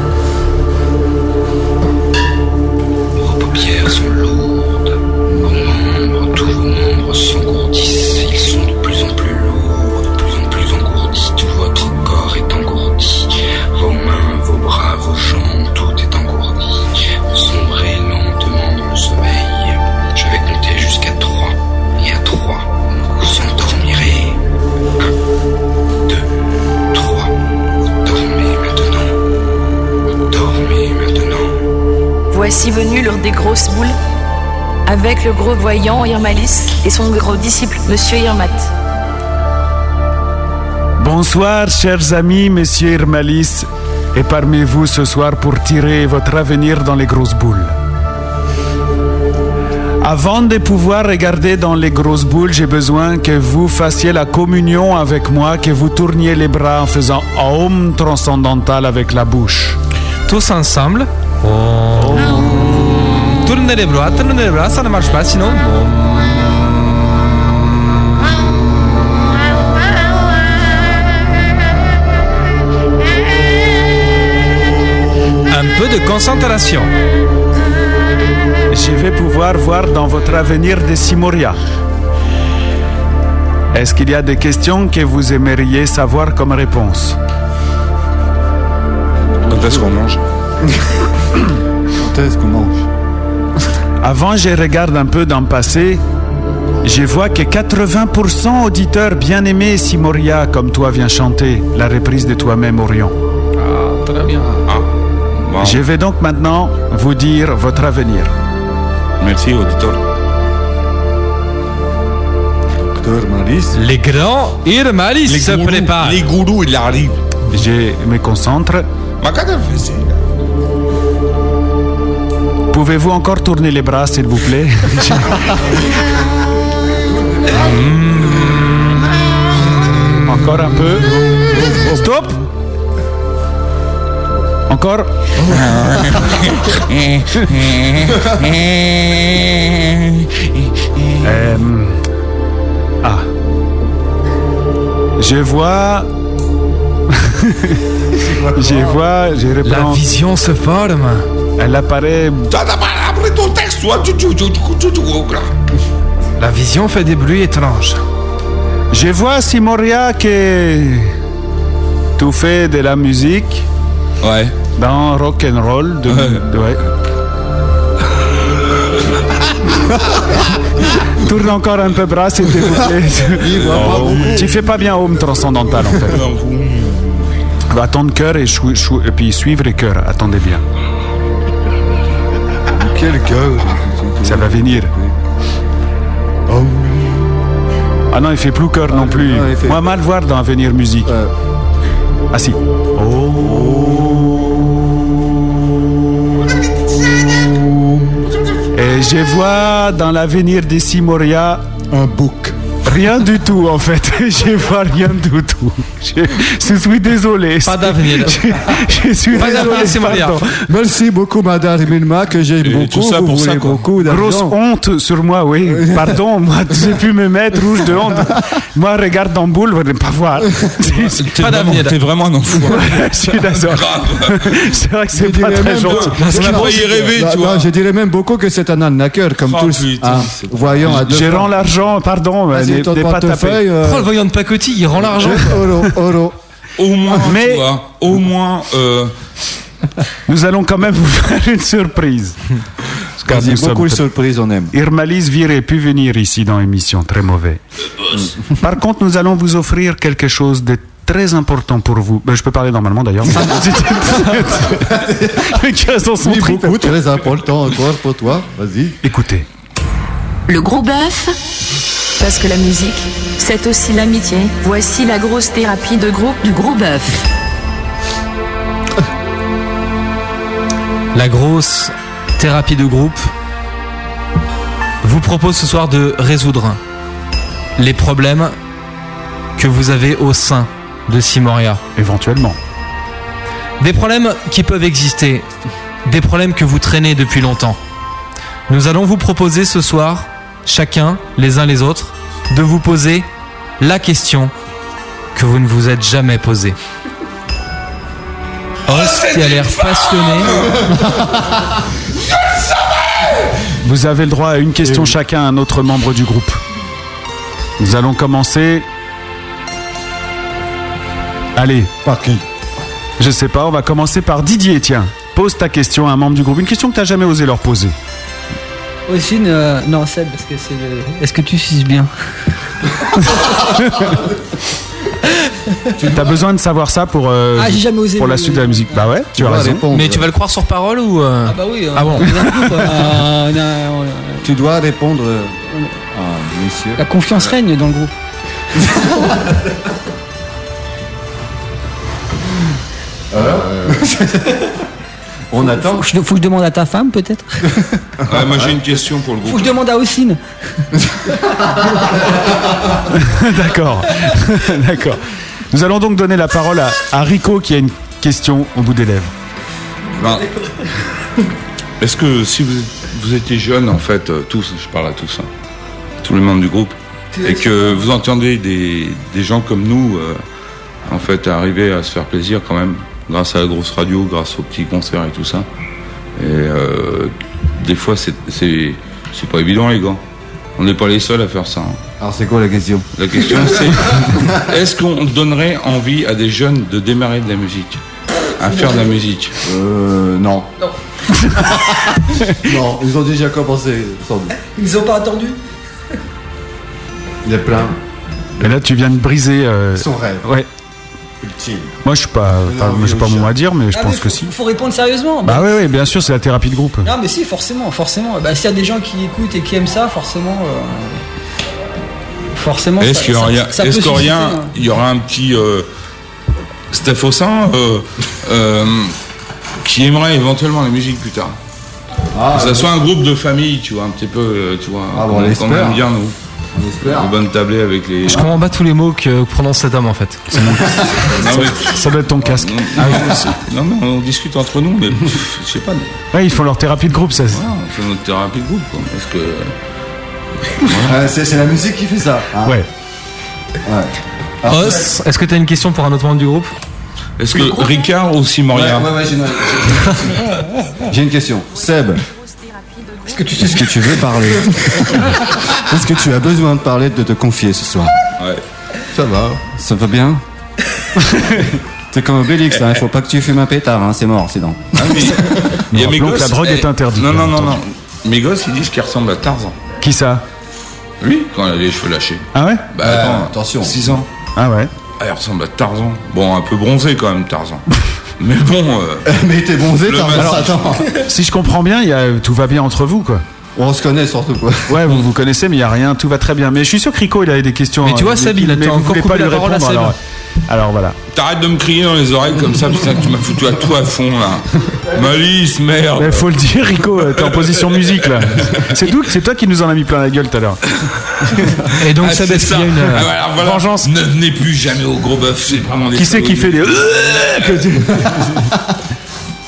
Avec le gros voyant Irmalis et son gros disciple, Monsieur Irmat. Bonsoir, chers amis, messieurs Irmalis, et parmi vous ce soir pour tirer votre avenir dans les grosses boules. Avant de pouvoir regarder dans les grosses boules, j'ai besoin que vous fassiez la communion avec moi, que vous tourniez les bras en faisant Aum transcendantal avec la bouche. Tous ensemble. Tournez les bras, tournez les bras, ça ne marche pas sinon. Un peu de concentration. Je vais pouvoir voir dans votre avenir de Simoria. Est-ce qu'il y a des questions que vous aimeriez savoir comme réponse? Quand est-ce qu'on mange? [coughs] Quand est-ce qu'on mange? Avant, je regarde un peu dans le passé. Je vois que 80% auditeurs bien-aimés Simoria, comme toi, vient chanter la reprise de toi-même, Orion. Ah, très bien. Je vais donc maintenant vous dire votre avenir. Merci, auditeur. Les grands Irmalis se préparent. Les gourous, ils arrivent. Je me concentre. Ma Pouvez-vous encore tourner les bras, s'il vous plaît? [laughs] Encore un peu. Stop Encore [laughs] Euh, Ah. Je vois. [laughs] je vois, je La reprends. vision se forme. Elle apparaît. Après ton texte, toi, tu, tu, tu, tu, tu, tu, tu, La vision fait des bruits étranges. Je vois, Simoria, que tu fais de la musique. Ouais. Dans rock and roll. De, ouais. [laughs] Tourne encore un peu bras, s'il te plaît. Tu fais pas bien home transcendantal, en fait. Va attendre cœur et, et puis suivre les cœurs. Attendez bien. Quel cœur Ça va venir. Ah non, il fait plus cœur non plus. non, fait- Moi, mal voir dans Avenir Musique. Ah si. Et je vois dans l'avenir de Simoria un bouc. Rien du tout en fait. [laughs] Je vois rien du tout. Je, je suis désolé. Pas d'avenir. [laughs] Je, je suis Pas désolé. Pardon. Merci beaucoup, Madame Milma, que j'aime beaucoup. tout ça Vous pour ça, beaucoup. Grosse honte sur moi, oui. [laughs] Pardon, moi, tu pu me mettre rouge de honte. Moi, regarde dans boule, vous ne pas voir. T'es Pas d'avenir. t'es vraiment un enfoiré. Je suis désolé. C'est vrai que c'est Je pas dirais très même gentil. On a failli rêver, tu non, vois. je dirais même beaucoup que c'est un arnaqueur, comme Oh, tous. putain, hein. Voyons rends l'argent, pardon, mais Tapé. portefeuille. euh, Oh, le voyant de pacotille, il rend l'argent. Au moins, Mais- tu vois, au moins, euh, Nous allons quand même vous [laughs] faire une surprise. Car sommes- beaucoup de surprises, on aime. Irmalis virait pu venir ici dans l'émission, très mauvais. Par contre, nous allons vous offrir quelque chose de très important pour vous. Ben, je peux parler normalement d'ailleurs. Dans [laughs] Oui, beaucoup, très important encore pour toi. Vas-y. Écoutez, Le gros bœuf. Parce que la musique, c'est aussi l'amitié. Voici la grosse thérapie de groupe Du gros bœuf. La grosse thérapie de groupe vous propose ce soir de résoudre les problèmes que vous avez au sein de Simoria. éventuellement. Des problèmes qui peuvent exister, des problèmes que vous traînez depuis longtemps. Nous allons vous proposer ce soir chacun, les uns les autres, de vous poser la question que vous ne vous êtes jamais posée. Os qui a l'air passionné. Vous avez le droit à une question chacun à un autre membre du groupe. Nous allons commencer. Allez. Par qui? Je sais pas, on va commencer par Didier, tiens. Pose ta question à un membre du groupe, une question que tu n'as jamais osé leur poser. Aussi, euh, non, Seb, parce que c'est le. Est-ce que tu suces bien Tu as besoin de savoir ça pour, euh, Ah, j'ai jamais osé pour la le- suite de la musique. Bah ouais, tu as raison. Mais tu vas le croire sur parole ou euh Ah bah oui. Ah bon on est un groupe, euh, [laughs] on a- on a- Tu dois répondre. euh, Ah, monsieur. La confiance règne dans le groupe. [laughs] [laughs] On attend. Faut que, je, faut que je demande à ta femme peut-être [laughs] Ouais, moi j'ai une question pour le Faut que groupe. je demande à Ossine. [laughs] D'accord. [laughs] D'accord. Nous allons donc donner la parole à, à Rico qui a une question au bout des lèvres. Ben, Est-ce que si vous, vous étiez jeunes, en fait, euh, tous, je parle à tous, hein, tous les membres du groupe, et que vous entendez des, des gens comme nous, euh, en fait, arriver à se faire plaisir quand même, grâce à la grosse radio, grâce aux petits concerts et tout ça, et euh, des fois, c'est c'est c'est pas évident, les gars. On n'est pas les seuls à faire ça. hein. Alors c'est quoi la question? La question c'est [laughs] est-ce qu'on donnerait envie à des jeunes de démarrer de la musique? À faire de la musique? Euh. Non. [laughs] non, ils ont déjà commencé, sans doute. Ils ont pas attendu? Il y a plein. Et là, tu viens de briser. euh, Son rêve. Ouais. Ultime. Moi, je suis pas. Enfin, j'ai pas mon mot à dire, mais je Ah, pense mais que faut, si. Faut répondre sérieusement. Bah oui, oui, bien sûr, c'est la thérapie de groupe. Non mais si, forcément, forcément. Bah, s'il y a des gens qui écoutent et qui aiment ça, forcément. euh, Forcément. Est-ce qu'il y aura Est-ce qu'il y hein. Il y aura un petit euh, euh, euh, qui aimerait éventuellement la musique plus tard? Ah, que ça soit un groupe de famille, tu vois, un petit peu, tu vois, Ah, bon, on on aime bien nous. On espère. Les bonnes tablées avec les. Je comprends pas tous les mots que prononce cet homme en fait. Non, mais- Ça doit être ton casque. Ah oui, c'est- non, mais on discute entre nous, mais je sais pas. Ouais, ils font leur thérapie de groupe, ça. Voilà, on fait notre thérapie de groupe, quoi, parce que. C'est c'est la musique qui fait ça. hein. Ouais. Ouais. Alors, Os, est-ce que tu as une question pour un autre membre du groupe? Est-ce que Ricard ou Ouais, Simoria ouais, ouais, j'ai une, j'ai- [laughs] j'ai une question. Seb, Est-ce que tu est-ce que tu veux parler [laughs] Est-ce que tu as besoin de parler, de te confier ce soir Ouais. Ça va. Ça va bien [laughs] C'est comme Obélix, hein, faut pas que tu fumes un pétard, hein, c'est mort, sinon. Ah, mais il y a mes rappelons que gosses. la drogue eh, est interdite, Non, non, non, non. Mes gosses, ils disent qu'il ressemble à Tarzan. Qui ça? Lui, quand il a les cheveux lâchés. Ah ouais? Bah Ouais, attends, attention. 6 ans. Ah ouais. Ah, il ressemble à Tarzan. Bon, un peu bronzé quand même, Tarzan. [laughs] Mais bon. euh, [laughs] Mais t'es bronzé, Le t'as massif. alors attends. Si je comprends bien, il y a, tout va bien entre vous, quoi. On se connaît surtout quoi. [laughs] Ouais, vous vous connaissez, mais il y a rien, tout va très bien. Mais je suis sûr que Rico, il avait des questions. Mais tu vois, euh, Seb, il a mais encore vous voulez coupé pas lui la parole à répondre, alors, alors voilà. T'arrêtes de me crier dans les oreilles comme ça, putain, tu m'as foutu à tout à fond là. Malice, merde. Mais faut le dire, Rico, euh, t'es en position musique là. [laughs] C'est tout, c'est toi qui nous en a mis plein la gueule tout à l'heure. Et donc Ah, Seb, qu'il y ça. a une Ah, voilà, voilà. vengeance. Ne venez plus jamais au gros bœuf, c'est vraiment des Qui c'est qui fait des. [laughs]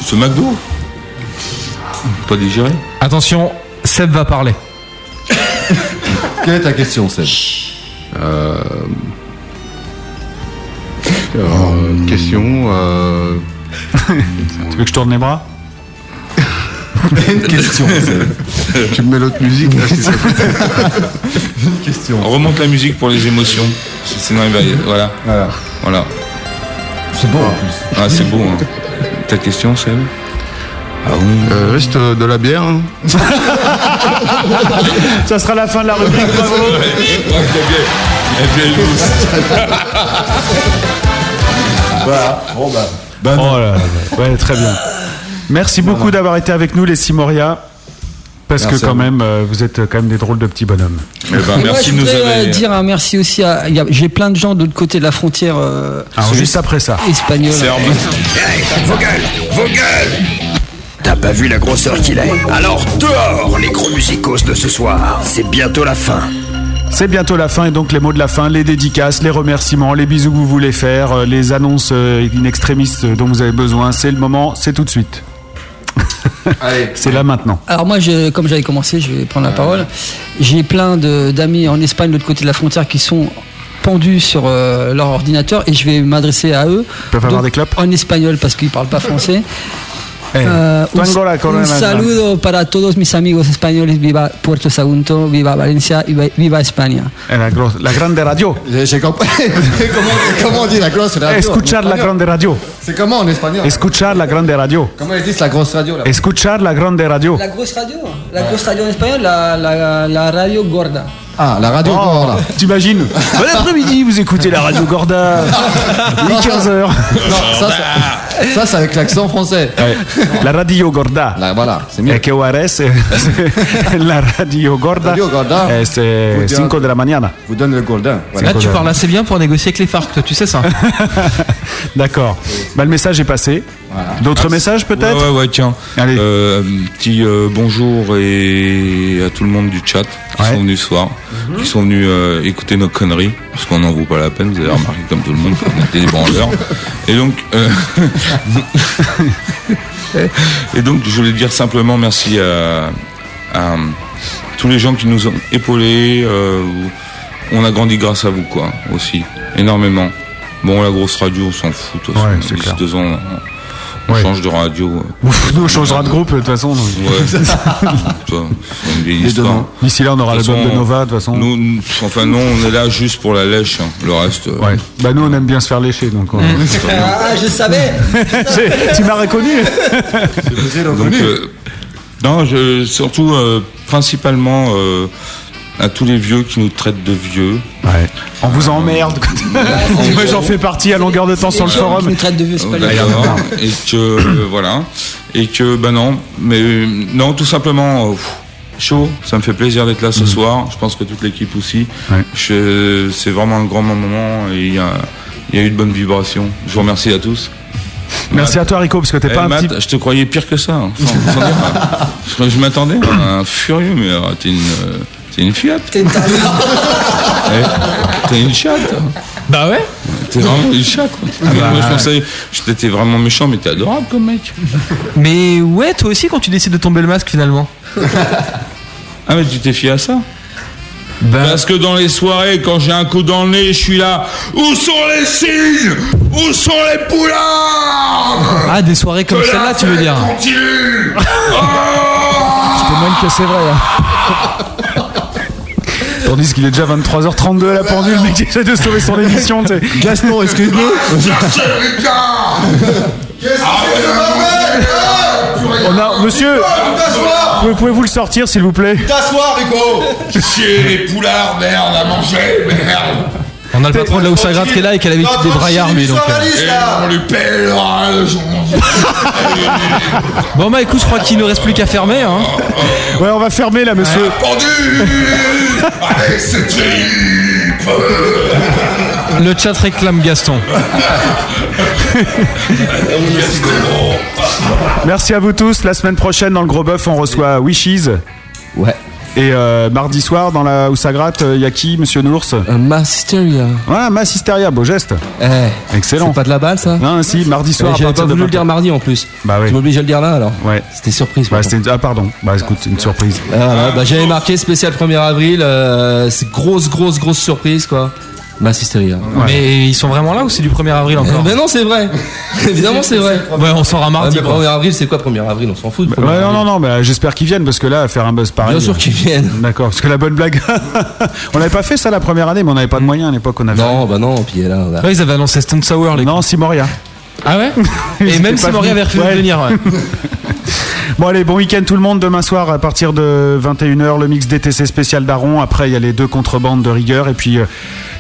Ce McDo? Pas digéré? Attention, Seb va parler. Quelle est ta question, Seb? Euh, euh, question. Euh, [laughs] Tu veux que je tourne les bras? [laughs] Une question, Seb. [laughs] tu me mets l'autre musique là, te plaît. Une question. On remonte la musique pour les émotions. Sinon, il va y... Voilà. Voilà. Voilà. C'est bon en plus. Ah, c'est beau. Hein. Ta question, Seb? Ah. Euh, reste euh, de la bière. hein. [laughs] Ça sera la fin de la rubrique, bravo. Voilà. Bon bah. bah. Oh là là, ouais, très bien. Merci beaucoup d'avoir été avec nous, les Simoria. Parce Merci que à quand vous. même, euh, vous êtes quand même des drôles de petits bonhommes. Eh ben, moi, merci je de nous voudrais euh, dire un merci aussi à. il y a- J'ai plein de gens de l'autre côté de la frontière euh, Alors juste après ça. espagnole. Serbe. Hey, vos gueules, vos gueules T'as pas vu la grosseur qu'il est Alors dehors, les gros musicos de ce soir. C'est bientôt la fin. C'est bientôt la fin et donc les mots de la fin, les dédicaces, les remerciements, les bisous que vous voulez faire, euh, les annonces euh, in extremis euh, dont vous avez besoin. C'est le moment, c'est tout de suite. [laughs] C'est là maintenant. Alors moi, je, comme j'avais commencé, je vais prendre la parole. J'ai plein de- d'amis en Espagne, de l'autre côté de la frontière, qui sont pendus sur euh, leur ordinateur et je vais m'adresser à eux. peuvent avoir des clopes En espagnol parce qu'ils parlent pas français. Eh, Euh, un, un saludo para todos mis amigos españoles. Viva Puerto Sagunto, viva Valencia y vi- viva España. La, la grande radio. On [laughs] dit la grosse radio Escuchar la grande radio. Comment en espagnol Escuchar la grande radio. Disent la grosse radio Escuchar la grande radio. La grosse radio, la grosse radio en espagnol, la, la, la radio gorda. Ah, la radio Oh, Gorda. T'imagines Bon après-midi, vous écoutez la radio Gorda. Il est 15h. Non, ça, c'est- ça c'est avec l'accent français. La radio Gorda. Là, voilà, c'est mieux. La radio Gorda. Radio Gorda. C'est Vous dire- 5 de la mañana. Vous donne le Golden. Là, tu parles assez bien pour négocier avec les FARC, toi, tu sais ça. [laughs] D'accord. Bah, le message est passé. D'autres messages peut-être Ouais, ouais, ouais, tiens. Euh, un petit euh, bonjour et à tout le monde du chat qui sont venus ce soir, qui sont venus euh, écouter nos conneries, parce qu'on n'en vaut pas la peine, vous avez remarqué comme tout le monde qu'on était des branleurs. Et donc, euh, [laughs] et donc, je voulais dire simplement merci à, à tous les gens qui nous ont épaulés. euh, on a grandi grâce à vous, quoi, aussi, énormément. Bon, la grosse radio, on s'en fout. de toute façon. Ouais, deux ans, on, Ouais. change de radio. Ouf, Nous, on changera de groupe de toute façon. Ouais. [laughs] D'ici là, on aura l'album de Nova, de toute façon. Nous, nous- enfin, nous, on est là juste pour la lèche. hein. Le reste. euh, Ouais. Bah, nous, on aime bien se faire lécher. Donc, on- Ah, je savais [laughs] tu m'as reconnu Donc, euh, non, je, surtout, euh, principalement euh, à tous les vieux qui nous traitent de vieux. Ouais. On vous emmerde. [laughs] [laughs] Moi, j'en fais partie à longueur de temps sur le forum. Qui me traitent de vieux, c'est pas les et que euh, [coughs] voilà et que ben non mais euh, non tout simplement euh, pff, chaud ça me fait plaisir d'être là ce soir je pense que toute l'équipe aussi c'est vraiment un grand moment et il y a, il y a eu de bonnes vibrations je vous remercie à tous Merci à toi, Rico, parce que t'es Eh, pas un Matt, petit. je te croyais pire que ça hein, sans- sans dire, hein. [laughs] je, je m'attendais à un furieux mais euh, t'es une euh, t'es une fiat T'es une [laughs] t'es une chatte Bah ouais T'es vraiment une chatte. quoi. bah. Moi, je pensais, t'étais vraiment méchant, mais t'es adorable comme mec. Mais ouais, toi aussi, quand tu décides de tomber le masque finalement. Ah, mais tu t'es fié à ça Ben. Parce que dans les soirées, quand j'ai un coup dans le nez, je suis là. Où sont les signes Où sont les poulards? Ah, des soirées comme celle-là, tu veux dire continue [laughs] Je témoigne que c'est vrai. hein. Tandis qu'il est déjà 23h32 à la pendule, le mec essaie de sauver son émission. tu sais. [laughs] Gaston, excuse-nous. On a, monsieur, pouvez- pouvez-vous le sortir s'il vous plaît? T'asseoir, Rico Chier les poulards, merde, à manger, merde On a le patron de la Haussagrat qui est là et qui a l'habitude des braillards, lui. Donc, euh. Et on lui pèlera le jour [laughs] Bon, bah écoute, je crois qu'il ne reste plus qu'à fermer. Hein. Ouais, on va fermer là, monsieur. Pendu Avec cette type Le chat réclame Gaston. Merci à vous tous. La semaine prochaine, dans le Gros Bœuf, on reçoit Wishes. Ouais. Et euh, mardi soir, dans la Houssagrate, il y a qui, monsieur Nours Mass Hysteria. Ouais, Mass Hysteria, beau geste. Eh, Excellent. C'est pas de la balle ça Non, si, mardi soir. J'avais pas de voulu le 20. dire mardi en plus. Bah oui. Tu m'obliges à le dire là alors Ouais. C'était surprise. Bah, c'était Ah, pardon. Bah, écoute, une surprise. contre. Voilà, bah, J'avais marqué spécial 1er avril. euh, c'est grosse, grosse, grosse surprise quoi. Mass Hysteria. Mais ils sont vraiment là ou c'est du 1er avril encore Mais non, c'est vrai. [laughs] Évidemment, c'est vrai. Ouais, on saura mardi. Ouais, mais quoi. 1er avril, c'est quoi 1er avril? On s'en fout. de 1er Ouais, avril. non, non, non, mais j'espère qu'ils viennent parce que là, faire un buzz pareil. Bien sûr qu'ils viennent. [laughs] D'accord, parce que la bonne blague. [laughs] on n'avait pas fait ça la première année, mais on n'avait pas de moyens à l'époque. On avait... Non, bah non, puis là, là. Ouais, ils avaient annoncé Stone Sour, les Non, Simoria. Ah ouais Et même étaient si pas Moria avait refusé Ouais. de venir. Bon, allez, bon week-end tout le monde. Demain soir, à partir de 21h, le mix DTC spécial d'Aron. Après, il y a les deux contrebandes de rigueur. Et puis, euh,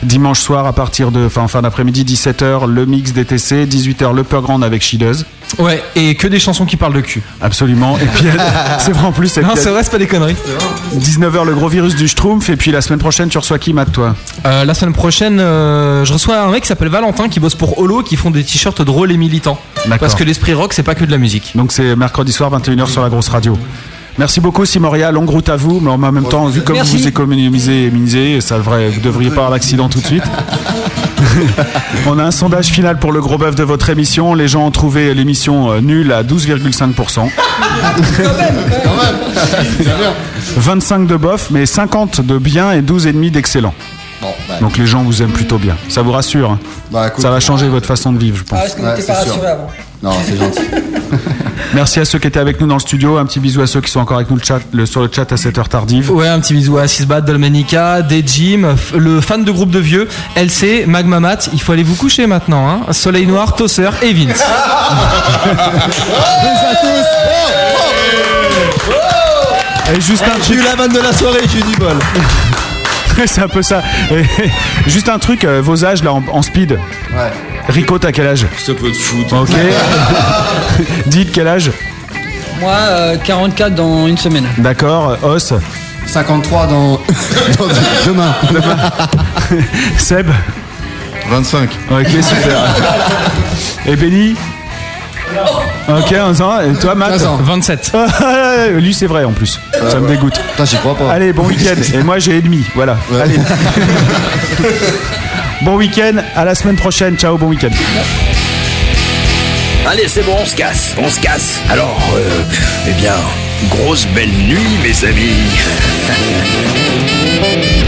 dimanche soir, à partir de. En fin d'après-midi, 17h, le mix DTC. 18h, le Peur Grande avec Shideuse. Ouais, et que des chansons qui parlent de cul. Absolument. Et puis, [laughs] c'est vrai en plus. Non, c'est vrai, c'est pas des conneries. 19h, le gros virus du Schtroumpf. Et puis, la semaine prochaine, tu reçois qui, Matt, toi? Euh, la semaine prochaine, euh, je reçois un mec qui s'appelle Valentin qui bosse pour Holo qui font des t-shirts drôles et militants. Parce que l'esprit rock, c'est pas que de la musique. Donc, c'est mercredi soir, 21h sur la grosse radio. Merci beaucoup, Simoria. Longue route à vous. Mais en même temps, vu comme Merci. vous vous économisez et misez, ça devrait, vous devriez pas avoir l'accident tout de suite. [laughs] On a un sondage final pour le gros bœuf de votre émission. Les gens ont trouvé l'émission euh, nulle à 12,5%. 25 [laughs] de bof, mais 50 de bien et 12,5 d'excellent. Bon, bah, Donc les gens vous aiment plutôt bien. Ça vous rassure hein? Bah, écoute, Ça va changer votre façon de vivre, je pense. Ah, est-ce que vous n'étiez pas rassuré avant? Non, c'est gentil. [laughs] Merci à ceux qui étaient avec nous dans le studio. Un petit bisou à ceux qui sont encore avec nous le chat, le- sur le chat à cette heure tardive. Ouais, un petit bisou à Sisbat, Dolmenica, Dejim, le fan de groupe de vieux, LC, Magmamat. Il faut aller vous coucher maintenant, hein. Soleil Noir, Tosser et Vince. Et juste un J'ai eu la vanne de la soirée, j'ai du bol. [laughs] c'est un peu ça. Et [laughs] juste un truc, euh, vos âges là en, en speed. Ouais. Rico, t'as quel âge Ça peut te foutre. Ok. [laughs] Dites quel âge Moi, euh, 44 dans une semaine. D'accord. Os 53 dans, [laughs] dans demain. Seb 25. Ok, super. [laughs] Et Benny Ok, 11 ans. Et toi, Matt 15 ans. 27. Lui, c'est vrai en plus. Ça me dégoûte. Putain, j'y crois pas. Allez, bon week-end. Et moi, j'ai et demi. Voilà. Allez. Bon week-end. À la semaine prochaine. Ciao, bon week-end. Allez, c'est bon, on se casse, on se casse. Alors, euh, eh bien, grosse belle nuit, mes amis. [laughs]